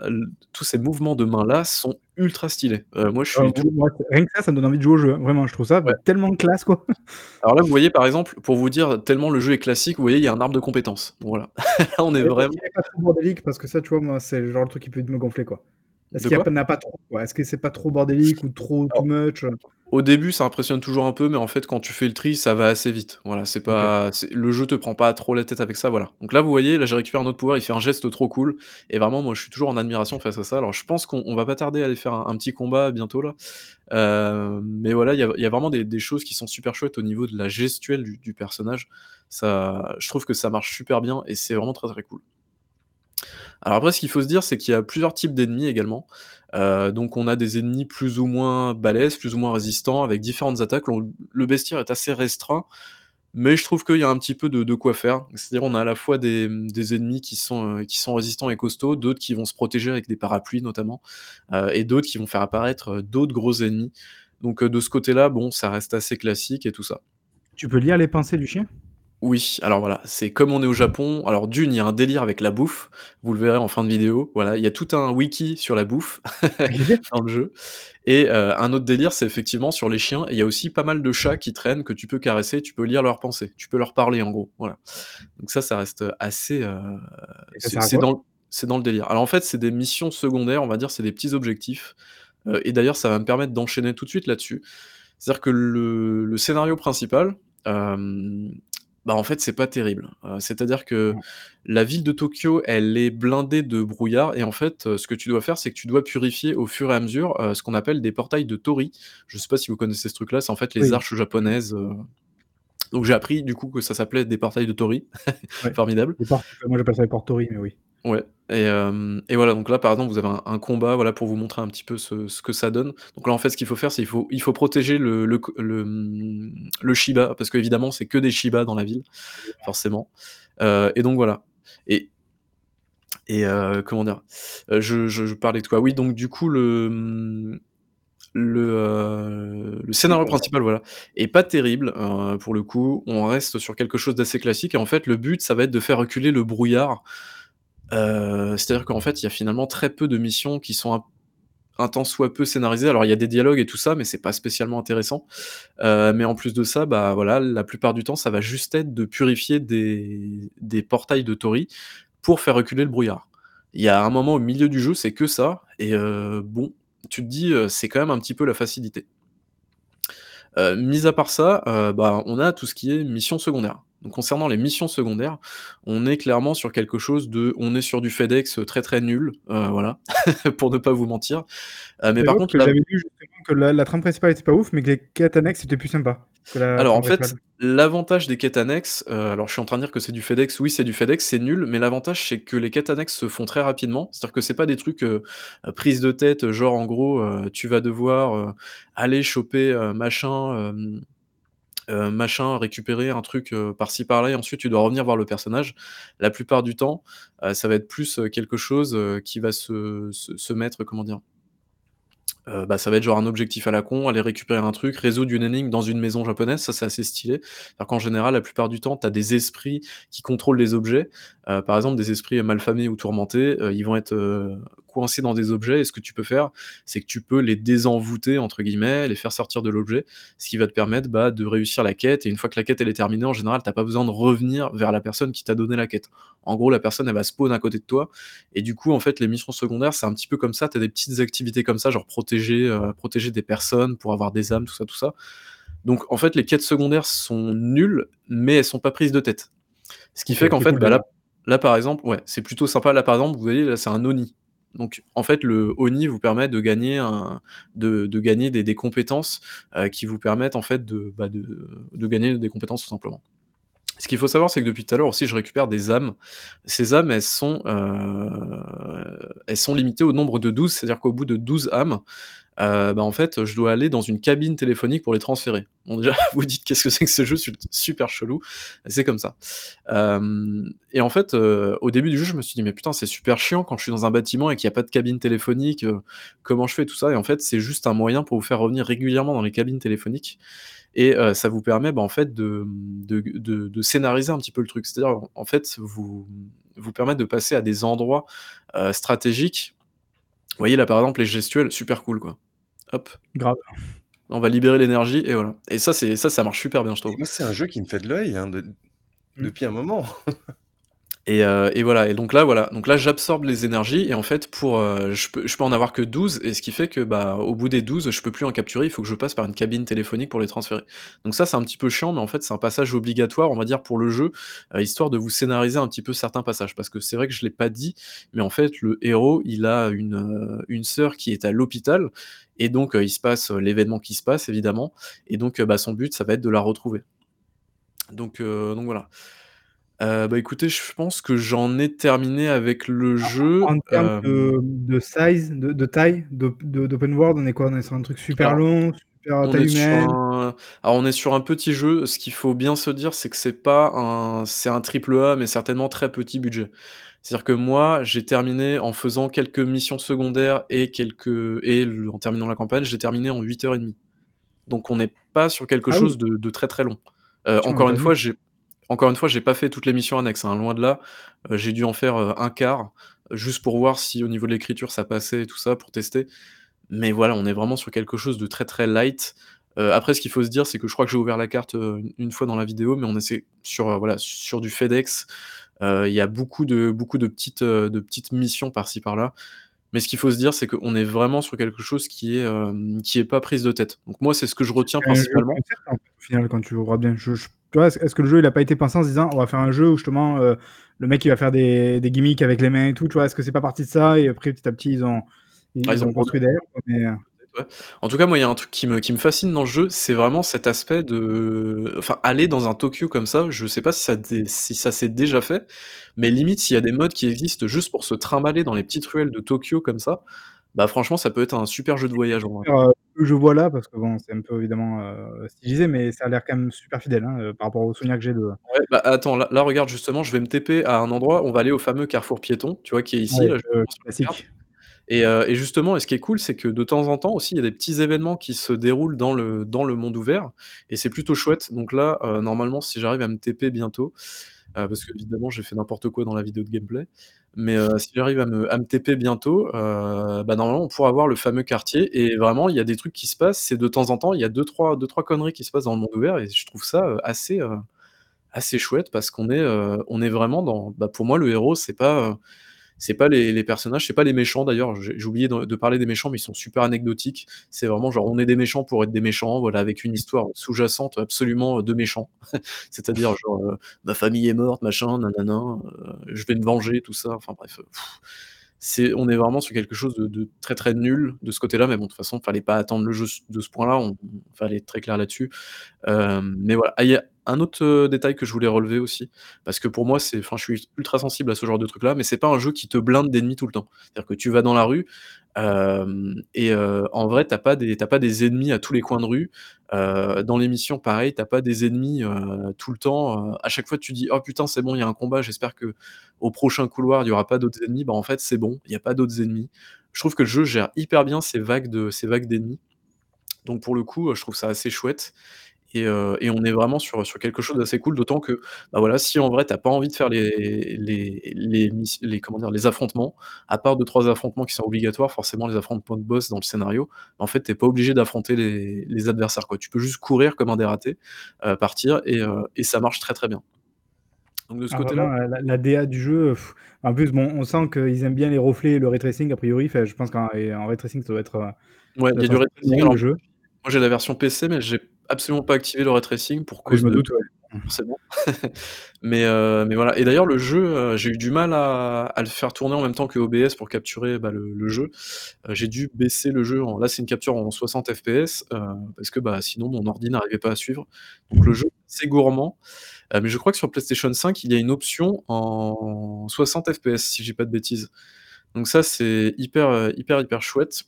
tous ces mouvements de main-là sont ultra stylés. Moi, je tout rien que ça, ça me donne envie de jouer au jeu, hein. Vraiment, je trouve ça, ouais. tellement classe, quoi. Alors là, vous voyez, par exemple, pour vous dire tellement le jeu est classique, vous voyez, il y a un arbre de compétences. Voilà. Là, on est vraiment pas trop? Parce que ça, tu vois, moi, c'est le genre de truc qui peut me gonfler, quoi. Est-ce qu'il y a quoi? pas trop? Est-ce que c'est pas trop bordélique ou trop too much, heu? Au début, ça impressionne toujours un peu, mais en fait, quand tu fais le tri, ça va assez vite. Voilà, c'est pas le jeu te prend pas trop la tête avec ça, voilà. Donc là, vous voyez, là, j'ai récupéré un autre pouvoir, il fait un geste trop cool et vraiment, moi, je suis toujours en admiration face à ça. Alors je pense qu'on on va pas tarder à aller faire un un petit combat bientôt là, heu, mais voilà, il y a il y a vraiment des des choses qui sont super chouettes au niveau de la gestuelle du du personnage. Ça je trouve que ça marche super bien et c'est vraiment très, très cool. Alors après, ce qu'il faut se dire, c'est qu'il y a plusieurs types d'ennemis également. Heu, donc on a des ennemis plus ou moins balèzes, plus ou moins résistants, avec différentes attaques. Le bestiaire est assez restreint, mais je trouve qu'il y a un petit peu de quoi faire. C'est-à-dire, on a à la fois des, ennemis qui sont, heu, qui sont résistants et costauds, d'autres qui vont se protéger avec des parapluies notamment, heu, et d'autres qui vont faire apparaître, d'autres gros ennemis. Donc, de ce côté-là, bon, ça reste assez classique et tout ça. Tu peux lire les pensées du chien? Oui, alors voilà, c'est comme on est au Japon, alors d'une, il y a un délire avec la bouffe, vous le verrez en fin de vidéo, voilà, il y a tout un wiki sur la bouffe dans le jeu et heu, un autre délire, c'est effectivement sur les chiens et il y a aussi pas mal de chats qui traînent que tu peux caresser, tu peux lire leurs pensées, tu peux leur parler en gros, voilà. Donc ça, ça reste, assez, Et ça c'est sert à c'est quoi? dans c'est dans le délire. Alors en fait, c'est des missions secondaires, on va dire, c'est des petits objectifs, heu et d'ailleurs, ça va me permettre d'enchaîner tout de suite là-dessus. C'est-à-dire que le le scénario principal, Bah, en fait, c'est pas terrible. Heu, c'est-à-dire que Mmh. la ville de Tokyo, elle est blindée de brouillard et en fait, ce que tu dois faire, c'est que tu dois purifier au fur et à mesure, ce qu'on appelle des portails de Tori. Je sais pas si vous connaissez ce truc-là, c'est en fait les Oui. arches japonaises, donc j'ai appris du coup que ça s'appelait des portails de Tori. Ouais. Formidable. Portes moi j'appelle ça les portes Tori, mais oui. Ouais et hem et voilà, donc là, par exemple, vous avez un un combat, voilà, pour vous montrer un petit peu ce ce que ça donne. Donc là, en fait, ce qu'il faut faire, c'est il faut il faut protéger le le le, le Shiba parce qu'évidemment, c'est que des Shiba dans la ville, forcément. Heu et donc voilà et et heu, comment dire? Je je je parlais de quoi? Oui, donc du coup, le, le, le scénario principal, voilà, est pas terrible, pour le coup. On reste sur quelque chose d'assez classique et en fait, le but, ça va être de faire reculer le brouillard. Heu, c'est-à-dire qu'en fait, il y a finalement très peu de missions qui sont un un tant soit peu scénarisées. Alors il y a des dialogues et tout ça, mais c'est pas spécialement intéressant. Heu, mais en plus de ça, bah, voilà, la plupart du temps, ça va juste être de purifier des des portails de Tori pour faire reculer le brouillard. Il y a un moment au milieu du jeu, c'est que ça et heu, bon, tu te dis, heu, c'est quand même un petit peu la facilité. Heu, mis à part ça, bah, on a tout ce qui est missions secondaires. Donc concernant les missions secondaires, on est clairement sur quelque chose de on est sur du FedEx, heu, très, très nul, heu, voilà, pour ne pas vous mentir. Heu, mais par contre là j'avais vu justement que la la trame principale était pas ouf, mais que les quêtes annexes étaient plus sympas Alors en fait, l'avantage des quêtes annexes, alors je suis en train de dire que c'est du FedEx, oui, c'est du FedEx, c'est nul, mais l'avantage, c'est que les quêtes annexes se font très rapidement. C'est-à-dire que c'est pas des trucs, prise de tête, genre en gros, tu vas devoir, aller choper, machin, heu, machin, récupérer un truc, heu, par-ci par-là et ensuite tu dois revenir voir le personnage. La plupart du temps, heu, ça va être plus, heu, quelque chose, qui va se se mettre, comment dire? Bah, ça va être genre un objectif à la con, aller récupérer un truc, résoudre une énigme dans une maison japonaise, ça c'est assez stylé. Alors qu'en général, la plupart du temps, tu as des esprits qui contrôlent les objets. Par exemple, des esprits malfamés ou tourmentés, ils vont être, heu, coincés dans des objets et ce que tu peux faire, c'est que tu peux les «désenvoûter» entre guillemets, les faire sortir de l'objet, ce qui va te permettre, bah, de réussir la quête et une fois que la quête elle est terminée, en général, tu as pas besoin de revenir vers la personne qui t'a donné la quête. En gros, la personne, elle va spawn à côté de toi et du coup, en fait, les missions secondaires, c'est un petit peu comme ça, tu as des petites activités comme ça, genre protéger, heu, protéger des personnes pour avoir des âmes, tout ça, tout ça. Donc en fait, les quêtes secondaires sont nulles, mais elles sont pas prises de tête. Ce qui fait qu'en fait, cool bah, là là, par exemple, ouais, c'est plutôt sympa. Là, par exemple, vous voyez, là, c'est un Oni. Donc en fait, le Oni vous permet de gagner des compétences, heu, qui vous permettent en fait de, bah, gagner des compétences tout simplement. Ce qu'il faut savoir, c'est que depuis tout à l'heure aussi, je récupère des âmes. Ces âmes, elles sont, heu, elles sont limitées au nombre de 12, c'est-à-dire qu'au bout de 12 âmes, heu, bah, en fait, je dois aller dans une cabine téléphonique pour les transférer. Bon déjà, vous dites: «Qu'est-ce que c'est que ce jeu? Su super chelou?» c'est comme ça. Hem et en fait, heu, au début du jeu, je me suis dit: «Mais putain, c'est super chiant quand je suis dans un bâtiment et qu'il y a pas de cabine téléphonique, heu, comment je fais?» tout ça? Et en fait, c'est juste un moyen pour vous faire revenir régulièrement dans les cabines téléphoniques et ça vous permet, bah, en fait, de, de de de scénariser un petit peu le truc. C'est-à-dire, en en fait, vous vous permettre de passer à des endroits, stratégiques. Vous voyez, là, par exemple, les gestuels, super cool, quoi. Hop, Grave. on va libérer l'énergie et voilà et ça, c'est ça, ça marche super bien, je Et trouve. moi, c'est un jeu qui me fait de l'œil, hein, de Mmh. depuis un moment. Et heu et voilà et donc là, voilà, donc là, j'absorbe les énergies et en fait, pour, heu, je peux je peux en avoir que 12 et ce qui fait que, bah, au bout des 12, je peux plus en capturer, il faut que je passe par une cabine téléphonique pour les transférer. Donc ça, c'est un petit peu chiant, mais en fait, c'est un passage obligatoire, on va dire, pour le jeu, heu, histoire de vous scénariser un petit peu certains passages. Parce que c'est vrai que je l'ai pas dit, mais en fait, le héros, il a une, heu, une sœur qui est à l'hôpital et donc heu, il se passe, heu, l'événement qui se passe, évidemment et donc bah, son but, ça va être de la retrouver. Donc donc voilà. Heu, bah, écoutez, je pense que j'en ai terminé avec le jeu, En en termes hem de de size, de de taille, d'op de d'open world, on est quoi? On est sur un truc super alors, long, super à on taille est sur humaine? un alors on est sur un petit jeu. Ce qu'il faut bien se dire, c'est que c'est pas un c'est un triple A, mais certainement très petit budget. C'est-à-dire que moi, j'ai terminé en faisant quelques missions secondaires et quelques et le en terminant la campagne, j'ai terminé en 8 heures et demie. Donc on n'est pas sur quelque Ah oui! chose de de très, très long. Heu, as encore une fois, j'ai encore une fois, j'ai pas fait toutes les missions annexes, hein, loin de là. Heu, j'ai dû en faire, heu, 1/4, juste pour voir si au niveau de l'écriture ça passait et tout ça, pour tester. Mais voilà, on est vraiment sur quelque chose de très, très light. Heu, après ce qu'il faut se dire, c'est que je crois que j'ai ouvert la carte, une fois dans la vidéo, mais on essaie sur, voilà, sur du FedEx. Il y a beaucoup de beaucoup de petites, de petites missions par-ci par-là. Mais ce qu'il faut se dire, c'est qu'on est vraiment sur quelque chose qui est, euh, qui est pas prise de tête. Donc moi, c'est ce que je retiens principalement. Au final, quand tu vois bien, tu vois, est-ce que le jeu il a pas été pensé en se disant on va faire un jeu où justement euh, le mec il va faire des, des, gimmicks avec les mains et tout, tu vois, est-ce que c'est pas parti de ça? Et après petit à petit ils ont ils, ah, ont, construit derrière mais... En tout cas, moi, il y a un truc qui me, qui me fascine dans le jeu, c'est vraiment cet aspect de. Enfin, aller dans un Tokyo comme ça, je sais pas si ça, si ça s'est déjà fait, mais limite, s'il y a des modes qui existent juste pour se trimballer dans les petites ruelles de Tokyo comme ça, bah franchement, ça peut être un super jeu de voyage. En euh, je vois là, parce que bon, c'est un peu évidemment euh, stylisé, mais ça a l'air quand même super fidèle hein, euh, par rapport aux souvenirs que j'ai de. Ouais, bah attends, là, regarde justement, je vais me TP à un endroit, on va aller au fameux carrefour piéton, tu vois, qui est ici. classique. Euh, et, justement, et ce qui est cool, c'est que de temps en temps aussi, il y a des petits événements qui se déroulent dans le, dans le monde ouvert, et c'est plutôt chouette. Donc là, euh, normalement, si j'arrive à me TP bientôt, euh, parce que évidemment, j'ai fait n'importe quoi dans la vidéo de gameplay, mais si j'arrive à me, à TP bientôt, bah, normalement, on pourra voir le fameux quartier. Et vraiment, il y a des trucs qui se passent. C'est de temps en temps, il y a deux trois, deux, trois conneries qui se passent dans le monde ouvert, et je trouve ça assez, assez chouette parce qu'on est, on est vraiment dans. Bah, pour moi, le héros, c'est pas c'est pas les, personnages, c'est pas les méchants d'ailleurs. J'ai oublié de, parler des méchants, mais ils sont super anecdotiques. C'est vraiment genre on est des méchants pour être des méchants, voilà, avec une histoire sous-jacente absolument de méchants. C'est-à-dire genre euh, ma famille est morte, machin, nanana, euh, je vais me venger, tout ça. Enfin bref. on est vraiment sur quelque chose de, très très nul de ce côté-là, mais bon, de toute façon, fallait pas attendre le jeu de ce point-là, on, fallait être très clair là-dessus. Euh, mais voilà, un autre détail que je voulais relever aussi, parce que pour moi, je suis ultra sensible à ce genre de truc-là, mais c'est pas un jeu qui te blinde d'ennemis tout le temps. C'est-à-dire que tu vas dans la rue et en vrai, t'as pas des, pas des ennemis à tous les coins de rue. dans l'émission, pareil, t'as pas des ennemis tout le temps. à chaque fois, tu dis, oh putain, c'est bon, il y a un combat. J'espère que au prochain couloir, il y aura pas d'autres ennemis. Bah en fait, c'est bon, il y a pas d'autres ennemis. Je trouve que le jeu gère hyper bien ces vagues d'ennemis. Donc pour le coup, je trouve ça assez chouette. Euh, et, on est vraiment sur, sur quelque chose d'assez cool, d'autant que, bah voilà, si en vrai t'as pas envie de faire les, les, les, comment dire, les affrontements, à part deux trois affrontements qui sont obligatoires, forcément les affrontements de boss dans le scénario, en fait t'es pas obligé d'affronter les, les, adversaires, quoi. Tu peux juste courir comme un dératé, euh, partir, et, euh, et, ça marche très très bien. Donc de ce ah, côté-là. La, DA du jeu, en plus, bon, on sent qu'ils aiment bien les reflets et le ray tracing, a priori, je pense qu'en ray tracing ça doit être. Ouais, il y a du ray tracing. le jeu. Moi j'ai la version PC, mais j'ai absolument pas activé le ray tracing pour cause me doute, Forcément. mais, euh, mais voilà. Et d'ailleurs, le jeu, euh, j'ai eu du mal à, le faire tourner en même temps que OBS pour capturer bah, le, jeu. Euh, j'ai dû baisser le jeu. En... Là, c'est une capture en 60 FPS parce que bah, sinon, mon ordi n'arrivait pas à suivre. Donc, le jeu, c'est gourmand. mais je crois que sur PlayStation 5, il y a une option en 60 FPS, si j'ai pas de bêtises. Donc, ça, c'est hyper, hyper, hyper chouette.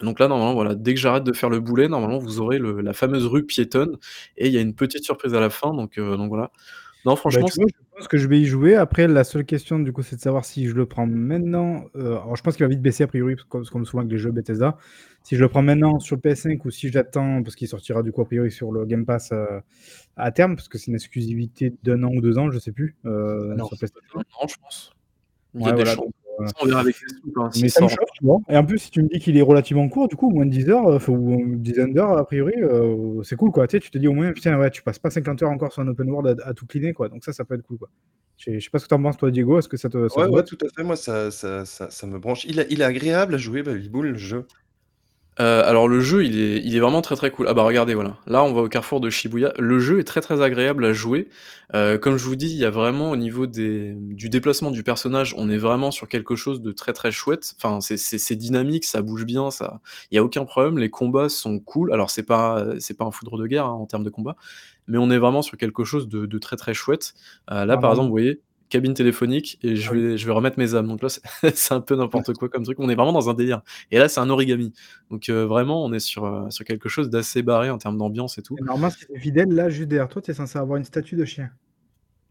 Donc là, normalement, voilà, dès que j'arrête de faire le boulet, normalement, vous aurez la fameuse rue piétonne et il y a une petite surprise à la fin, donc, euh, donc voilà. Non, bah, franchement, je pense que je vais y jouer. Après, la seule question, du coup, c'est de savoir si je le prends maintenant. Euh, alors, je pense qu'il va vite baisser a priori, comme, comme souvent avec les jeux Bethesda. Si je le prends maintenant sur le PS5 ou si j'attends, parce qu'il sortira du coup a priori sur le Game Pass euh, à terme, parce que c'est une exclusivité d'un an ou deux ans, je sais plus. non, sur je pense. Il y a des on verra avec les ça me choque. Et en plus, si tu me dis qu'il est relativement court, du coup, moins de 10 heures, euh, ou 10 d'heures, a priori, euh, c'est cool, quoi. Tu, sais, tu te dis au moins, putain, ouais, tu passes pas 50 heures encore sur un open world à, tout cleaner, quoi. Donc ça, ça peut être cool, quoi. Je sais pas ce que tu en penses, toi, Diego. Est-ce que ça te. ouais, ouais, tout à fait. Moi, ça, ça, ça, ça me branche. Il, il est agréable à jouer, bah, Boule, le jeu. Euh, alors le jeu, il est, il est vraiment très très cool. Ah bah regardez, voilà. Là, on va au carrefour de Shibuya. Le jeu est très très agréable à jouer. Euh, comme je vous dis, il y a vraiment au niveau des, du déplacement du personnage, on est vraiment sur quelque chose de très très chouette. Enfin, c'est dynamique, ça bouge bien, ça, il y a aucun problème. Les combats sont cool. Alors c'est pas, c'est pas un foudre de guerre hein, en termes de combat, mais on est vraiment sur quelque chose de, de très très chouette. Euh, là, par exemple, vous voyez, cabine téléphonique et je vais, je vais remettre mes âmes. Donc là, c'est un peu n'importe quoi comme truc. On est vraiment dans un délire. Et là, c'est un origami. Donc euh, vraiment, on est sur, euh, sur quelque chose d'assez barré en termes d'ambiance et tout. normalement, si tu fidèle, là, juste derrière toi, tu es censé avoir une statue de chien.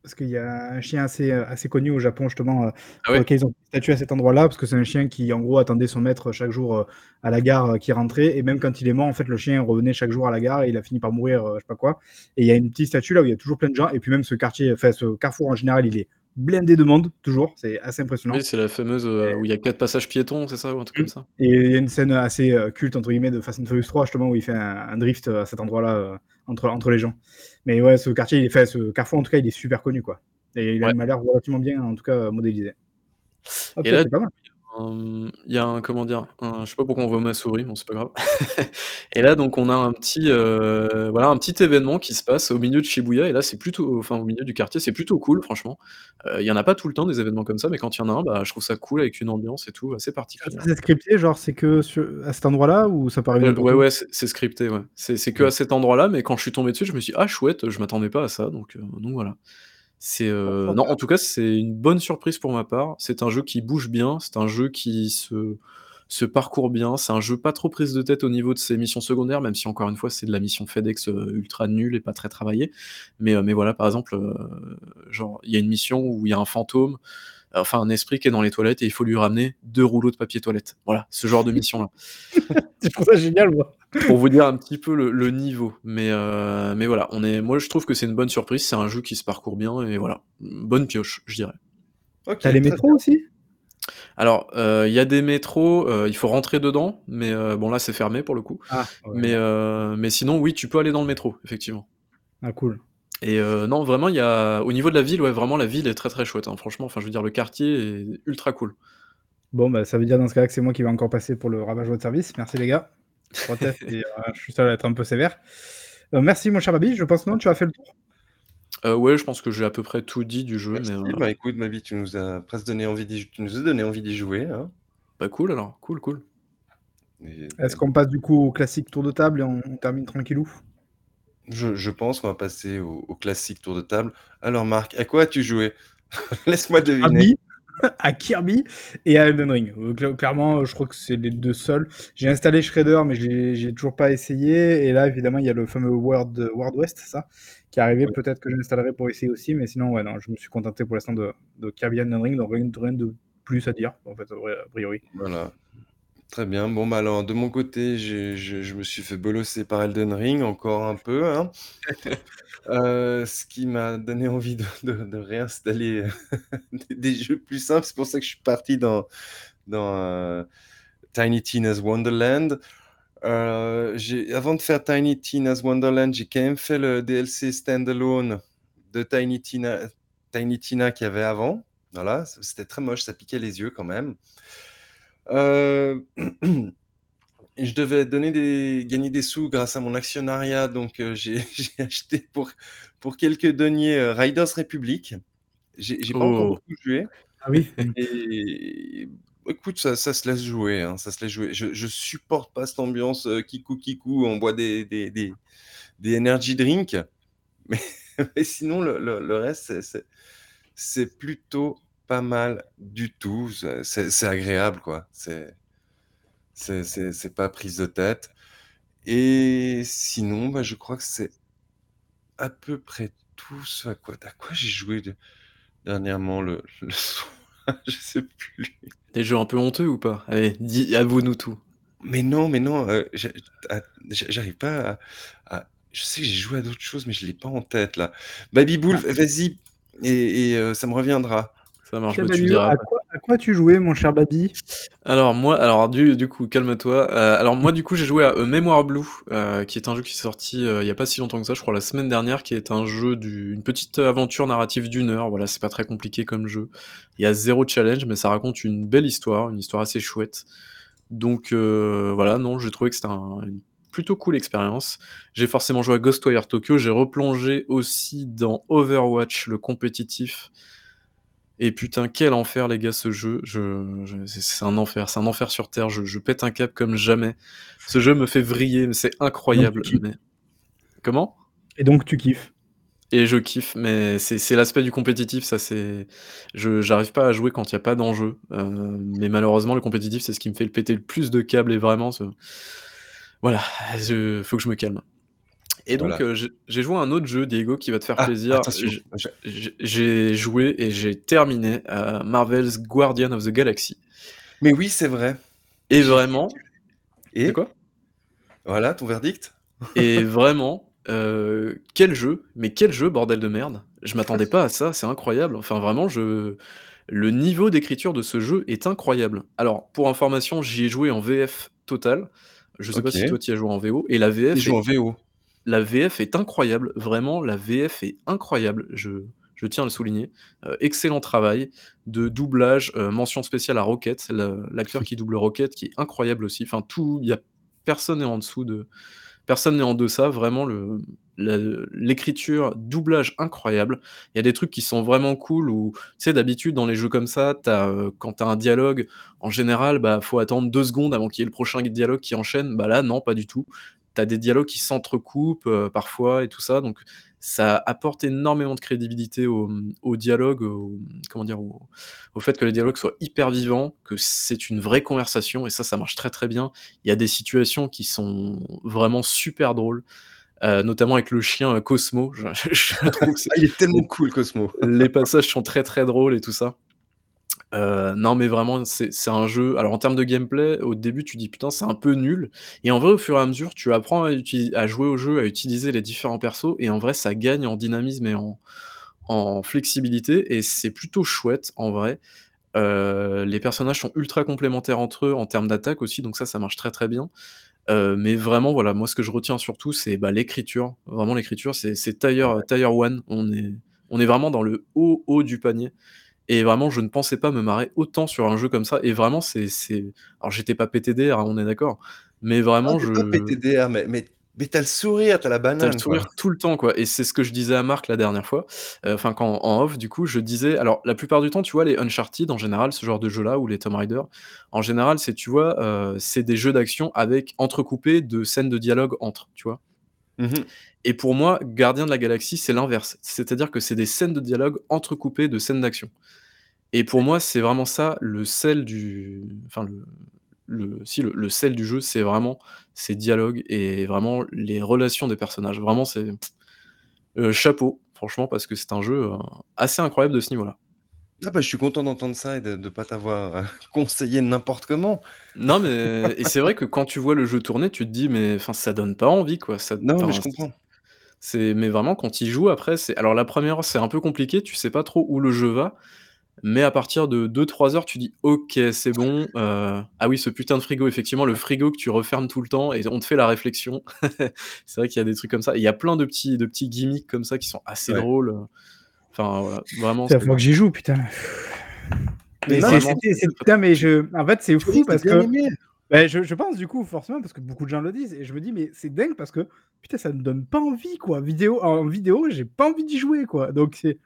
Parce qu'il y a un chien assez, euh, assez connu au Japon, justement, ah ouais. ils ont une statue à cet endroit-là, parce que c'est un chien qui, en gros, attendait son maître chaque jour à la gare qui rentrait. Et même quand il est mort, en fait, le chien revenait chaque jour à la gare et il a fini par mourir, je sais pas quoi. Et il y a une petite statue là où il y a toujours plein de gens. Et puis même ce quartier, enfin, ce carrefour en général, il est blindé de monde, toujours. C'est assez impressionnant. Oui, c'est la fameuse euh, où il y a quatre passages piétons, c'est ça, ou un truc comme ça. Et il y a une scène assez euh, culte, entre guillemets, de Fast and Furious 3, justement, où il fait un, drift à cet endroit-là, euh, entre, entre les gens. Mais ouais, ce quartier, il est fait, ce carrefour, en tout cas, il est super connu, quoi. Et il a l'air relativement bien, en tout cas, modélisé. et là, il y a un comment dire? Un je sais pas pourquoi on voit ma souris, bon c'est pas grave. Et là donc on a un petit, heu, voilà, un petit événement qui se passe au milieu de Shibuya et là c'est plutôt enfin au milieu du quartier, c'est plutôt cool franchement. Heu, il y en a pas tout le temps des événements comme ça, mais quand il y en a un, bah, je trouve ça cool avec une ambiance et tout assez particulière. C'est scripté, genre c'est que sur à cet endroit-là ou ça paraît Ouais, ouais, ouais, c'est c'est scripté, ouais. C'est c'est que à cet endroit-là, mais quand je suis tombé dessus, je me suis dit: «Ah chouette, je m'attendais pas à ça», donc heu, donc voilà. C'est, heu, non, en tout cas, c'est une bonne surprise pour ma part. C'est un jeu qui bouge bien, c'est un jeu qui se se parcourt bien, c'est un jeu pas trop prise de tête au niveau de ses missions secondaires, même si encore une fois, c'est de la mission FedEx, heu, ultra nulle et pas très travaillée. Mais, heu, mais voilà, par exemple, heu, genre, il y a une mission où il y a un fantôme, enfin un esprit qui est dans les toilettes et il faut lui ramener 2 rouleaux de papier toilette. Voilà, ce genre de mission-là. Je trouve ça génial, moi. Pour vous dire un petit peu le le niveau, mais heu, mais voilà, on est moi je trouve que c'est une bonne surprise, c'est un jeu qui se parcourt bien et voilà, bonne pioche, je dirais. OK, tu as les métros bien. aussi? Alors, heu, il y a des métros, heu, il faut rentrer dedans, mais bon là c'est fermé pour le coup. Ah, ouais, Mais sinon oui, tu peux aller dans le métro, effectivement. Ah cool. Et non, vraiment il y a au niveau de la ville, ouais, vraiment la ville est très, très chouette, hein, franchement, enfin je veux dire le quartier est ultra cool. Bon, bah, ça veut dire dans ce cas-là que c'est moi qui vais encore passer pour le rabat-joie de service. Merci les gars. Je proteste et heu, je suis seul à être un peu sévère. Heu, merci mon cher Babi, je pense non, tu as fait le tour? Heu, ouais, je pense que j'ai à peu près tout dit du jeu, mais Merci, heu bah, écoute, Mabi, tu nous as presque donné envie d'y tu nous as donné envie d'y jouer, hein. Bah, cool alors, cool, cool. Et Est-ce bah qu'on passe du coup au classique tour de table et on on termine tranquillou? Je je pense qu'on va passer au au classique tour de table. Alors Marc, à quoi as-tu joué? Laisse-moi deviner. à Kirby et à Elden Ring. Clairement, je crois que c'est les 2 seuls. J'ai installé Shredder, mais j'ai toujours pas essayé et là évidemment, il y a le fameux World, West, ça? Qui est arrivé, Oui. peut-être que j'installerai pour essayer aussi, mais sinon, ouais, non, je me suis contenté pour l'instant de de Kirby Elden Ring, donc rien de plus à dire, en fait, a priori. Voilà. Très bien. Bon, bah, alors de mon côté, j'ai je je me suis fait bolosser par Elden Ring encore un peu, hein. Heu, ce qui m'a donné envie de de de réinstaller des des jeux plus simples. C'est pour ça que je suis parti dans dans, heu, Tiny Tina's Wonderland. J'ai avant de faire Tiny Tina's Wonderland, j'ai quand même fait le DLC standalone de Tiny Tina Tiny Tina qu'il y avait avant. Voilà, c'était très moche, ça piquait les yeux quand même. Et je devais donner des gagner des sous grâce à mon actionnariat, donc heu, j'ai acheté pour pour quelques deniers, heu, Riders Republic. J'ai pas encore Oh! beaucoup joué Ah oui? Et écoute, ça ça se laisse jouer, hein, ça se laisse jouer. Je je supporte pas cette ambiance, heu, kikou kikou, on boit des des des des energy drink, mais mais sinon le le le reste, c'est plutôt pas mal du tout. C'est agréable, quoi. C'est c'est pas prise de tête et sinon, bah, je crois que c'est à peu près tout ce à quoi à quoi j'ai joué de dernièrement le le soir, je sais plus. Des jeux un peu honteux ou pas? Allez, dis avoue-nous tout. Mais non, mais non, j'a j'arrive pas à à je sais que j'ai joué à d'autres choses, mais je l'ai pas en tête là. Baby Bull, Ah. vas-y et et heu, ça me reviendra. Ça marche, tu diras à quoi à quoi as-tu joué, mon cher Babi? Alors moi alors du du coup, calme-toi. Heu, alors moi, du coup, j'ai joué à A Memoir Blue, qui est un jeu qui est sorti, heu, il y a pas si longtemps que ça, je crois la semaine dernière, qui est un jeu du une petite aventure narrative d'1 heure. Voilà, c'est pas très compliqué comme jeu. Il y a 0 challenge, mais ça raconte une belle histoire, une histoire assez chouette. Donc heu, voilà, non, j'ai trouvé que c'était un une plutôt cool expérience. J'ai forcément joué à Ghostwire Tokyo, j'ai replongé aussi dans Overwatch, le compétitif et putain, quel enfer les gars ce jeu. Je je c'est un enfer, c'est un enfer sur terre, je je pète un câble comme jamais. Ce jeu me fait vriller, mais c'est incroyable, mais comment? Et donc tu kiffes? Et je kiffe, mais c'est l'aspect du compétitif, ça c'est je j'arrive pas à jouer quand il y a pas d'enjeu, heu, mais malheureusement le compétitif, c'est ce qui me fait le péter le plus de câbles et vraiment ce voilà, je faut que je me calme. Et donc Voilà. heu, j'ai j'ai joué à un autre jeu, Diego, qui va te faire Ah! plaisir. J'ai joué et j'ai terminé à Marvel's Guardians of the Galaxy Mais oui, c'est vrai. et J'ai vraiment et? quoi? Voilà, ton verdict? Et vraiment, heu, quel jeu, mais quel jeu, bordel de merde! Je m'attendais pas à ça, c'est incroyable. Enfin vraiment, je le niveau d'écriture de ce jeu est incroyable. Alors, pour information, j'y ai joué en VF totale. Je sais pas si toi tu y as joué en VO et la J'ai VF joué en VO. La VF est incroyable. Vraiment, la VF est incroyable. Je je tiens à le souligner. excellent travail de doublage, mention spéciale à Rocket, l'acteur qui double Rocket qui est incroyable aussi. Enfin tout, il y a personne n'est en dessous de personne n'est en deçà, vraiment le l'écriture, doublage incroyable. Il y a des trucs qui sont vraiment cool où, tu sais, d'habitude, dans les jeux comme ça, tu quand tu as un dialogue, en général, bah, faut attendre deux secondes avant qu'il y ait le prochain dialogue qui enchaîne. Bah là, non, pas du tout. Tu as des dialogues qui s'entrecoupent, parfois et tout ça, donc ça apporte énormément de crédibilité au, au dialogue, au, comment dire, au, fait que les dialogues soient hyper vivants, que c'est une vraie conversation, et ça, ça marche très très bien. Il y a des situations qui sont vraiment super drôles. Euh, notamment avec le chien euh, Cosmo. Je, trouve que ah, il est tellement cool, Cosmo. les passages sont très très drôles et tout ça. Euh, non, mais vraiment, c'est un jeu. Alors, en termes de gameplay, au début, tu dis putain, c'est un peu nul. Et en vrai, au fur et à mesure, tu apprends à, jouer au jeu, à utiliser les différents persos. Et en vrai, ça gagne en dynamisme et en, flexibilité. Et c'est plutôt chouette, en vrai. les personnages sont ultra complémentaires entre eux en termes d'attaque aussi. Donc, ça, ça marche très très bien. Euh, mais vraiment, voilà, moi, ce que je retiens surtout, c'est bah, l'écriture. Vraiment, l'écriture, c'est Tire One. On est, on est vraiment dans le haut, haut du panier. Et vraiment, je ne pensais pas me marrer autant sur un jeu comme ça. Et vraiment, c'est. Alors, j'étais pas PTDR, hein, on est d'accord. Mais vraiment, ah, je. Pas PTDR, mais, mais mais t'as le sourire, t'as la banane. T'as le sourire tout le temps, quoi. Et c'est ce que je disais à Marc la dernière fois. Euh, enfin, quand en off, du coup, je disais. Alors, la plupart du temps, tu vois, les Uncharted, en général, ce genre de jeu-là, ou les Tomb Raider, en général, c'est, tu vois, euh, c'est des jeux d'action avec entrecoupés de scènes de dialogue entre, tu vois. Mmh Et pour moi, Gardien de la Galaxie, c'est l'inverse. C'est-à-dire que c'est des scènes de dialogue entrecoupées de scènes d'action. Et pour moi, c'est vraiment ça le sel du. Enfin, le, le, si, le, sel du jeu, c'est vraiment ces dialogues et vraiment les relations des personnages. Vraiment, c'est euh, chapeau, franchement, parce que c'est un jeu euh, assez incroyable de ce niveau-là. Ah bah, je suis content d'entendre ça et de ne pas t'avoir euh, conseillé n'importe comment. Non, mais et c'est vrai que quand tu vois le jeu tourner, tu te dis, mais enfin, ça donne pas envie, quoi. Ça, non, mais je comprends. C'est, mais vraiment, quand il joue après, c'est. Alors, la première c'est un peu compliqué, tu sais pas trop où le jeu va. Mais à partir de 2-3 heures, tu dis OK, c'est bon. Euh, ah oui, ce putain de frigo, effectivement, le frigo que tu refermes tout le temps et on te fait la réflexion. c'est vrai qu'il y a des trucs comme ça. Il y a plein de petits, de petits gimmicks comme ça qui sont assez drôles. Enfin, voilà, vraiment. C'est la fois que j'y joue, putain. Mais c'est, putain, mais je... en fait, c'est fou parce que. Ben, je, je, pense du coup, forcément, parce que beaucoup de gens le disent, et je me dis, mais c'est dingue parce que putain, ça me donne pas envie, quoi. Vidéo, en vidéo, j'ai pas envie d'y jouer, quoi. Donc c'est.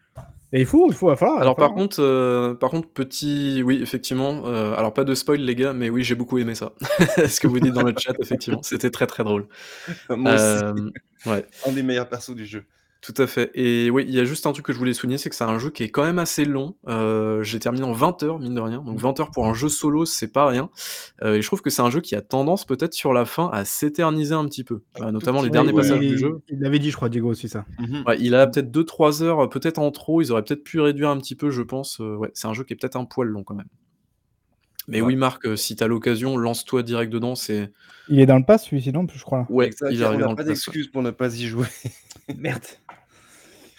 Et il faut, il faut, falloir. Alors par contre, euh, par contre, petit, oui, effectivement. Euh, alors pas de spoil les gars, mais oui, j'ai beaucoup aimé ça. Ce que vous dites dans le chat, effectivement, c'était très très drôle. Moi aussi. Euh, ouais. Un des meilleurs persos du jeu. Tout à fait. Et oui, il y a juste un truc que je voulais souligner, c'est que c'est un jeu qui est quand même assez long. Euh, j'ai terminé en 20 heures, mine de rien. Donc 20 heures pour un jeu solo, c'est pas rien. Euh, et je trouve que c'est un jeu qui a tendance peut-être sur la fin à s'éterniser un petit peu. Euh, notamment les derniers passages du jeu. Il l'avait dit, je crois, Diego aussi ça. Mhm. il a peut-être 2-3 heures, peut-être en trop. Ils auraient peut-être pu réduire un petit peu, je pense. ouais, c'est un jeu qui est peut-être un poil long quand même. Mais oui, Marc, si t'as l'occasion, lance-toi direct dedans. C'est. Il est dans le pass, celui-ci, non Je crois. Ouais, il arrive on n'a pas d'excuse pour ne pas y jouer. Merde.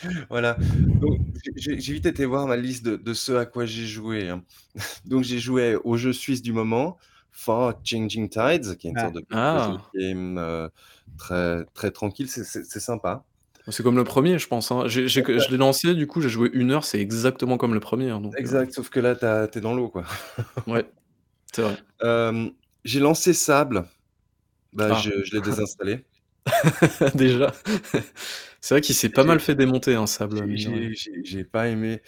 Voilà. Donc, j'ai vite été voir ma liste de, ce à quoi j'ai joué. Hein. Donc, j'ai joué au jeu suisse du moment, Far Changing Tides, qui est une ah. sorte de ah. game euh, très, très tranquille. C'est sympa. C'est comme le premier, je pense. Hein. je l'ai lancé, du coup, j'ai joué une heure, c'est exactement comme le premier. Hein, donc, euh. exact, sauf que là, t'es dans l'eau, quoi. ouais, c'est vrai. Euh, j'ai lancé Sable. Bah, ah. je, je l'ai désinstallé. Déjà. C'est vrai qu'il s'est pas mal fait démonter, un hein, Sable, j'ai pas aimé.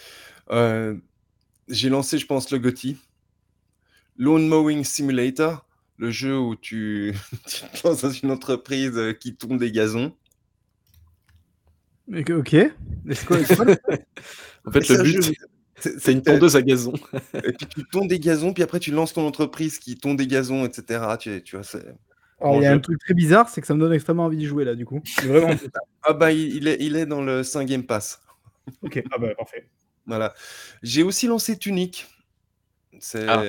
Euh, j'ai lancé, je pense, le GOTY. Lawn Mowing Simulator, le jeu où tu tu te lances dans une entreprise, euh, qui tourne des gazons. OK. En fait, le but, c'est une tondeuse à gazon. et puis tu tonds des gazons, puis après tu lances ton entreprise qui tond des gazons etc. Tu tu vois? C'est il y a un truc très bizarre, c'est que ça me donne extrêmement envie d'y jouer là, du coup. Vraiment. ah bah il est, il est dans le 5 Game Pass. ok, ah bah parfait. Voilà. J'ai aussi lancé Tunic. C'est ah.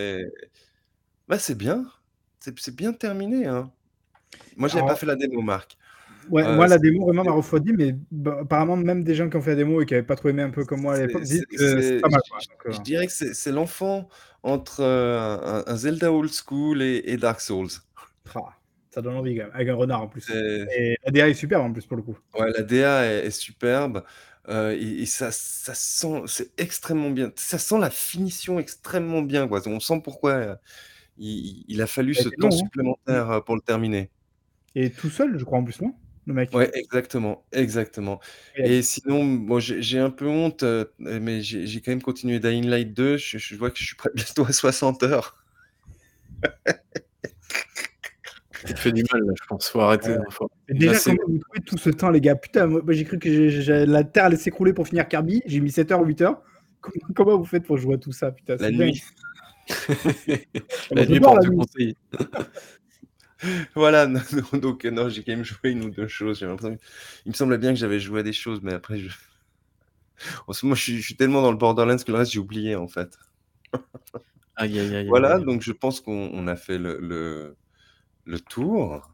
bah, c'est bien. C'est bien terminé. Hein. Moi, j'ai pas fait la démo, Marc. Ouais, euh, moi, la démo vraiment m'a refroidi, mais bah, apparemment, même des gens qui ont fait la démo et qui n'avaient pas trop aimé un peu comme moi à l'époque disent que c'est pas mal. Je, euh. dirais que c'est l'enfant entre euh, un, Zelda Old School et, Dark Souls. Ah. Ça donne envie quand même, avec un renard en plus. Et la DA est superbe en plus pour le coup. Ouais, la DA est, superbe. Heu, et et ça ça sent c'est extrêmement bien. Ça sent la finition extrêmement bien, quoi. On sent pourquoi, heu, il il a fallu Ça ce temps long, hein. Supplémentaire, heu, pour le terminer. Et tout seul, je crois, en plus, non? Le mec? Ouais, exactement, exactement. Et sinon, moi, j'ai un peu honte, mais j'ai quand même continué Dying Light 2. Je je vois que je suis bientôt à 60 heures. Tu te fais du mal là, je pense, faut arrêter, faut déjà, comment vous trouvez tout ce temps, les gars? Putain, moi j'ai cru que j'ai j'ai la terre allait s'écrouler pour finir Kirby, j'ai mis 7 heures, 8 heures. Comment comment vous faites pour jouer à tout ça? Putain, La nuit. La je nuit porte du conseil. Voilà, non, non, donc non, j'ai quand même joué 1 ou 2 choses, j'ai l'impression il me semblait bien que j'avais joué à des choses, mais après je en ce moment, je suis je suis tellement dans le Borderlands que le reste, j'ai oublié, en fait. Aïe, aïe, aïe, aïe, Voilà, aïe. donc je pense qu'on on a fait le le le tour.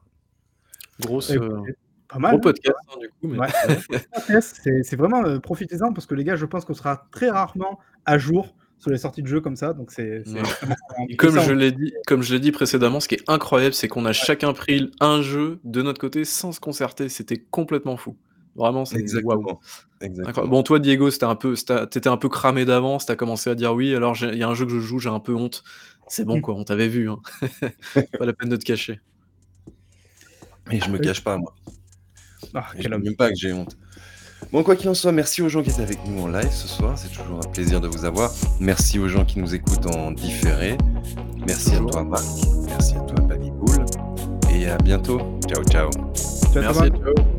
Grosse, heu, écoutez, pas mal, gros hein, podcast, hein, du coup, mais. Ouais, c'est c'est vraiment, heu, profitez-en parce que les gars, je pense qu'on sera très rarement à jour sur les sorties de jeux comme ça, donc c'est Ouais. comme je l'ai dit comme je l'ai dit précédemment, ce qui est incroyable, c'est qu'on a Ouais. chacun pris un jeu de notre côté sans se concerter. C'était complètement fou. Vraiment, c'est waouh. Exactement, Incroyable. exactement. Bon, toi, Diego, c'était un peu c'était tu étais un peu cramé d'avance, tu as commencé à dire: «Oui, alors il y a un jeu que je joue, j'ai un peu honte». C'est bon, Mmh. quoi, on t'avait vu, hein. Pas la peine de te cacher. Et je me Oui. cache pas, moi. Ah, je homme. même pas que j'ai honte. Bon, quoi qu'il en soit, merci aux gens qui étaient avec nous en live ce soir, c'est toujours un plaisir de vous avoir. Merci aux gens qui nous écoutent en différé. Merci à toi, Marc. Merci à toi, Babybull. Et à bientôt. Ciao, ciao. Merci, ciao.